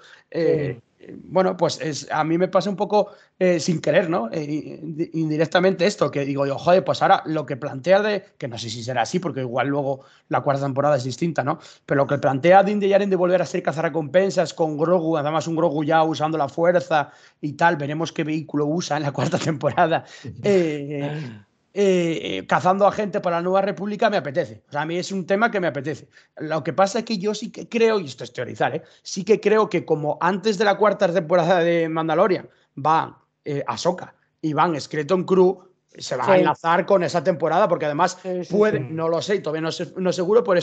Bueno, pues es, a mí me pasa un poco sin querer, ¿no? indirectamente esto, que digo yo, joder, pues ahora lo que plantea de, que no sé si será así, porque igual luego la cuarta temporada es distinta, ¿no? Pero lo que plantea Din Djarin de volver a ser cazarrecompensas con Grogu, además un Grogu ya usando la fuerza y tal, veremos qué vehículo usa en la cuarta temporada. Eh, eh, cazando a gente para la Nueva República me apetece. O sea, a mí es un tema que me apetece. Lo que pasa es que yo sí que creo, y esto es teorizar, ¿eh? sí que creo que como antes de la cuarta temporada de Mandalorian van eh, Ahsoka y van Skeleton Crew, se va a enlazar con esa temporada, porque además puede, no lo sé, todavía no, sé, no seguro, pero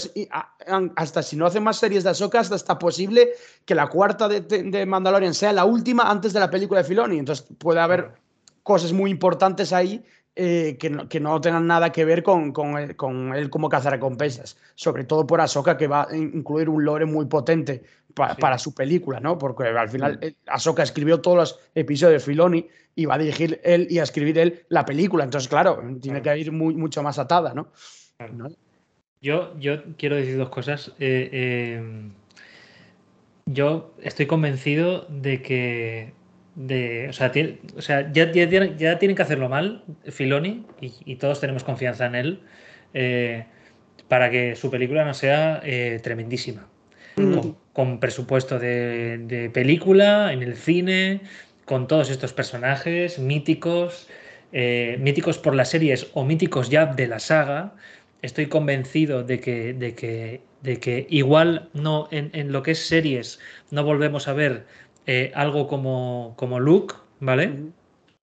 hasta si no hacen más series de Ahsoka, hasta está posible que la cuarta de, Mandalorian sea la última antes de la película de Filoni. Entonces puede haber cosas muy importantes ahí eh, que, no, que, no, tengan nada que ver con, con, él, con él como cazarrecompensas, sobre todo por Ahsoka, que va a incluir un lore muy potente para su película, ¿no? Porque al final eh, Ahsoka escribió todos los episodios de Filoni y va a dirigir él y a escribir él la película, entonces claro, tiene que ir muy, mucho más atada, ¿no? Yo, yo quiero decir dos cosas. Eh, yo estoy convencido de que de, o sea, o sea ya, ya, tienen que hacerlo mal, Filoni, y, todos tenemos confianza en él, eh, para que su película no sea eh, tremendísima. Mm. Con, presupuesto de, película, en el cine, con todos estos personajes míticos, eh, míticos por las series o míticos ya de la saga. Estoy convencido de que, de que, de que igual no en, en lo que es series no volvemos a ver eh, algo como, como Luke, ¿vale?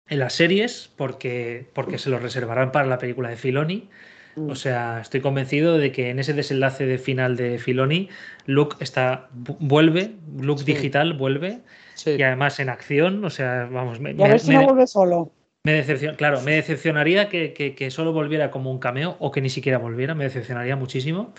En las series, porque, porque se lo reservarán para la película de Filoni. O sea, estoy convencido de que en ese desenlace de final de Filoni, Luke está, vuelve, Luke digital vuelve, y además en acción, o sea, vamos, me, a ver si no vuelve solo. Me decepciona, claro, me decepcionaría que, que, solo volviera como un cameo o que ni siquiera volviera, me decepcionaría muchísimo.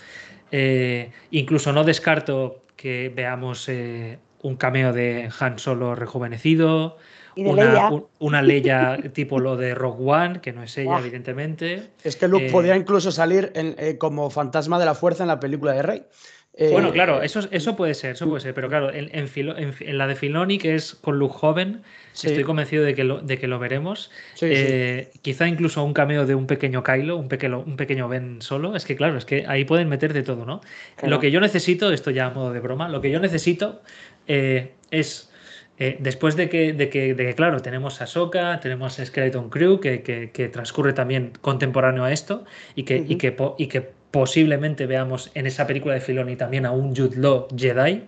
Eh, incluso no descarto que veamos eh, un cameo de Han Solo rejuvenecido, una, una Leia tipo lo de Rogue One, que no es ella, evidentemente. Es que Luke eh, podría incluso salir eh, como fantasma de la fuerza en la película de Rey. Eh, bueno, claro, eso, eso puede ser, eso puede ser, pero claro, en, en, la de Filoni, que es con Luke joven, estoy convencido de que lo, de que lo veremos. quizá incluso un cameo de un pequeño Kylo, un pequeño, un pequeño Ben solo. Es que claro, es que ahí pueden meter de todo, ¿no? Lo que yo necesito, esto ya a modo de broma, lo que yo necesito eh, es eh, después de que, de, que, claro, tenemos a Soka, tenemos a Skeleton Crew, que, transcurre también contemporáneo a esto, y que, y, que, y que posiblemente veamos en esa película de Filoni también a un Jude Law Jedi.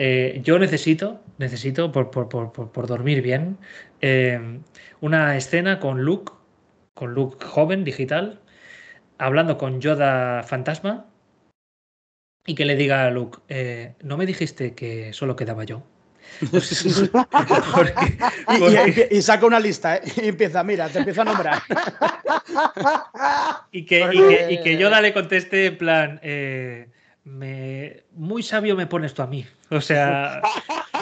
Eh, yo necesito, necesito, por, por, dormir bien, una escena con Luke, con Luke joven, digital, hablando con Yoda fantasma y que le diga a Luke, eh, ¿no me dijiste que solo quedaba yo? Y, saca una lista ¿eh? y empieza, mira, te empieza a nombrar. y, que, y, que, Yoda le conteste en plan, eh, me, muy sabio me pones tú a mí. O sea.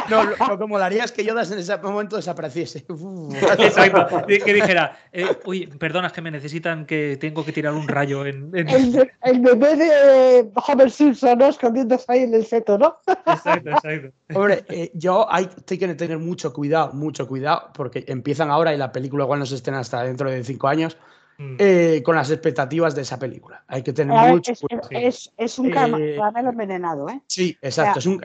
No, lo, que molaría es que Yoda en ese momento desapareciese. Exacto. Que dijera, eh, uy, perdona, que me necesitan que tengo que tirar un rayo en. El, el, bebé de Homer Simpson, ¿no? Escondiéndose ahí en el feto, ¿no? Exacto, exacto. Hombre, eh, yo hay, hay, que tener mucho cuidado, mucho cuidado, porque empiezan ahora y la película igual no se estrena hasta dentro de cinco años. Mm. Eh, con las expectativas de esa película. Hay que tener mucho es, cuidado. Es, es, un eh, caramelo envenenado, ¿eh? Sí, exacto. es un,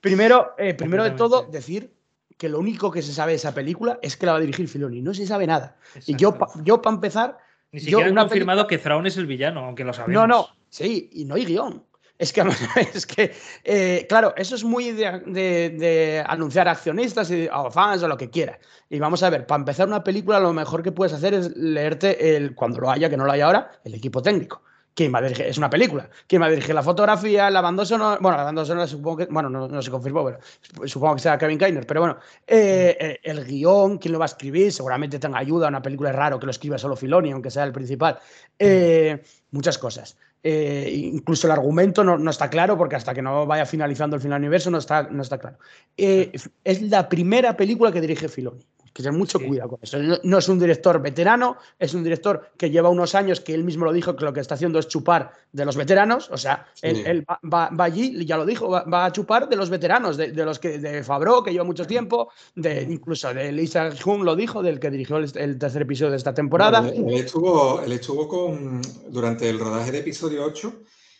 primero, eh, primero de todo, decir que lo único que se sabe de esa película es que la va a dirigir Filoni. No se sabe nada. Y yo, yo para empezar. Ni siquiera han confirmado que Thrawn es el villano, aunque lo sabemos. No, no, sí, y no hay guion. Es que, es que eh, claro, eso es muy de, anunciar accionistas y, o fans o lo que quieras. Y vamos a ver, para empezar una película, lo mejor que puedes hacer es leerte, el, cuando lo haya, que no lo haya ahora, el equipo técnico. ¿quién va a dirigir? Es una película. ¿Quién va a dirigir la fotografía, la banda sonora? Bueno, la banda sonora supongo que, bueno, no, se confirmó, pero supongo que sea Kevin Kainer. Pero bueno, eh, eh, el guion, ¿quién lo va a escribir? Seguramente tenga ayuda. Una película es raro que lo escriba solo Filoni, aunque sea el principal. Eh, muchas cosas. Incluso el argumento no, está claro, porque hasta que no vaya finalizando el final del universo no está, no está claro. es la primera película que dirige Filoni que tener mucho cuidado con eso. No, es un director veterano, es un director que lleva unos años que él mismo lo dijo que lo que está haciendo es chupar de los veteranos. O sea, él, va, allí, ya lo dijo, va, a chupar de los veteranos, de, los que de Fabro, que lleva mucho tiempo, de incluso de Lisa Jung lo dijo, del que dirigió el, tercer episodio de esta temporada. él, estuvo, él estuvo con durante el rodaje de episodio 8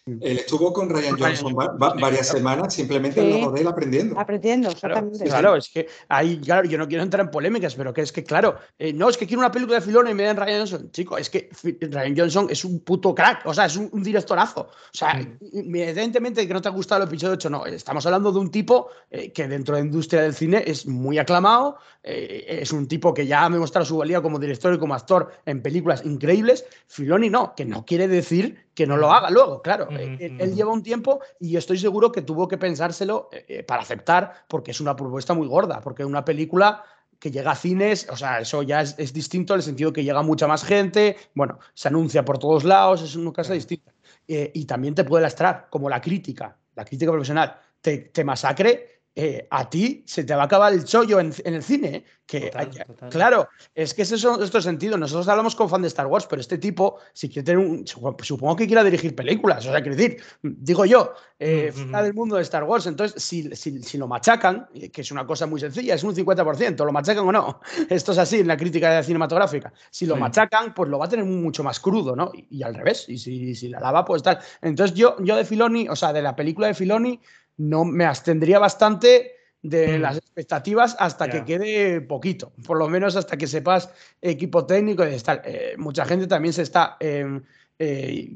él estuvo con Ryan Johnson varias semanas simplemente en la modelo aprendiendo. Aprendiendo, exactamente. Claro, es que ahí, claro, yo no quiero entrar en polémicas, pero que es que, claro, eh, no, es que quiero una película de Filona y me dan Ryan Johnson. Chico, es que Ryan Johnson es un puto crack, o sea, es un, directorazo. O sea, mm. evidentemente que no te ha gustado el episodio 8, no. Estamos hablando de un tipo eh, que dentro de la industria del cine es muy aclamado, eh, es un tipo que ya ha demostrado su valía como director y como actor en películas increíbles. Filoni no, que no quiere decir que no lo haga luego, claro. Eh, él, lleva un tiempo y estoy seguro que tuvo que pensárselo eh, para aceptar, porque es una propuesta muy gorda, porque una película que llega a cines, o sea, eso ya es, distinto en el sentido que llega mucha más gente, bueno, se anuncia por todos lados, es una cosa distinta. y también te puede lastrar, como la crítica, la crítica profesional, te, te masacre eh, a ti se te va a acabar el chollo en, el cine. ¿eh? Que, Claro, es que es eso, este sentido. Nosotros hablamos con fan de Star Wars, pero este tipo, si quiere tener un. Supongo que quiera dirigir películas. O sea, quiero decir, digo yo, eh, fuera del mundo de Star Wars. Entonces, si, si, lo machacan, que es una cosa muy sencilla, es un 50%, lo machacan o no. Esto es así en la crítica cinematográfica. Si lo machacan, pues lo va a tener mucho más crudo, ¿no? Y, al revés. Y si, si la lava, pues tal. Entonces, yo, yo de Filoni, o sea, de la película de Filoni no me abstendría bastante de mm. las expectativas hasta que quede poquito, por lo menos hasta que sepas equipo técnico y tal. Eh, mucha gente también se está, em, eh,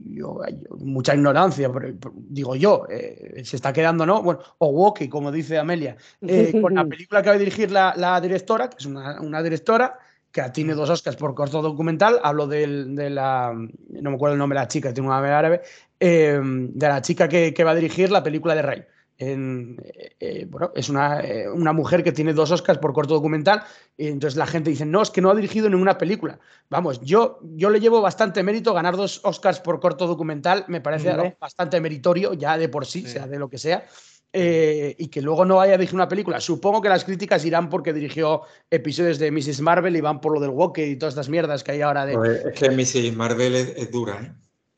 mucha ignorancia, digo yo, eh, se está quedando, ¿no? Bueno, o Woki, como dice Amelia, con la película que va a dirigir la, directora, que es una, directora que tiene dos Oscars por corto documental, hablo de, la, no me acuerdo el nombre de la chica, tiene un nombre árabe, em, de la chica que, que va a dirigir la película de Rey. Eh, eh, bueno, es eh, una, mujer que tiene dos Oscars por corto documental, y entonces la gente dice, no, es que no ha dirigido ninguna película. Vamos, yo, yo le llevo bastante mérito, ganar dos Oscars por corto documental me parece bastante meritorio, ya de por sí, sea de lo que sea. y que luego no haya dirigido una película. Supongo que las críticas irán porque dirigió episodios de Mrs. Marvel y van por lo del Walker y todas estas mierdas que hay ahora de. es que Mrs. Marvel es, dura, ¿eh?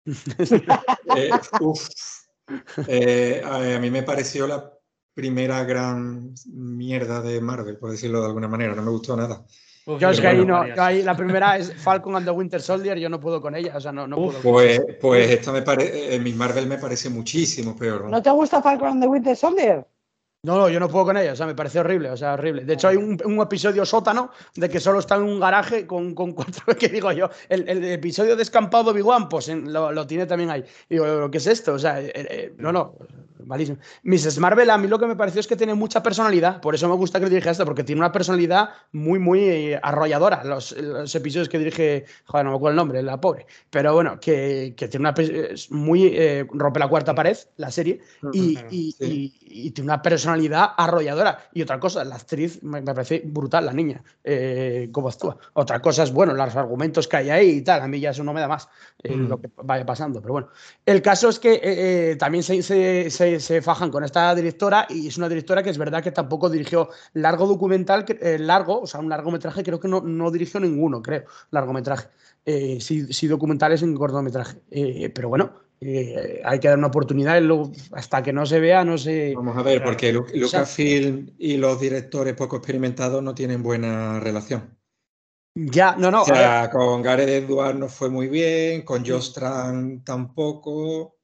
uf. Eh, a, mí me pareció la primera gran mierda de Marvel, por decirlo de alguna manera. No me gustó nada. yo es que ahí no, la primera es Falcon and the Winter Soldier, yo no puedo con ella, o sea, no, no puedo. Pues, pues esto me parece, mi Marvel me parece muchísimo peor. ¿no? te gusta Falcon and the Winter Soldier? No, no, yo no puedo con ella, o sea, me parece horrible, o sea, horrible. De hecho, hay un, episodio sótano de que solo está en un garaje con, con cuatro, ¿qué digo yo? El, episodio descampado Big One, pues lo, lo, tiene también ahí. digo, ¿qué es esto? O sea, eh, eh, no, no, malísimo. Mrs. Marvel, a mí lo que me pareció es que tiene mucha personalidad, por eso me gusta que dirija esto, porque tiene una personalidad muy, muy eh, arrolladora. Los, episodios que dirige, joder, no me acuerdo el nombre, la pobre, pero bueno, que, que tiene una. Es muy. Eh, rompe la cuarta pared, la serie, y, y, tiene una personalidad arrolladora. Y otra cosa, la actriz me, parece brutal, la niña, eh, cómo actúa. Otra cosa es, bueno, los argumentos que hay ahí y tal, a mí ya eso no me da más lo que vaya pasando, pero bueno. El caso es que también se, se se, fajan con esta directora y es una directora que es verdad que tampoco dirigió largo documental, eh, largo, o sea, un largometraje, creo que no, no dirigió ninguno, creo, largometraje. Eh, sí, documentales en cortometraje. Eh, pero bueno, hay que dar una oportunidad hasta que no se vea, no sé. Vamos a ver, porque Lucasfilm y los directores poco experimentados no tienen buena relación. Ya, no, no. O sea, con Gareth Edwards no fue muy bien, con Josh tampoco.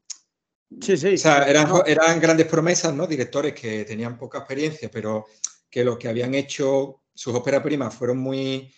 Sí, sí. O sea, eran, grandes promesas, ¿no? Directores que tenían poca experiencia, pero que lo que habían hecho, sus óperas primas fueron muy,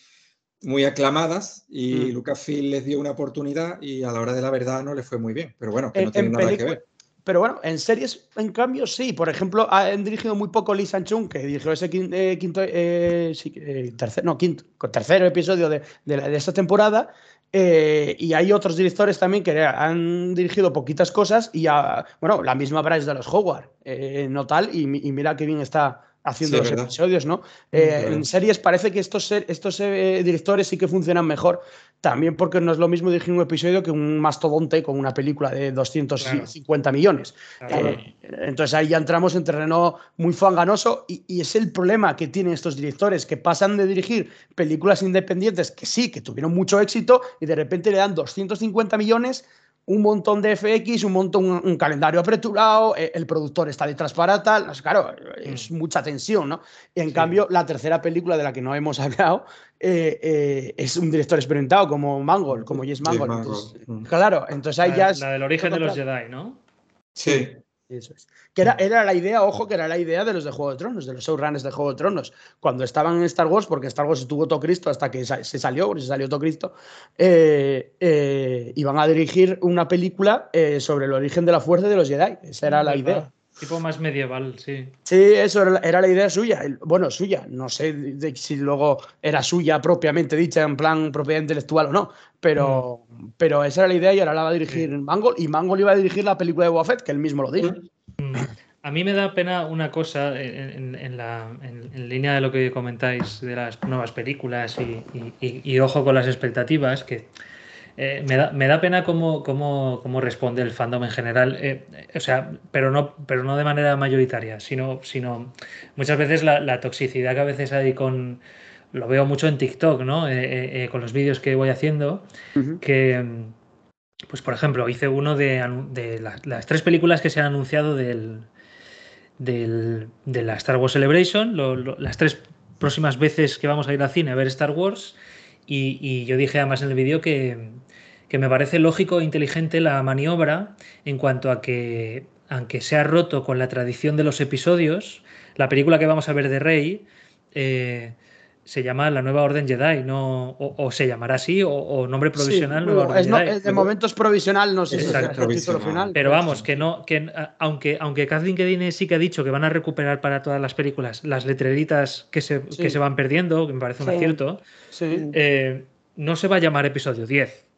muy aclamadas y mm. Lucasfilm les dio una oportunidad y a la hora de la verdad no les fue muy bien. Pero bueno, que no tiene nada que ver. Pero bueno, en series, en cambio, sí. Por ejemplo, han dirigido muy poco Lee Sanchung, que dirigió ese eh, quinto, eh, eh, tercer, no, quinto, tercer episodio de, de, esta temporada. Eh, y hay otros directores también que han dirigido poquitas cosas y ya, bueno, la misma Bryce de los Howard, eh, no tal, y, y, mira qué bien está haciendo los episodios, ¿no? Eh, en series parece que estos, estos eh, directores sí que funcionan mejor, también porque no es lo mismo dirigir un episodio que un mastodonte con una película de 250 millones. Eh, entonces ahí ya entramos en terreno muy fanganoso y, y, es el problema que tienen estos directores, que pasan de dirigir películas independientes que sí, que tuvieron mucho éxito y de repente le dan 250 millones un montón de FX, un montón, un, calendario apreturado, eh, el productor está detrás para tal, claro, es mm. mucha tensión, ¿no? Y en cambio, la tercera película de la que no hemos hablado eh, eh, es un director experimentado como Mangold, como Jess Mangold. Mm. claro, entonces ahí ya es... La del origen de los Jedi, ¿no? Sí. Eso es. Que era, era, la idea, ojo, que era la idea de los de Juego de Tronos, de los showrunners de Juego de Tronos. Cuando estaban en Star Wars, porque Star Wars estuvo todo Cristo hasta que se salió, porque se salió todo Cristo, eh, eh, iban a dirigir una película eh, sobre el origen de la fuerza de los Jedi. Esa era la idea. Tipo más medieval, sí. Sí, eso era, la idea suya. Bueno, suya. No sé si luego era suya propiamente dicha, en plan propiedad intelectual o no. Pero, mm. pero esa era la idea y ahora la va a dirigir Mangold. Y Mangold iba a dirigir la película de Boba que él mismo lo dijo. Mm. A mí me da pena una cosa en, la, en, línea de lo que comentáis de las nuevas películas y ojo con las expectativas, que eh, me, da, me, da, pena cómo, cómo, cómo, responde el fandom en general, eh, o sea, pero no, pero no de manera mayoritaria, sino, sino muchas veces la, la toxicidad que a veces hay con, lo veo mucho en TikTok, ¿no? Eh, con los vídeos que voy haciendo, que, pues por ejemplo, hice uno de, de las, tres películas que se han anunciado del, del, de la Star Wars Celebration, las tres próximas veces que vamos a ir al cine a ver Star Wars. Y, yo dije además en el vídeo que, que me parece lógico e inteligente la maniobra en cuanto a que, aunque se ha roto con la tradición de los episodios, la película que vamos a ver de Rey eh, se llama La Nueva Orden Jedi, no, o, se llamará así, o, nombre provisional Nueva Orden Jedi. de momento es provisional, no sé si es el final. Pero vamos, que no, que aunque, aunque Kathleen Kedine sí que ha dicho que van a recuperar para todas las películas las letreritas que se, que se van perdiendo, que me parece un acierto, eh, no se va a llamar episodio 10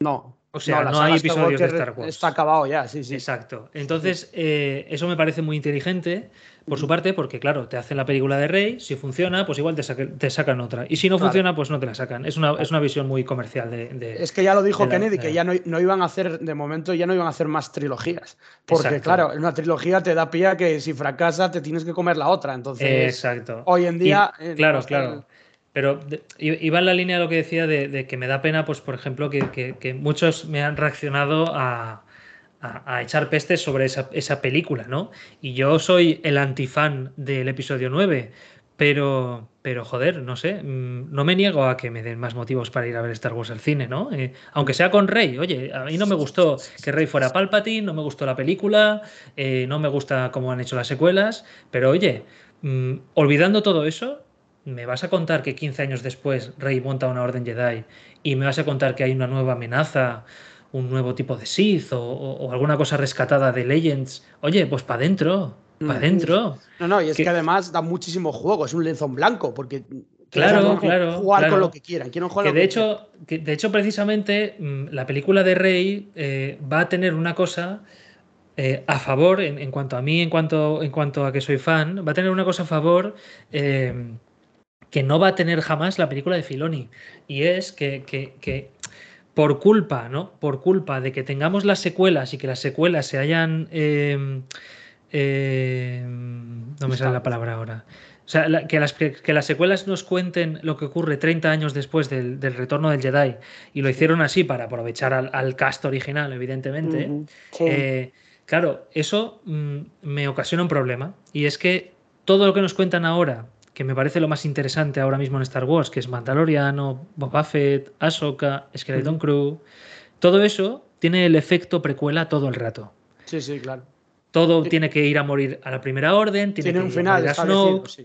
no. O sea, no, hay episodios de Star Wars. Está acabado ya, sí, sí. Exacto. Entonces, eh, eso me parece muy inteligente por su parte, porque claro, te hacen la película de Rey, si funciona, pues igual te, sacan otra. Y si no funciona, pues no te la sacan. Es una, es una visión muy comercial de, Es que ya lo dijo Kennedy, que ya no, no, iban a hacer, de momento ya no iban a hacer más trilogías. Porque claro, en una trilogía te da pie a que si fracasa te tienes que comer la otra. Entonces, Exacto. hoy en día... claro, claro. Pero iba en la línea de lo que decía de, que me da pena, pues por ejemplo, que, muchos me han reaccionado a, echar pestes sobre esa, película, ¿no? Y yo soy el antifan del episodio 9, pero, pero joder, no sé, mm, no me niego a que me den más motivos para ir a ver Star Wars al cine, ¿no? Eh, aunque sea con Rey, oye, a mí no me gustó que Rey fuera Palpatine, no me gustó la película, eh, no me gusta cómo han hecho las secuelas, pero oye, mm, olvidando todo eso, me vas a contar que 15 años después Rey monta una orden Jedi y me vas a contar que hay una nueva amenaza, un nuevo tipo de Sith o, alguna cosa rescatada de Legends, oye, pues para adentro, para mm. adentro. No, no, y es que, además da muchísimo juego, es un lienzo en blanco, porque claro, claro, jugar con lo que quieran. que de hecho, que de hecho, precisamente, mm, la película de Rey eh, va a tener una cosa eh, a favor, en, cuanto a mí, en cuanto, en cuanto a que soy fan, va a tener una cosa a favor. Eh, que no va a tener jamás la película de Filoni. Y es que, por culpa, ¿no? Por culpa de que tengamos las secuelas y que las secuelas se hayan. Em, em, no me sale la palabra ahora. O sea, que, las, que, las secuelas nos cuenten lo que ocurre 30 años después del, retorno del Jedi y lo hicieron así para aprovechar al, cast original, evidentemente. Eh, claro, eso mm, me ocasiona un problema y es que todo lo que nos cuentan ahora que me parece lo más interesante ahora mismo en Star Wars, que es Mandaloriano, Boba Fett, Ahsoka, Skeleton Crew, todo eso tiene el efecto precuela todo el rato. Sí, sí, claro. Todo tiene que ir a morir a la primera orden, tiene, Tiene que un ir a final a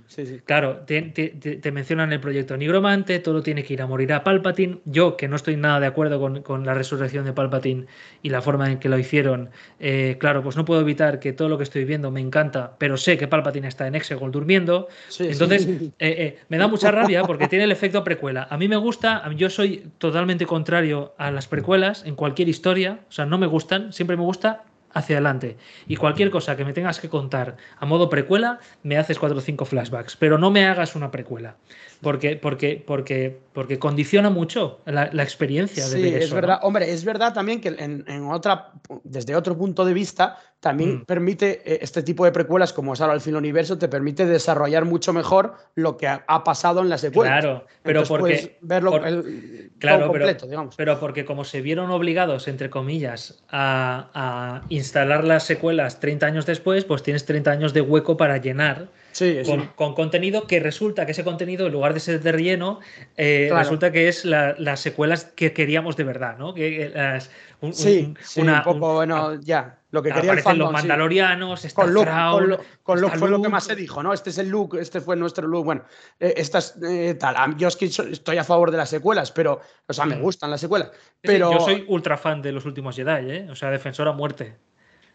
sí, sí. Claro, te, te- te- te mencionan el proyecto Nigromante, todo tiene que ir a morir a Palpatine. Yo, que no estoy nada de acuerdo con, con la resurrección de Palpatine y la forma en que lo hicieron, eh, claro, pues no puedo evitar que todo lo que estoy viendo me encanta, pero sé que Palpatine está en Exegol durmiendo. Entonces, eh, eh, me da mucha rabia porque tiene el efecto precuela. A mí me gusta, yo soy totalmente contrario a las precuelas en cualquier historia, o sea, no me gustan, siempre me gusta hacia adelante. Y cualquier cosa que me tengas que contar a modo precuela, me haces cuatro o cinco flashbacks, pero no me hagas una precuela. Porque, porque, porque, porque condiciona mucho la, la experiencia de Sí, es eso, verdad. ¿no? Hombre, es verdad también que en, en otra, desde otro punto de vista, también Mm. permite eh, este tipo de precuelas, como es ahora el fin universo, te permite desarrollar mucho mejor lo que ha, ha pasado en la secuela. Claro, pero puedes porque. verlo por- el, Claro, todo pero, completo, digamos. pero porque como se vieron obligados, entre comillas, a, a instalar las secuelas 30 años después, pues tienes 30 años de hueco para llenar Sí, sí. con, con contenido que resulta que ese contenido, en lugar de ser de relleno, eh, Claro. resulta que es la- las secuelas que queríamos de verdad, ¿no? Que, las- un, Sí, un- una- un poco, un- bueno, ya. Lo que quería el aparecen los fandom, sí. mandalorianos, está Con Luke, con, Lu- con Luke fue lo que Luke. más se dijo, ¿no? Este es el look, este fue nuestro look. Bueno, eh, estas eh, tal. Yo es que estoy a favor de las secuelas, pero, o sea, me Mm. gustan las secuelas. Pero Yo soy ultra fan de los últimos Jedi, ¿eh? O sea, defensor a muerte.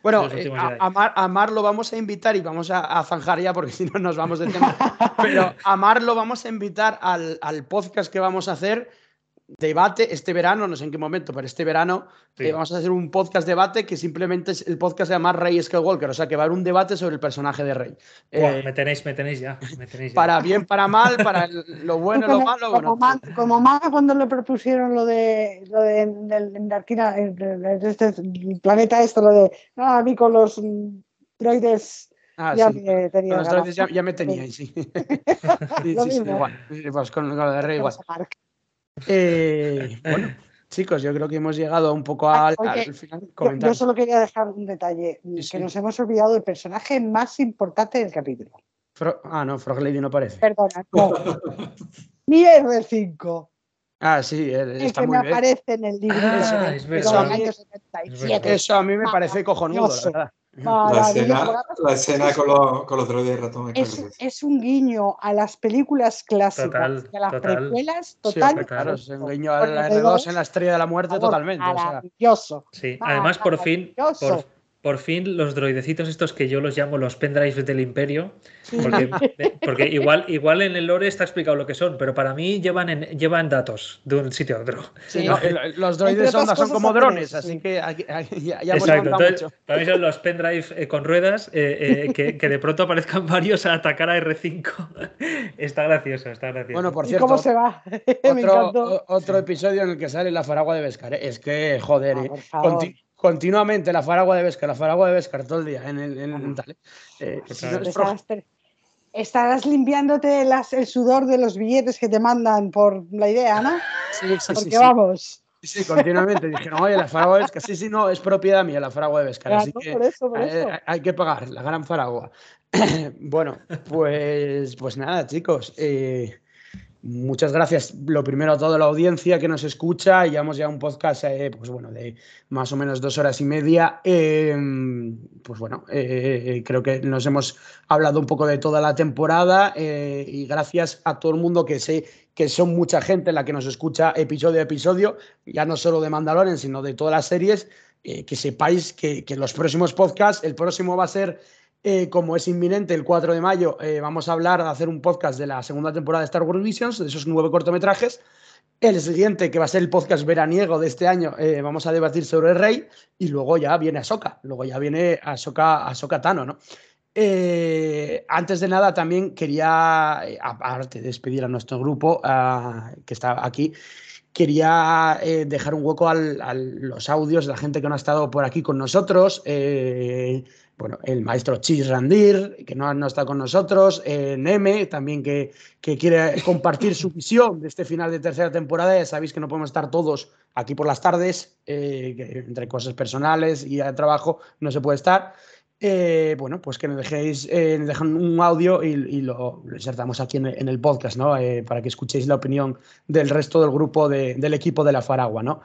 Bueno, eh, a Mar, a Mar lo vamos a invitar y vamos a, a zanjar ya porque si no nos vamos de tema. Pero a Mar lo vamos a invitar al, al podcast que vamos a hacer, debate, este verano, no sé en qué momento, pero este verano Sí. eh, vamos a hacer un podcast debate que simplemente es el podcast se llama Rey Skywalker, o sea que va a haber un debate sobre el personaje de Rey. Buah, Eh, me tenéis, me tenéis ya. Me tenéis ya. para bien, para mal, para el- lo bueno, lo como, malo. como, bueno, como cuando le propusieron lo de lo de el- en este planeta esto, lo de "Ah, a mí con los droides ah, ya sí. me tenía Con los ganas". droides ya, ya me teníais, sí. Sí, Lo sí, igual. Pues con, con lo de Rey igual. A. Eh, bueno, chicos, yo creo que hemos llegado un poco al, al final. Yo, yo solo quería dejar un detalle, Sí, que sí. nos hemos olvidado del personaje más importante del capítulo. Fro- ah, no, Frog Lady no parece. Perdona, no. Mi R5, Ah, sí, él el está que muy me bien. aparece en el libro Ah, de es del verdad. año Es 77. Eso a mí me parece cojonudo, la verdad. La Maravilloso. escena, la escena con, los, con los droides de ratón. es Es, un guiño a las películas clásicas Total, y a las total. precuelas Sí, total. hombre, claro, es un guiño al lo R2 de en la estrella de la muerte totalmente. o sea, Maravilloso. Sí, además por fin, maravilloso. por, por fin los droidecitos estos que yo los llamo los pendrives del imperio, porque, porque igual, igual en el lore está explicado lo que son, pero para mí llevan, en- llevan datos de un sitio a otro. sí, no, los droides son cosas como drones, así sí. que aquí- aquí ya, ya hemos Exacto, entonces mucho. para mí son los pendrive eh, con ruedas eh, eh, que, que de pronto aparezcan varios a atacar a R5. está gracioso, está gracioso. Bueno, por ¿Y cierto, cómo se va? Me otro, o- otro episodio en el que sale la faragua de Vescar. Es que, joder, Ah, continuamente la faragua de Vescar, la faragua de Vescar todo el día en el en, en tal. eh. Eh, Total. si no es pro- Estarás, estarás limpiándote las- el sudor de los billetes que te mandan por la idea, ¿no? sí, sí, sí, Porque sí. vamos. Sí, continuamente. Dijeron, oye, la faragua de Vescar, sí, sí, no, es propiedad mía la faragua de Vescar. Claro, así que por eso, por eh, eso. hay que pagar la gran faragua. bueno, pues, pues nada, chicos. eh, muchas gracias. Lo primero a toda la audiencia que nos escucha. Llevamos ya un podcast, eh, pues bueno, de más o menos dos horas y media. Eh, pues bueno, eh, creo que nos hemos hablado un poco de toda la temporada eh, y gracias a todo el mundo que sé que son mucha gente la que nos escucha episodio a episodio, ya no solo de Mandalorian, sino de todas las series. eh, que sepáis que los próximos podcasts, el próximo va a ser eh, como es inminente, el 4 de mayo, eh, vamos a hablar, de hacer un podcast de la segunda temporada de Star Wars Visions, de esos nueve cortometrajes. El siguiente, que va a ser el podcast veraniego de este año, eh, vamos a debatir sobre el Rey. Y luego ya viene Ahsoka. Luego ya viene Ahsoka, Ahsoka Tano, ¿no? Eh, antes de nada, también quería, eh, aparte de despedir a nuestro grupo ah, que está aquí, quería eh, dejar un hueco a los audios de la gente que no ha estado por aquí con nosotros. eh, bueno, el maestro Chis Randir, que no, no está con nosotros, eh, Neme, también que, que quiere compartir su visión de este final de tercera temporada. Ya sabéis que no podemos estar todos aquí por las tardes, eh, que entre cosas personales y de trabajo no se puede estar. Eh, bueno, pues que nos dejéis, eh, nos dejan un audio y, y lo, lo insertamos aquí en el, en el podcast, ¿no? Eh, para que escuchéis la opinión del resto del grupo de- del equipo de la Faragua, ¿no?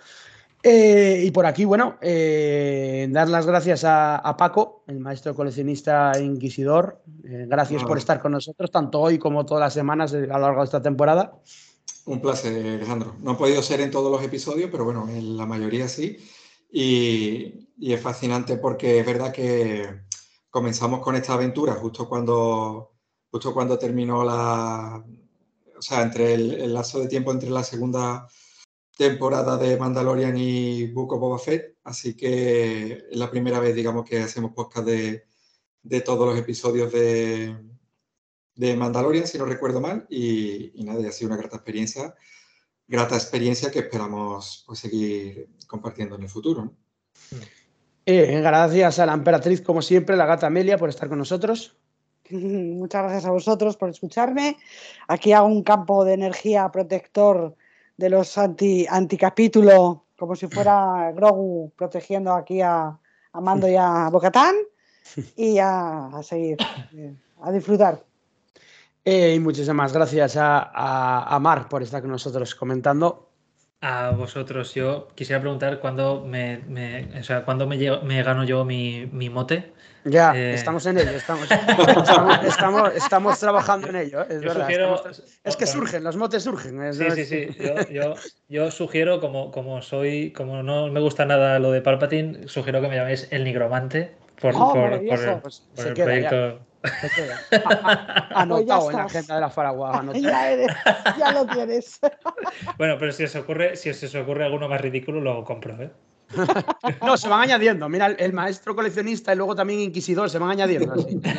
Eh, y por aquí, bueno, eh, dar las gracias a, Paco, el maestro coleccionista inquisidor. Eh, gracias por estar con nosotros, tanto hoy como todas las semanas a lo largo de esta temporada. Un placer, Alejandro. No ha podido ser en todos los episodios, pero bueno, en la mayoría sí. Y, y es fascinante porque es verdad que comenzamos con esta aventura justo cuando, justo cuando terminó la, o sea, entre el, el lazo de tiempo entre la segunda temporada de Mandalorian y Book of Boba Fett, así que es la primera vez, digamos, que hacemos podcast de, de todos los episodios de, de, Mandalorian, si no recuerdo mal, y, y, nada, ha sido una grata experiencia, grata experiencia que esperamos pues, seguir compartiendo en el futuro. Eh, gracias a la emperatriz, como siempre, la gata Amelia, por estar con nosotros. Muchas gracias a vosotros por escucharme. Aquí hago un campo de energía protector de los anti, anticapítulo, como si fuera Grogu protegiendo aquí a, a Mando y a Bocatán, y a, a seguir, eh, a disfrutar. Eh, y muchísimas gracias a, a, a, Mar por estar con nosotros comentando. A vosotros, yo quisiera preguntar cuándo me, me, o sea, ¿cuándo me, me gano yo mi, mi mote ya, eh... estamos en ello, estamos, estamos, estamos, estamos, trabajando en ello, es yo verdad. Sugiero, estamos, es que surgen, los motes surgen. Es, sí, sí, sí. Yo, yo, yo, sugiero, como, como soy, como no me gusta nada lo de Palpatine, sugiero que me llaméis el nigromante por, oh, por, por, por, pues por el proyecto. Anotado en la agenda de la Faragua. Ya, eres, ya lo tienes. bueno, pero si os ocurre, si os ocurre alguno más ridículo, lo compro, ¿eh? No, se van añadiendo. Mira, el maestro coleccionista y luego también inquisidor se van añadiendo. Así.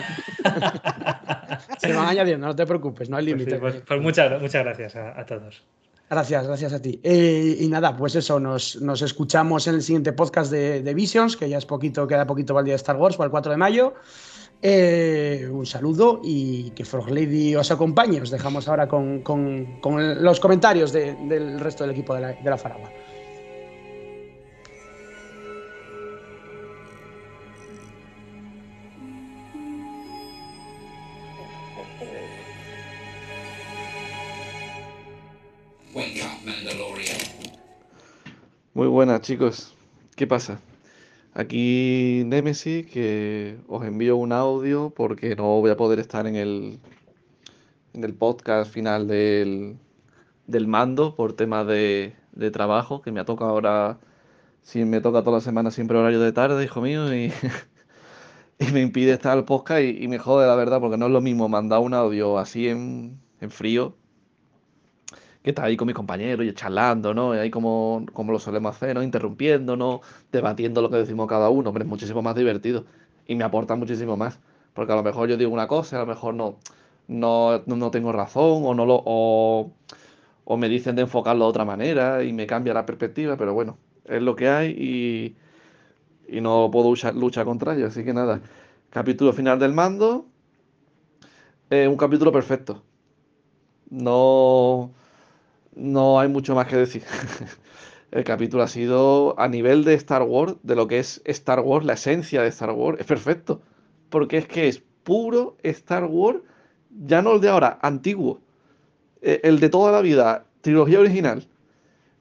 Se van añadiendo, no te preocupes, no hay límite. Pues, sí, pues, pues muchas, muchas gracias a, a, todos. Gracias, gracias a ti. Eh, y nada, pues eso, nos, nos, escuchamos en el siguiente podcast de, de, Visions, que ya es poquito, queda poquito para el día de Star Wars, para el 4 de mayo. Eh, un saludo y que Frog Lady os acompañe. Os dejamos ahora con, con, con los comentarios de, del resto del equipo de la, de la Faragua. Muy buenas chicos, ¿qué pasa? Aquí Nemesis, que os envío un audio porque no voy a poder estar en el, en el podcast final del, del mando por temas de, de, trabajo, que me ha tocado ahora, si me toca toda la semana siempre horario de tarde, hijo mío, y, y me impide estar al podcast y, y, me jode la verdad, porque no es lo mismo mandar un audio así en, en frío que está ahí con mis compañeros y charlando, ¿no? Y ahí como, como lo solemos hacer, ¿no? Interrumpiéndonos, debatiendo lo que decimos cada uno, hombre, es muchísimo más divertido y me aporta muchísimo más. Porque a lo mejor yo digo una cosa, a lo mejor no, no, no tengo razón o, no lo, o, o, me dicen de enfocarlo de otra manera y me cambia la perspectiva, pero bueno, es lo que hay y, y no puedo luchar, luchar contra ello. Así que nada, capítulo final del mando, eh, un capítulo perfecto. No no hay mucho más que decir. El capítulo ha sido a nivel de Star Wars, de lo que es Star Wars, la esencia de Star Wars, es perfecto. Porque es que es puro Star Wars, ya no el de ahora, antiguo. E, el de toda la vida, trilogía original.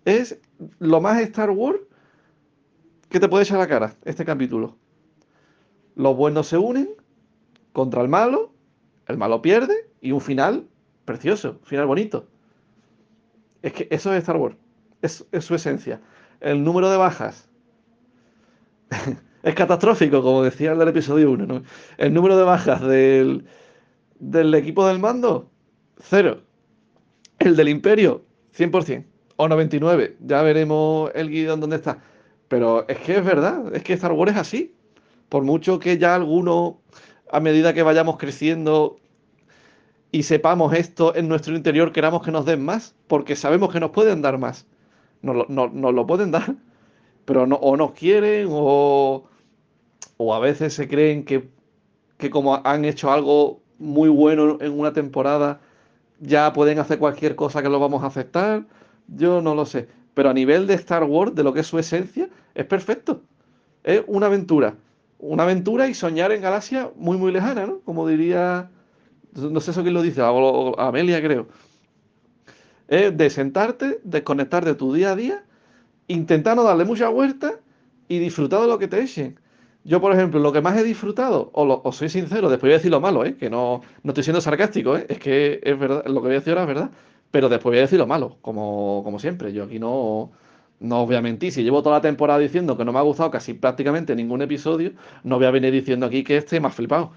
Es lo más Star Wars que te puede echar la cara este capítulo. Los buenos se unen contra el malo, el malo pierde y un final precioso, un final bonito. Es que eso es Star Wars. Es, su esencia. El número de bajas es catastrófico, como decía el del episodio 1. ¿no? El número de bajas del, del equipo del mando, cero. El del imperio, 100%. O 99. Ya veremos el guion dónde está. Pero es que es verdad. Es que Star Wars es así. Por mucho que ya alguno, a medida que vayamos creciendo, y sepamos esto en nuestro interior, queramos que nos den más, porque sabemos que nos pueden dar más. Nos, lo pueden dar, pero no, o nos quieren o, o a veces se creen que, que como han hecho algo muy bueno en una temporada, ya pueden hacer cualquier cosa que lo vamos a aceptar. Yo no lo sé. Pero a nivel de Star Wars, de lo que es su esencia, es perfecto. Es una aventura. Una aventura y soñar en galaxia muy, muy lejana, ¿no? Como diría no sé eso quién lo dice, a, Amelia creo, es de sentarte, desconectar de tu día a día intenta no darle mucha vuelta y disfrutar de lo que te echen. Yo, por ejemplo, lo que más he disfrutado, o, soy sincero, después voy a decir lo malo, ¿eh? que no, no estoy siendo sarcástico, ¿eh? es que es verdad, lo que voy a decir ahora es verdad, pero después voy a decir lo malo, como, como siempre. Yo aquí no, no voy a mentir. Si llevo toda la temporada diciendo que no me ha gustado casi prácticamente ningún episodio, no voy a venir diciendo aquí que este me ha flipado.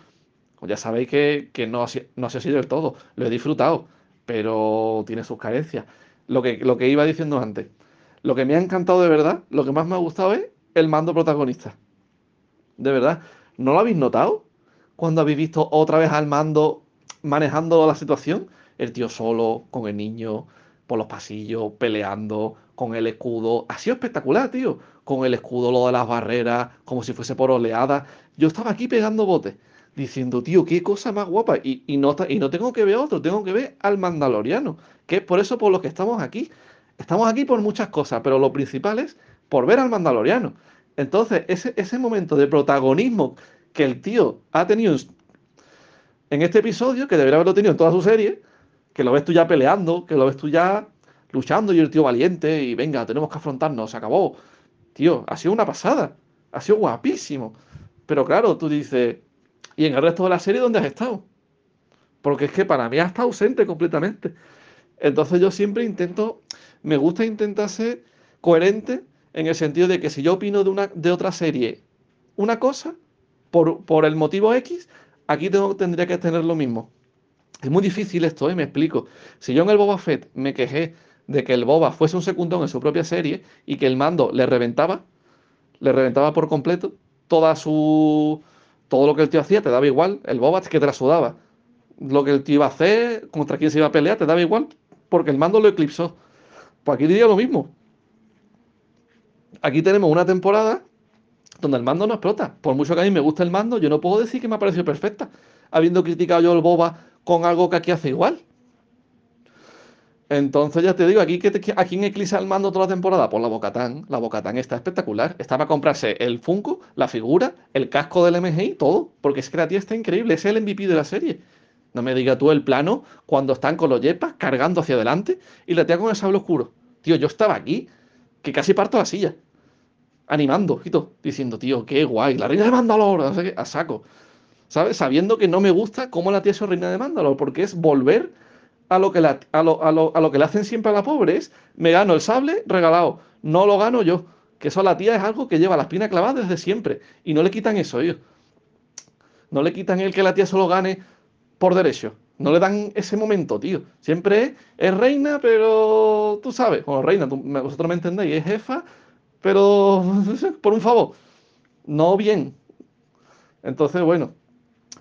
Pues ya sabéis que, no, no ha sido del todo. Lo he disfrutado, pero tiene sus carencias. Lo que, lo que iba diciendo antes. Lo que me ha encantado de verdad, lo que más me ha gustado es el mando protagonista. De verdad. ¿No lo habéis notado? Cuando habéis visto otra vez al mando manejando la situación. El tío solo, con el niño, por los pasillos, peleando, con el escudo. Ha sido espectacular, tío. Con el escudo, lo de las barreras, como si fuese por oleadas. Yo estaba aquí pegando botes, diciendo, tío, qué cosa más guapa. Y, y, no, y no tengo que ver otro, tengo que ver al Mandaloriano. Que es por eso por lo que estamos aquí. Estamos aquí por muchas cosas, pero lo principal es por ver al Mandaloriano. Entonces, ese, ese momento de protagonismo que el tío ha tenido en este episodio, que debería haberlo tenido en toda su serie, que lo ves tú ya peleando, que lo ves tú ya luchando y el tío valiente y venga, tenemos que afrontarnos, se acabó. Tío, ha sido una pasada, ha sido guapísimo. Pero claro, tú dices, ¿y en el resto de la serie dónde has estado? Porque es que para mí estado ausente completamente. Entonces yo siempre intento, me gusta intentar ser coherente en el sentido de que si yo opino de, una, de otra serie una cosa, por, por el motivo X, aquí tengo, tendría que tener lo mismo. Es muy difícil esto, ¿eh? me explico. Si yo en el Boba Fett me quejé de que el Boba fuese un secundón en su propia serie y que el mando le reventaba, le reventaba por completo, toda su. Todo lo que el tío hacía te daba igual, el Boba es que te la sudaba. Lo que el tío iba a hacer, contra quién se iba a pelear, te daba igual, porque el mando lo eclipsó. Pues aquí diría lo mismo. Aquí tenemos una temporada donde el mando no explota. Por mucho que a mí me guste el mando, yo no puedo decir que me ha parecido perfecta, habiendo criticado yo el Boba con algo que aquí hace igual. Entonces ya te digo, aquí que ¿a quién eclipsa el mando toda la temporada? Pues la Bocatán. La Bocatán está espectacular. Está para comprarse el Funko, la figura, el casco del MGI, todo. Porque es que la tía está increíble. Es el MVP de la serie. No me digas tú el plano cuando están con los yepas cargando hacia adelante y la tía con el sable oscuro. Tío, yo estaba aquí, que casi parto la silla. Animando, diciendo, tío, qué guay. La reina de Mandalor, a saco. ¿Sabes? Sabiendo que no me gusta cómo la tía es reina de Mandalor, porque es volver a lo, que a, lo, que le hacen siempre a la pobre es, me gano el sable regalado, no lo gano yo. Que eso a la tía es algo que lleva la espina clavada desde siempre. Y no le quitan eso ellos. No le quitan el que la tía solo gane por derecho. No le dan ese momento, tío. Siempre es, reina, pero tú sabes. Bueno, reina, vosotros me entendéis, es jefa, pero por un favor. No bien. Entonces, bueno,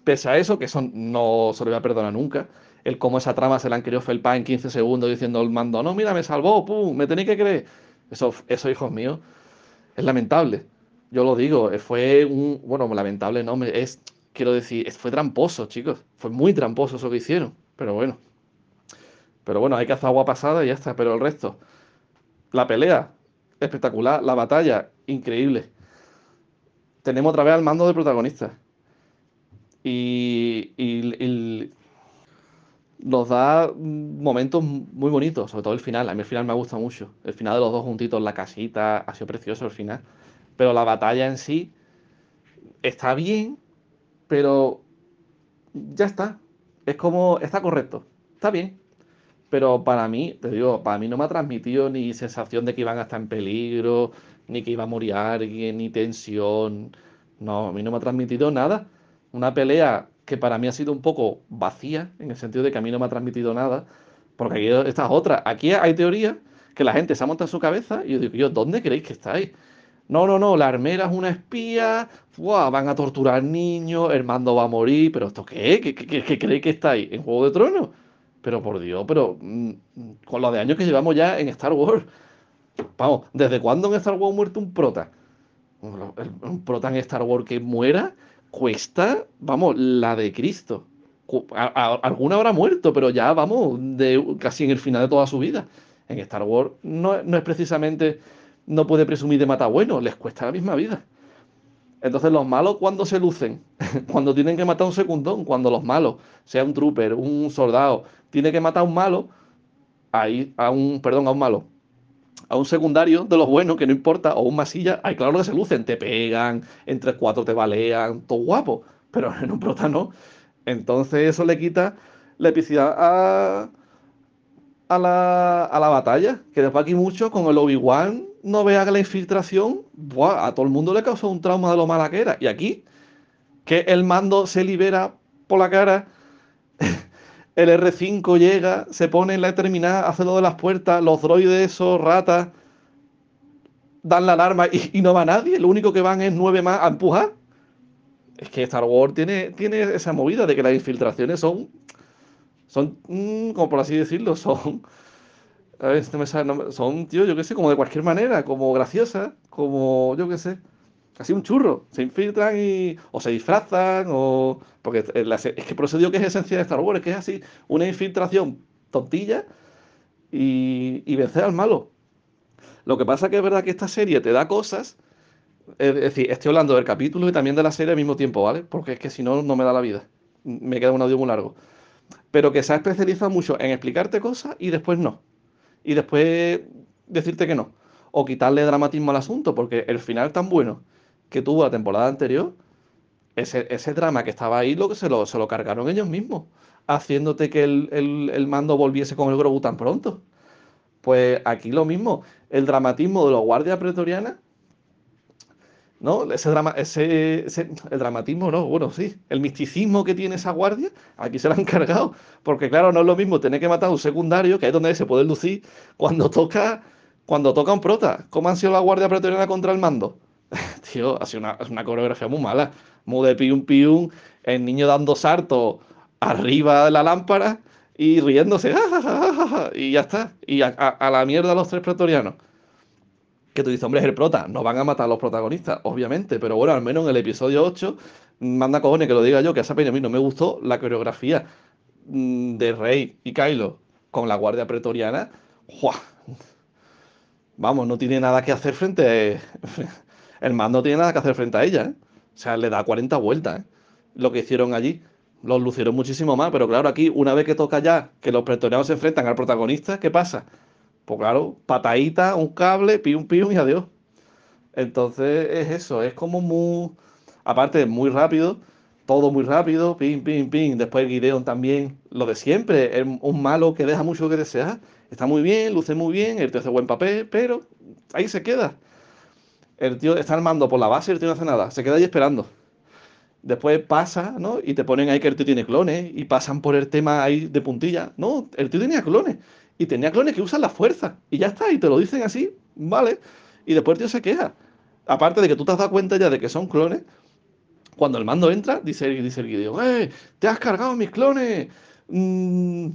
pese a eso, que eso no se lo voy a perdonar nunca, el cómo esa trama se la han querido felpar en 15 segundos diciendo el mando, no, mira, me salvó, pum, me tenéis que creer. Eso, eso, hijos míos, es lamentable. Yo lo digo, eh, fue un, bueno, lamentable no, es, quiero decir, fue tramposo, chicos. Fue muy tramposo eso que hicieron, pero bueno. Pero bueno, hay que hacer agua pasada y ya está, pero el resto. La pelea, espectacular. La batalla, increíble. Tenemos otra vez al mando de protagonista. Y, y, nos da momentos muy bonitos, sobre todo el final. A mí el final me gusta mucho. El final de los dos juntitos la casita, ha sido precioso el final. Pero la batalla en sí está bien, pero ya está. Es como, está correcto, está bien. Pero para mí, te digo, para mí no me ha transmitido ni sensación de que iban a estar en peligro, ni que iba a morir alguien, ni tensión. No, a mí no me ha transmitido nada. Una pelea que para mí ha sido un poco vacía, en el sentido de que a mí no me ha transmitido nada, porque aquí esta es otra. Aquí hay teorías que la gente se ha montado en su cabeza y yo digo, yo, ¿dónde creéis que estáis? No, no, no, la armera es una espía, van a torturar niños, el mando va a morir, pero ¿esto qué? ¿Qué, qué, creéis que estáis? ¿En Juego de Tronos? Pero por Dios, pero mm, con lo de años que llevamos ya en Star Wars. Vamos, ¿desde cuándo en Star Wars muerto un prota? Un prota en Star Wars que muera cuesta, vamos, la de Cristo. alguna habrá muerto, pero ya vamos, de, casi en el final de toda su vida. En Star Wars no, es precisamente, no puede presumir de matar bueno, les cuesta la misma vida. Entonces los malos cuando se lucen, cuando tienen que matar a un secundón, cuando los malos, sea un trooper, un soldado, tiene que matar a un malo, ahí, a un, perdón, a un malo, a un secundario de los buenos, que no importa, o un masilla, hay claro que se lucen, te pegan, entre cuatro te balean, todo guapo, pero en un prota no. Entonces eso le quita la epicidad a, a, la, a la batalla, que después aquí mucho con el Obi-Wan no vea la infiltración, a todo el mundo le causó un trauma de lo mala que era. Y aquí, que el mando se libera por la cara el R5 llega, se pone en la terminal, hace lo de las puertas, los droides, esos ratas, dan la alarma y, no va nadie. Lo único que van es nueve más a empujar. Es que Star Wars tiene, tiene esa movida de que las infiltraciones son, son, mm, como por así decirlo, son, a ver, son, tío, yo qué sé, como de cualquier manera, como graciosas, como, yo qué sé. Así un churro. Se infiltran y. o se disfrazan, o. Porque es que por eso que es esencia de Star Wars, que es así, una infiltración tontilla y, y vencer al malo. Lo que pasa que es verdad que esta serie te da cosas. Es decir, estoy hablando del capítulo y también de la serie al mismo tiempo, ¿vale? Porque es que si no, no me da la vida. Me queda un audio muy largo. Pero que se ha especializado mucho en explicarte cosas y después no. Y después decirte que no. O quitarle dramatismo al asunto, porque el final tan bueno que tuvo la temporada anterior, ese, ese drama que estaba ahí, lo que se lo, se lo cargaron ellos mismos, haciéndote que el, mando volviese con el Grogu tan pronto. Pues aquí lo mismo, el dramatismo de los guardias pretorianas, ¿no? Ese drama, ese, el dramatismo, no, bueno, sí, el misticismo que tiene esa guardia, aquí se lo han cargado, porque claro, no es lo mismo tener que matar a un secundario, que es donde se puede lucir, cuando toca, cuando toca un prota. ¿Cómo han sido la guardia pretoriana contra el mando? tío, ha sido una, una coreografía muy mala. Muy de pium pium, el niño dando salto arriba de la lámpara y riéndose. y ya está. Y a, la mierda los tres pretorianos. Que tú dices, hombre, es el prota. No van a matar a los protagonistas, obviamente. Pero bueno, al menos en el episodio 8, manda cojones que lo diga yo, que a esa peña a mí no me gustó la coreografía mm, de Rey y Kylo con la guardia pretoriana. Vamos, no tiene nada que hacer frente a el mando no tiene nada que hacer frente a ella, ¿eh? O sea, le da 40 vueltas, ¿eh? Lo que hicieron allí. Los lucieron muchísimo más, pero claro, aquí, una vez que toca ya que los pretorianos se enfrentan al protagonista, ¿qué pasa? Pues claro, patadita, un cable, pium, pium y adiós. Entonces es eso, es como muy. Aparte, muy rápido, todo muy rápido, pim, pim, pim. Después Gideon también, lo de siempre, es un malo que deja mucho que desear. Está muy bien, luce muy bien, él te hace buen papel, pero ahí se queda. El tío está armando por la base y el tío no hace nada. Se queda ahí esperando. Después pasa, ¿no? Y te ponen ahí que el tío tiene clones y pasan por el tema ahí de puntilla. No, el tío tenía clones. Y tenía clones que usan la fuerza. Y ya está, y te lo dicen así, ¿vale? Y después el tío se queja. Aparte de que tú te has dado cuenta ya de que son clones, cuando el mando entra, dice, dice el guido, ¡eh! ¡Te has cargado mis clones! Mm,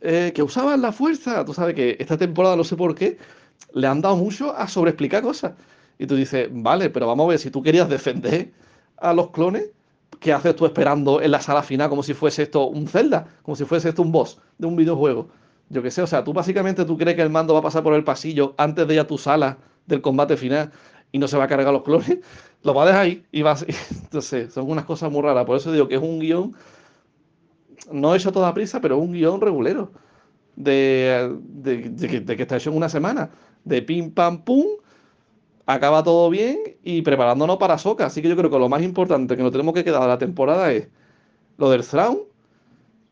eh, que usaban la fuerza. Tú sabes que esta temporada, no sé por qué, le han dado mucho a sobreexplicar cosas. Y tú dices, vale, pero vamos a ver, si tú querías defender a los clones, ¿qué haces tú esperando en la sala final como si fuese esto un Zelda? Como si fuese esto un boss de un videojuego. Yo qué sé, o sea, tú básicamente tú crees que el mando va a pasar por el pasillo antes de ir a tu sala del combate final y no se va a cargar los clones, lo va a dejar ahí y vas. Entonces, son unas cosas muy raras. Por eso digo que es un guion, no hecho toda prisa, pero un guion regulero. De, de, que está hecho en una semana. De pim pam pum acaba todo bien y preparándonos para Soca. Así que yo creo que lo más importante que nos tenemos que quedar de la temporada es lo del Thrawn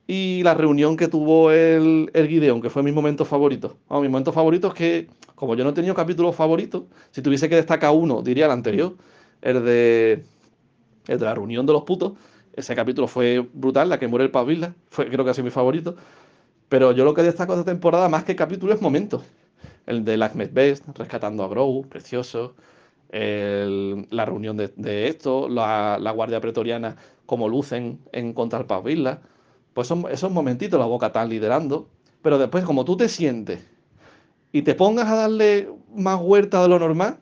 y la reunión que tuvo el, el Gideon, que fue mi momento favorito. mi momento favorito es que, como yo no he tenido capítulos favoritos, si tuviese que destacar uno, diría el anterior, el de, el de la reunión de los putos. Ese capítulo fue brutal, la que muere el Pavila, fue creo que ha sido mi favorito. Pero yo lo que destaco de esta temporada, más que capítulos, es momentos el de Ahmed Best, rescatando a Grogu, precioso, la reunión de, esto, la, Guardia Pretoriana como lucen en contra del Pavila, pues son esos momentitos la boca está liderando, pero después como tú te sientes y te pongas a darle más huerta de lo normal,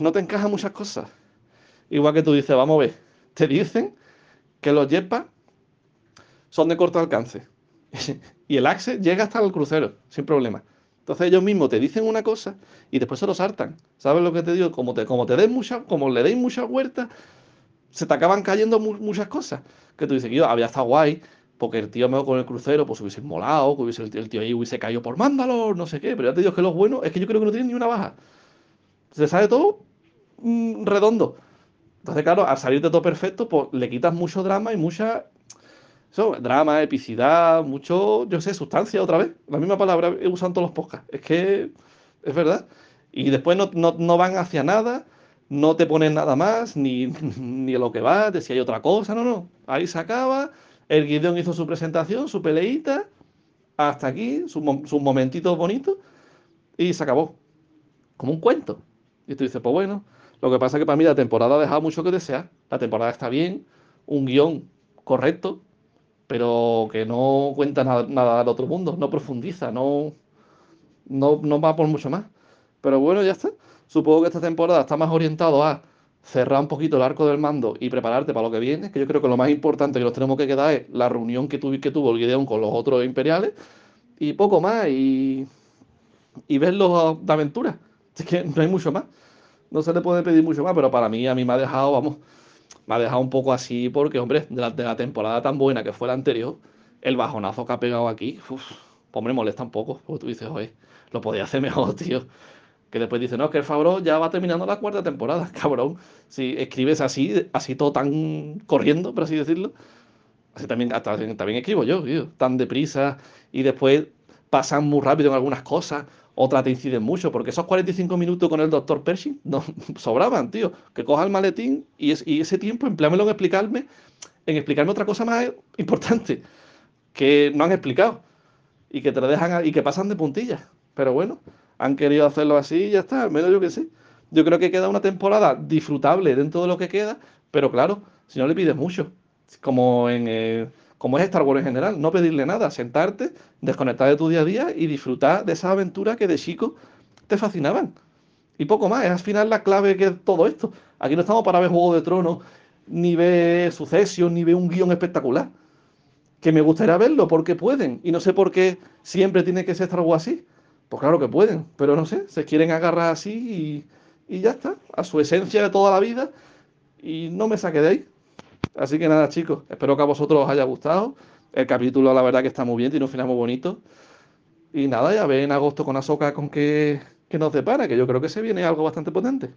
no te encajan muchas cosas. Igual que tú dices, vamos a ver, te dicen que los jetpacks son de corto alcance. y el Axe llega hasta el crucero, sin problema. Entonces ellos mismos te dicen una cosa y después se lo saltan. ¿Sabes lo que te digo? Como te, como den mucha, como le deis mucha huerta, se te acaban cayendo muchas cosas. Que tú dices, yo había estado guay, porque el tío me con el crucero, pues hubiese molado, que hubiese, el tío ahí hubiese caído por Mandalor, no sé qué, pero ya te digo que los buenos es que yo creo que no tienen ni una baja. Se sale todo mm, redondo. Entonces, claro, al salir de todo perfecto, pues le quitas mucho drama y mucha. Eso, drama, epicidad, mucho, yo sé, sustancia otra vez. La misma palabra en todos los podcasts. Es que es verdad. Y después no, no van hacia nada, no te ponen nada más, ni, ni lo que va, de si hay otra cosa, no, no. Ahí se acaba el Gideon hizo su presentación, su peleita, hasta aquí, sus momentitos bonitos, y se acabó. Como un cuento. Y tú dices, pues bueno, lo que pasa es que para mí la temporada ha dejado mucho que desear. La temporada está bien, un guion correcto, pero que no cuenta nada, nada del otro mundo, no profundiza, no, no, no va por mucho más. Pero bueno, ya está. Supongo que esta temporada está más orientado a cerrar un poquito el arco del mando y prepararte para lo que viene, que yo creo que lo más importante que nos tenemos que quedar es la reunión que, que tuvo el Gideon con los otros imperiales y poco más y, y verlos de aventura. Es que no hay mucho más. No se le puede pedir mucho más, pero para mí, a mí me ha dejado, vamos, me ha dejado un poco así porque, hombre, de la, temporada tan buena que fue la anterior, el bajonazo que ha pegado aquí, uf, pues me molesta un poco, porque tú dices, oye, lo podía hacer mejor, tío que después dice, no, es que el Fabro ya va terminando la cuarta temporada, cabrón. Si escribes así, así todo tan corriendo, por así decirlo, así también, también escribo yo, tío, tan deprisa y después pasan muy rápido en algunas cosas, otras te inciden mucho, porque esos 45 minutos con el doctor Pershing no, sobraban, tío. Que coja el maletín y, ese tiempo empleámelo en explicarme, en explicarme otra cosa más importante que no han explicado y que te lo dejan y que pasan de puntillas. Pero bueno, han querido hacerlo así y ya está, al menos yo que sé. Yo creo que queda una temporada disfrutable dentro de lo que queda, pero claro, si no le pides mucho, como en eh, como es Star Wars en general, no pedirle nada, sentarte, desconectar de tu día a día y disfrutar de esas aventuras que de chico te fascinaban. Y poco más, es al final la clave que es todo esto. Aquí no estamos para ver Juego de Tronos, ni ver sucesos, ni ver un guion espectacular. Que me gustaría verlo porque pueden, y no sé por qué siempre tiene que ser Star Wars así. Pues claro que pueden, pero no sé, se quieren agarrar así y, ya está, a su esencia de toda la vida y no me saque de ahí. Así que nada, chicos, espero que a vosotros os haya gustado. El capítulo, la verdad, que está muy bien, tiene un final muy bonito. Y nada, ya ve en agosto con Azoka con qué, qué nos depara, que yo creo que se viene algo bastante potente.